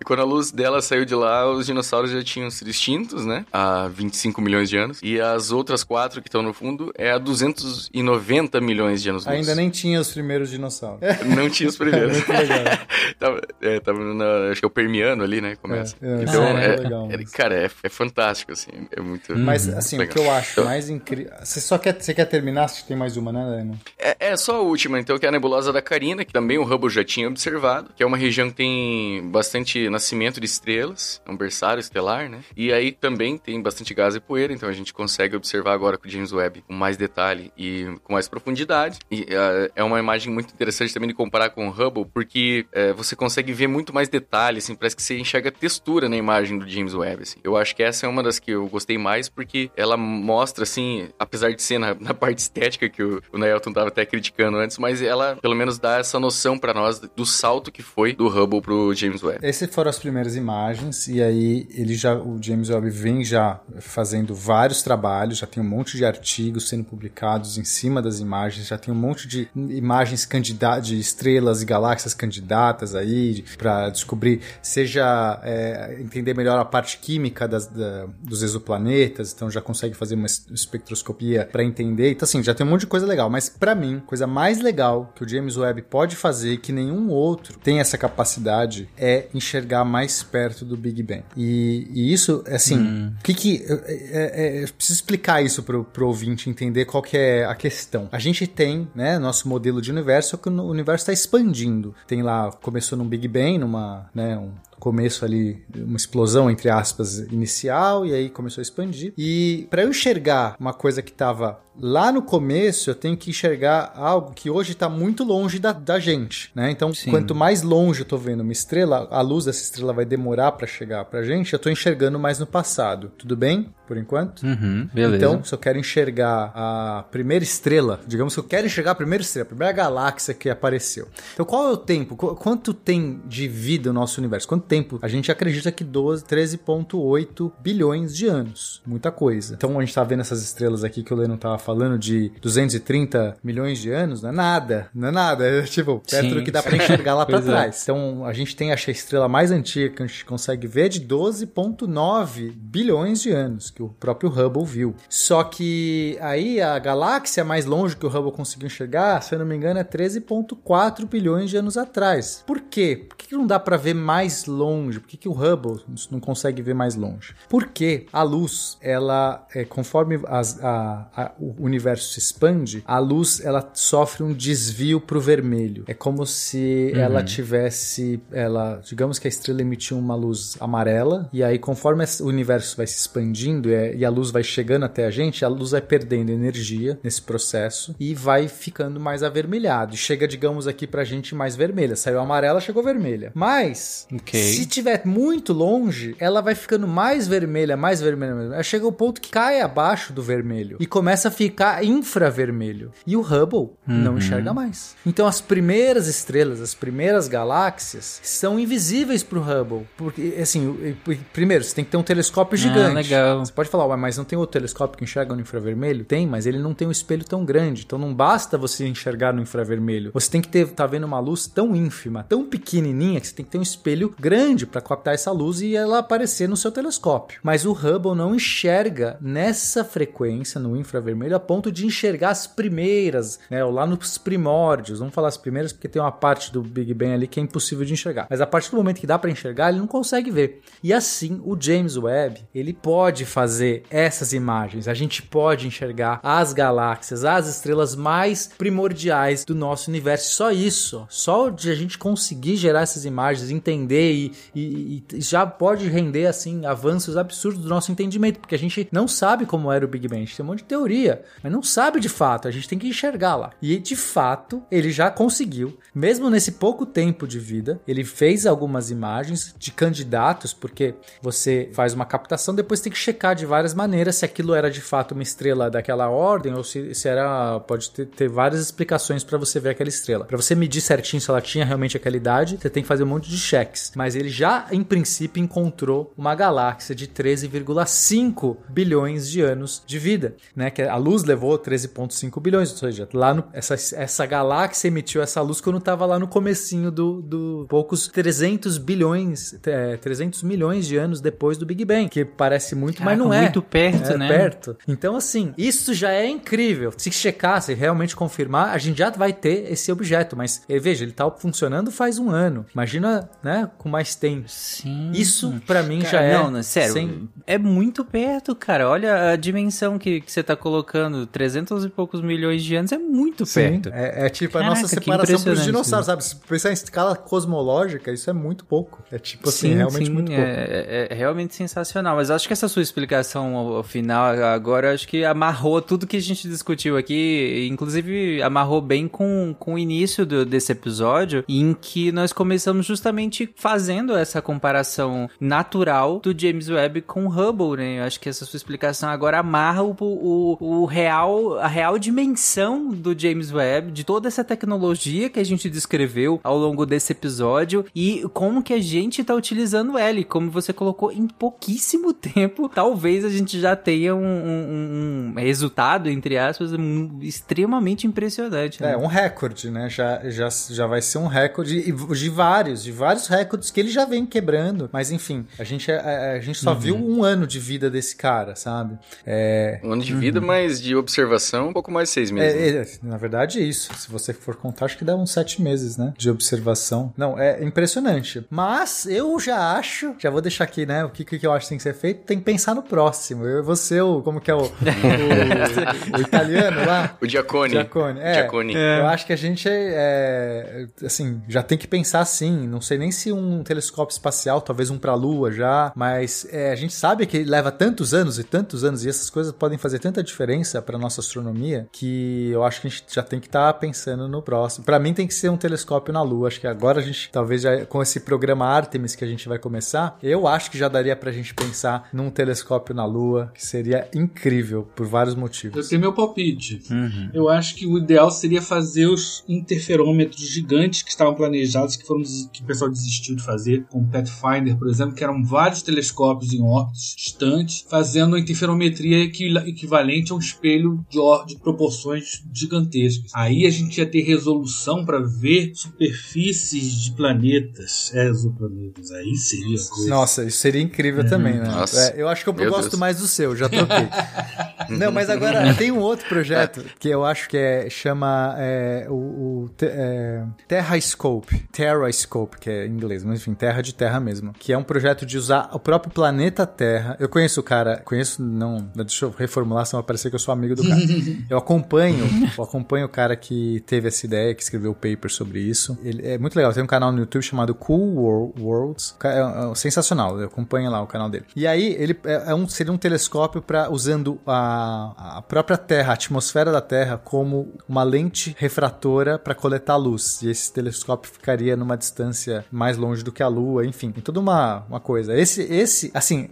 [SPEAKER 2] e [laughs] quando a luz dela saiu de lá, os dinossauros já tinham sido extintos, né? Há 25 milhões de anos. E as outras quatro que estão no fundo é há 290 milhões de anos-luz.
[SPEAKER 3] Ainda nem tinha os primeiros dinossauros. [laughs]
[SPEAKER 2] Não tinha os primeiros. [laughs]
[SPEAKER 3] Muito legal. [laughs]
[SPEAKER 2] tava, é, tava na, acho que é o Permiano ali, né? Começa.
[SPEAKER 3] É, é,
[SPEAKER 2] então,
[SPEAKER 1] ah,
[SPEAKER 2] é,
[SPEAKER 3] é legal
[SPEAKER 2] é- cara, é, é fantástico, assim. É muito.
[SPEAKER 3] Mas, assim, o
[SPEAKER 2] legal.
[SPEAKER 3] que eu acho
[SPEAKER 2] Então,
[SPEAKER 3] mais incrível... Você só quer, você quer terminar? Acho que tem mais uma, né, Daniel?
[SPEAKER 2] É, é só a última, então, que é a nebulosa da Carina, que também o Hubble já tinha observado, que é uma região que tem bastante nascimento de estrelas, é um berçário estelar, né? E aí também tem bastante gás fazer poeira, então a gente consegue observar agora com o James Webb com mais detalhe e com mais profundidade. E uh, é uma imagem muito interessante também de comparar com o Hubble, porque uh, você consegue ver muito mais detalhe, assim, parece que você enxerga textura na imagem do James Webb. Assim. Eu acho que essa é uma das que eu gostei mais, porque ela mostra, assim, apesar de ser na, na parte estética que o, o Nailton tava até criticando antes, mas ela pelo menos dá essa noção para nós do salto que foi do Hubble pro James Webb.
[SPEAKER 3] Essas foram as primeiras imagens, e aí ele já, o James Webb vem já fazendo vários trabalhos, já tem um monte de artigos sendo publicados em cima das imagens, já tem um monte de imagens candidatas, de estrelas e galáxias candidatas aí, para descobrir, seja é, entender melhor a parte química das, da, dos exoplanetas, então já consegue fazer uma espectroscopia para entender. Então, assim, já tem um monte de coisa legal, mas para mim, coisa mais legal que o James Webb pode fazer, que nenhum outro tem essa capacidade, é enxergar mais perto do Big Bang. E, e isso, assim, hum. que que. É, é, é, preciso explicar isso pro, pro ouvinte entender qual que é a questão. A gente tem, né, nosso modelo de universo, que o universo está expandindo. Tem lá, começou num Big Bang, numa, né, um, começo ali, uma explosão, entre aspas, inicial, e aí começou a expandir. E para eu enxergar uma coisa que estava lá no começo, eu tenho que enxergar algo que hoje está muito longe da, da gente, né? Então, Sim. quanto mais longe eu estou vendo uma estrela, a luz dessa estrela vai demorar para chegar pra gente, eu estou enxergando mais no passado. Tudo bem? Por enquanto?
[SPEAKER 1] Uhum, beleza.
[SPEAKER 3] Então, se eu quero enxergar a primeira estrela, digamos que eu quero enxergar a primeira estrela, a primeira galáxia que apareceu. Então, qual é o tempo? Quanto tem de vida o nosso universo? Quanto tempo? A gente acredita que 12, 13,8 bilhões de anos. Muita coisa. Então a gente tá vendo essas estrelas aqui que o Leno tava falando de 230 milhões de anos, não é nada. Não é nada. É tipo, perto Sim. do que dá para enxergar lá [laughs] para é. trás. É. Então a gente tem a estrela mais antiga que a gente consegue ver de 12,9 bilhões de anos, que o próprio Hubble viu. Só que aí a galáxia mais longe que o Hubble conseguiu enxergar, se eu não me engano, é 13,4 bilhões de anos atrás. Por quê? Por que não dá para ver mais longe? longe? Por que, que o Hubble não consegue ver mais longe? Porque a luz, ela, é, conforme as, a, a, o universo se expande, a luz ela sofre um desvio para o vermelho. É como se uhum. ela tivesse, ela, digamos que a estrela emitiu uma luz amarela e aí conforme o universo vai se expandindo e, e a luz vai chegando até a gente, a luz vai perdendo energia nesse processo e vai ficando mais avermelhado. E chega, digamos aqui pra gente mais vermelha. Saiu amarela, chegou vermelha. Mas okay. se estiver muito longe, ela vai ficando mais vermelha, mais vermelha, mais vermelha. Chega o ponto que cai abaixo do vermelho e começa a ficar infravermelho. E o Hubble uhum. não enxerga mais. Então as primeiras estrelas, as primeiras galáxias são invisíveis pro Hubble. Porque, assim, primeiro, você tem que ter um telescópio ah, gigante. Ah,
[SPEAKER 1] legal.
[SPEAKER 3] Você pode falar, mas não tem outro telescópio que enxerga no infravermelho? Tem, mas ele não tem um espelho tão grande. Então não basta você enxergar no infravermelho. Você tem que ter, tá vendo uma luz tão ínfima, tão pequenininha, que você tem que ter um espelho grande para captar essa luz e ela aparecer no seu telescópio. Mas o Hubble não enxerga nessa frequência, no infravermelho, a ponto de enxergar as primeiras, né, lá nos primórdios. Vamos falar as primeiras porque tem uma parte do Big Bang ali que é impossível de enxergar. Mas a partir do momento que dá para enxergar, ele não consegue ver. E assim, o James Webb, ele pode fazer essas imagens. A gente pode enxergar as galáxias, as estrelas mais primordiais do nosso universo. Só isso, só de a gente conseguir gerar essas imagens, entender e, e, e, já pode render assim avanços absurdos do nosso entendimento, porque a gente não sabe como era o Big Bang, a gente tem um monte de teoria, mas não sabe de fato, a gente tem que enxergar lá. E de fato, ele já conseguiu, mesmo nesse pouco tempo de vida, ele fez algumas imagens de candidatos, porque você faz uma captação, depois tem que checar de várias maneiras se aquilo era de fato uma estrela daquela ordem ou se, se era pode ter, ter várias explicações para você ver aquela estrela. Para você medir certinho se ela tinha realmente aquela idade, você tem que fazer um monte de cheques, mas ele já em princípio, encontrou uma galáxia de 13,5 bilhões de anos de vida, né? Que a luz levou 13,5 bilhões, ou seja, lá no, essa, essa galáxia emitiu essa luz quando estava lá no comecinho do, do poucos 300 bilhões, é, 300 milhões de anos depois do Big Bang, que parece muito, Caraca, mas não é.
[SPEAKER 1] Muito perto,
[SPEAKER 3] é,
[SPEAKER 1] né?
[SPEAKER 3] perto. Então, assim, isso já é incrível. Se checar, se realmente confirmar, a gente já vai ter esse objeto, mas veja, ele está funcionando faz um ano. Imagina, né, com mais mais tem.
[SPEAKER 1] Sim.
[SPEAKER 3] Isso, pra mim,
[SPEAKER 1] Cara,
[SPEAKER 3] já é.
[SPEAKER 1] Não, não, sério.
[SPEAKER 3] sem-
[SPEAKER 1] É muito perto, cara. Olha a dimensão que, que você tá colocando. 300 e poucos milhões de anos é muito
[SPEAKER 3] Sim,
[SPEAKER 1] perto.
[SPEAKER 3] é, é tipo a
[SPEAKER 1] Caraca,
[SPEAKER 3] nossa
[SPEAKER 1] que
[SPEAKER 3] separação
[SPEAKER 1] impressionante
[SPEAKER 3] dinossauros, sabe? Se pensar em escala cosmológica, isso é muito pouco. É tipo assim,
[SPEAKER 1] Sim,
[SPEAKER 3] realmente
[SPEAKER 1] sim,
[SPEAKER 3] muito pouco.
[SPEAKER 1] é, é- é realmente sensacional. Mas acho que essa sua explicação ao, ao final, agora, acho que amarrou tudo que a gente discutiu aqui. Inclusive, amarrou bem com, com o início do- desse episódio, em que nós começamos justamente fazendo essa comparação natural do James Webb com o Hubble, né? Eu acho que essa sua explicação agora amarra o, o, o real, a real dimensão do James Webb, de toda essa tecnologia que a gente descreveu ao longo desse episódio e como que a gente tá utilizando ela. E como você colocou, em pouquíssimo tempo, talvez a gente já tenha um, um- um resultado, entre aspas, um- extremamente impressionante. né?
[SPEAKER 3] É, um recorde, né? Já, já, já vai ser um recorde de vários, de vários recordes que ele já vem quebrando. Mas enfim, a gente, a, a gente só
[SPEAKER 1] Uhum.
[SPEAKER 3] viu um ano de vida desse cara, sabe? É,
[SPEAKER 2] Um ano de vida, mas de observação, um pouco mais de seis meses. né?
[SPEAKER 3] É, é, na verdade é isso. Se você for contar, acho que dá uns sete meses, né? De observação. Não, é impressionante. Mas eu já acho, já vou deixar aqui, né? O que, que eu acho que tem que ser feito? Tem que pensar no próximo. Eu, você, o, como que é o, o, o italiano lá? [laughs]
[SPEAKER 2] O Giacone.
[SPEAKER 3] Giacone, é.
[SPEAKER 2] Giacone.
[SPEAKER 3] Eu acho que a gente, é, assim, já tem que pensar assim. Não sei nem se um telescópio espacial, talvez um pra Lua já, mas é, a gente sabe que leva tantos anos e tantos anos e essas coisas podem fazer tanta diferença pra nossa astronomia que eu acho que a gente já tem que estar pensando no próximo. Pra mim tem que ser um telescópio na Lua. Acho que agora a gente, talvez já com esse programa Artemis que a gente vai começar, eu acho que já daria pra gente pensar num telescópio na Lua, que seria incrível por vários
[SPEAKER 6] Eu
[SPEAKER 3] motivos.
[SPEAKER 6] tenho meu palpite.
[SPEAKER 1] Uhum.
[SPEAKER 6] Eu acho que o ideal seria fazer os interferômetros gigantes que estavam planejados, que foram que o pessoal desistiu de fazer, com o Pathfinder, por exemplo, que eram vários telescópios em órbitas distantes, fazendo uma interferometria equi- equivalente a um espelho de, de proporções gigantescas. Aí a gente ia ter resolução para ver superfícies de planetas, exoplanetas. Aí seria coisa.
[SPEAKER 3] Nossa, isso seria incrível também, né? É, eu acho que eu
[SPEAKER 2] Meu
[SPEAKER 3] gosto
[SPEAKER 2] Deus.
[SPEAKER 3] mais do seu, já troquei. [laughs] Não, mas agora [laughs] tem um outro projeto que eu acho que é, chama é, o, o é, Terrascope. Terrascope, que é em inglês, mas enfim, Terra de Terra mesmo. Que é um projeto de usar o próprio planeta Terra. Eu conheço o cara, conheço, não, deixa eu reformular, senão vai parecer que eu sou amigo do cara. [laughs] Eu acompanho, eu acompanho o cara que teve essa ideia, que escreveu o paper sobre isso. Ele é muito legal, tem um canal no YouTube chamado Cool Wor- Worlds. É, é sensacional, eu acompanho lá o canal dele. E aí, ele é, é um, seria um telescópio para usando a, a própria Terra, a atmosfera da Terra, como uma lente refratora para coletar luz. E esse telescópio ficaria numa distância mais longe do que a Lua, enfim, tem toda uma, uma coisa. Esse, esse, assim,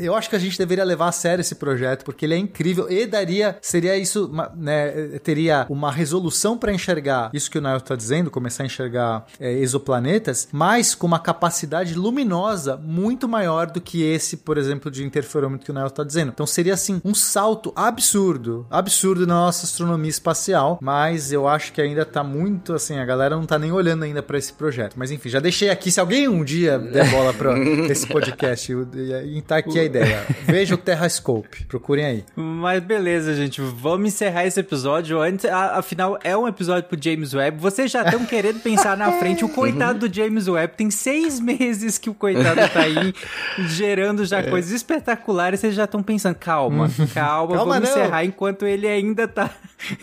[SPEAKER 3] eu acho que a gente deveria levar a sério esse projeto, porque ele é incrível e daria, seria isso, né, teria uma resolução para enxergar isso que o Nail tá dizendo, começar a enxergar é, exoplanetas, mas com uma capacidade luminosa muito maior do que esse, por exemplo, de interferômetro que o Nail tá dizendo. Então seria, assim, um salto absurdo, absurdo na nossa astronomia espacial, mas eu acho que ainda tá muito, assim, a galera não tá nem olhando ainda para esse projeto. Mas enfim, já deixei aqui, se alguém um dia der bola pra [laughs] esse podcast, tá aqui a ideia. Veja o Terrascope, procurem aí.
[SPEAKER 1] Mas beleza, gente. Vamos encerrar esse episódio. Antes, afinal, é um episódio pro James Webb. Vocês já estão querendo pensar na frente. O [laughs] coitado do James Webb tem seis meses que o coitado tá aí [laughs] gerando já coisas espetaculares. Vocês já estão pensando, calma, [laughs] calma,
[SPEAKER 3] Calma,
[SPEAKER 1] vamos
[SPEAKER 3] não.
[SPEAKER 1] encerrar enquanto ele ainda tá.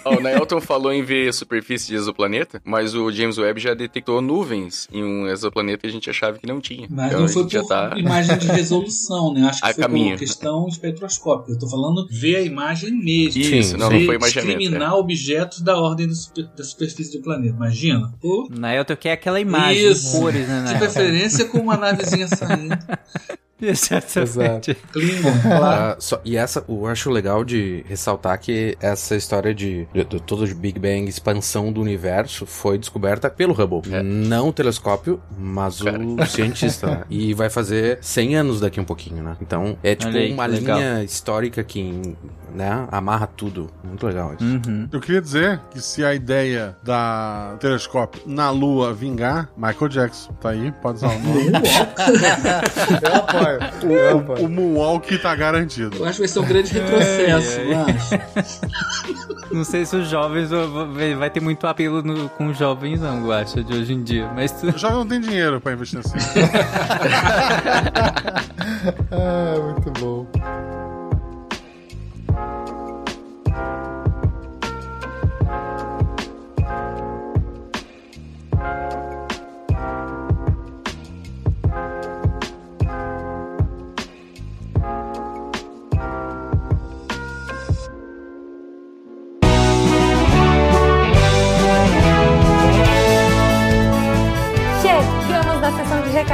[SPEAKER 2] Ó, o Nelton falou em ver superfície de exoplaneta, mas o James Webb já detectou nuvens em um exoplaneta que a gente achava que não tinha.
[SPEAKER 6] Mas
[SPEAKER 2] Então
[SPEAKER 6] não foi por
[SPEAKER 2] tá...
[SPEAKER 6] imagem de resolução, né? Acho que
[SPEAKER 2] A
[SPEAKER 6] foi
[SPEAKER 2] caminho.
[SPEAKER 6] por questão espectroscópica. Eu tô falando ver a imagem mesmo.
[SPEAKER 2] Isso, não,
[SPEAKER 6] ver,
[SPEAKER 2] não foi imaginamento.
[SPEAKER 6] discriminar objetos da ordem super- da superfície do planeta. Imagina. Pô,
[SPEAKER 1] Naelton quer aquela imagem
[SPEAKER 6] Isso.
[SPEAKER 1] de cores, né,
[SPEAKER 6] de preferência com uma navezinha saindo. [laughs] [laughs]
[SPEAKER 1] Exatamente.
[SPEAKER 6] Clima, [laughs] claro.
[SPEAKER 4] Ah, só- e essa, eu acho legal de ressaltar que essa história de, de, de todo de Big Bang, expansão do universo, foi descoberta pelo Hubble. Não o telescópio, mas
[SPEAKER 2] Cara.
[SPEAKER 4] o [laughs] cientista. né? E vai fazer 100 anos daqui um pouquinho, né? Então, é tipo
[SPEAKER 1] Olha aí,
[SPEAKER 4] uma
[SPEAKER 1] legal.
[SPEAKER 4] linha histórica que, né, amarra tudo. Muito legal isso.
[SPEAKER 1] Uhum.
[SPEAKER 5] Eu queria dizer que se a ideia da do telescópio na Lua vingar, Michael Jackson tá aí, pode usar o nome.
[SPEAKER 3] Eu apoio.
[SPEAKER 5] O, o Moonwalk tá garantido.
[SPEAKER 6] Eu acho que vai ser um grande retrocesso, eu acho. [laughs]
[SPEAKER 1] Não sei se os jovens vai ter muito apelo no- com os jovens, não, eu acho, de hoje em dia. Mas tu-
[SPEAKER 5] O jovem não tem dinheiro pra investir assim. [laughs] [laughs]
[SPEAKER 3] Ah, muito bom.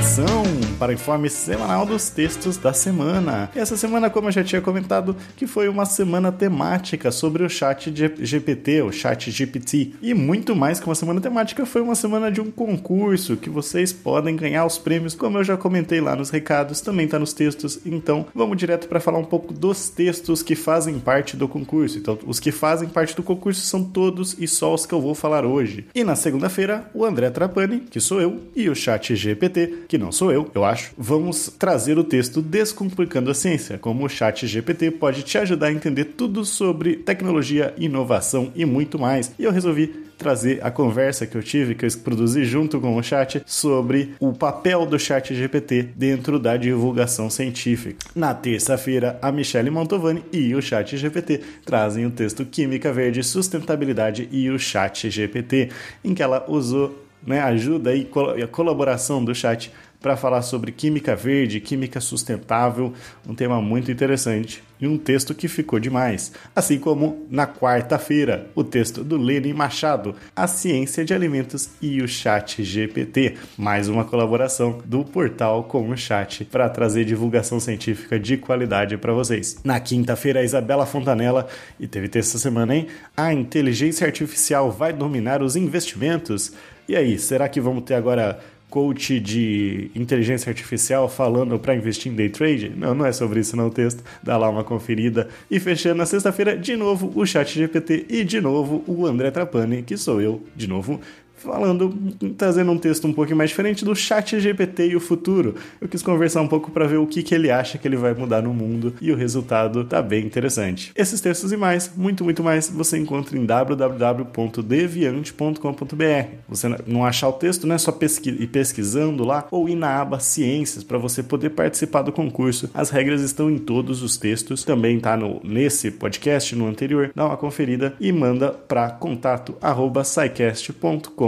[SPEAKER 8] Atenção para o informe semanal dos textos da semana. E essa semana, como eu já tinha comentado, que foi uma semana temática sobre o chat GPT, o chat GPT. E muito mais que uma semana temática, foi uma semana de um concurso que vocês podem ganhar os prêmios, como eu já comentei lá nos recados, também tá nos textos. Então, vamos direto para falar um pouco dos textos que fazem parte do concurso. Então, os que fazem parte do concurso são todos e só os que eu vou falar hoje. E na segunda-feira, o André Trapani, que sou eu, e o chat GPT, que não sou eu, eu acho, vamos trazer o texto Descomplicando a Ciência, como o chat GPT pode te ajudar a entender tudo sobre tecnologia, inovação e muito mais. E eu resolvi trazer a conversa que eu tive, que eu produzi junto com o chat, sobre o papel do chat GPT dentro da divulgação científica. Na terça-feira, a Michelle Montovani e o chat GPT trazem o texto Química Verde, Sustentabilidade e o chat GPT, em que ela usou né, ajuda e a colaboração do chat para falar sobre química verde, química sustentável, um tema muito interessante e um texto que ficou demais. Assim como na quarta-feira, o texto do Lenin Machado, A Ciência de Alimentos e o Chat GPT, mais uma colaboração do portal com o chat para trazer divulgação científica de qualidade para vocês. Na quinta-feira, a Isabela Fontanella, e teve texto essa semana, hein? A inteligência artificial vai dominar os investimentos? E aí, será que vamos ter agora coach de inteligência artificial falando para investir em day trade? Não, não é sobre isso não o texto. Dá lá uma conferida. E fechando na sexta-feira, de novo o chat GPT e de novo o André Trapani, que sou eu, de novo, falando, trazendo um texto um pouquinho mais diferente do chat GPT e o futuro. Eu quis conversar um pouco para ver o que, que ele acha que ele vai mudar no mundo e o resultado tá bem interessante. Esses textos e mais, muito, muito mais, você encontra em www.deviante.com.br. Você não achar o texto, não é só pesqui ir pesquisando lá ou ir na aba Ciências para você poder participar do concurso. As regras estão em todos os textos, também tá no, nesse podcast, no anterior. Dá uma conferida e manda para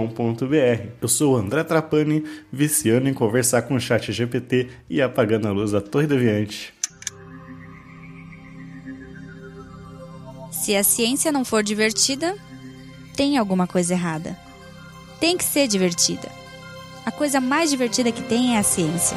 [SPEAKER 8] contato@scicast.com.br. Eu sou André Trapani, viciando em conversar com o chat GPT e apagando a luz da Torre Deviante.
[SPEAKER 7] Se a ciência não for divertida, tem alguma coisa errada. Tem que ser divertida. A coisa mais divertida que tem é a ciência.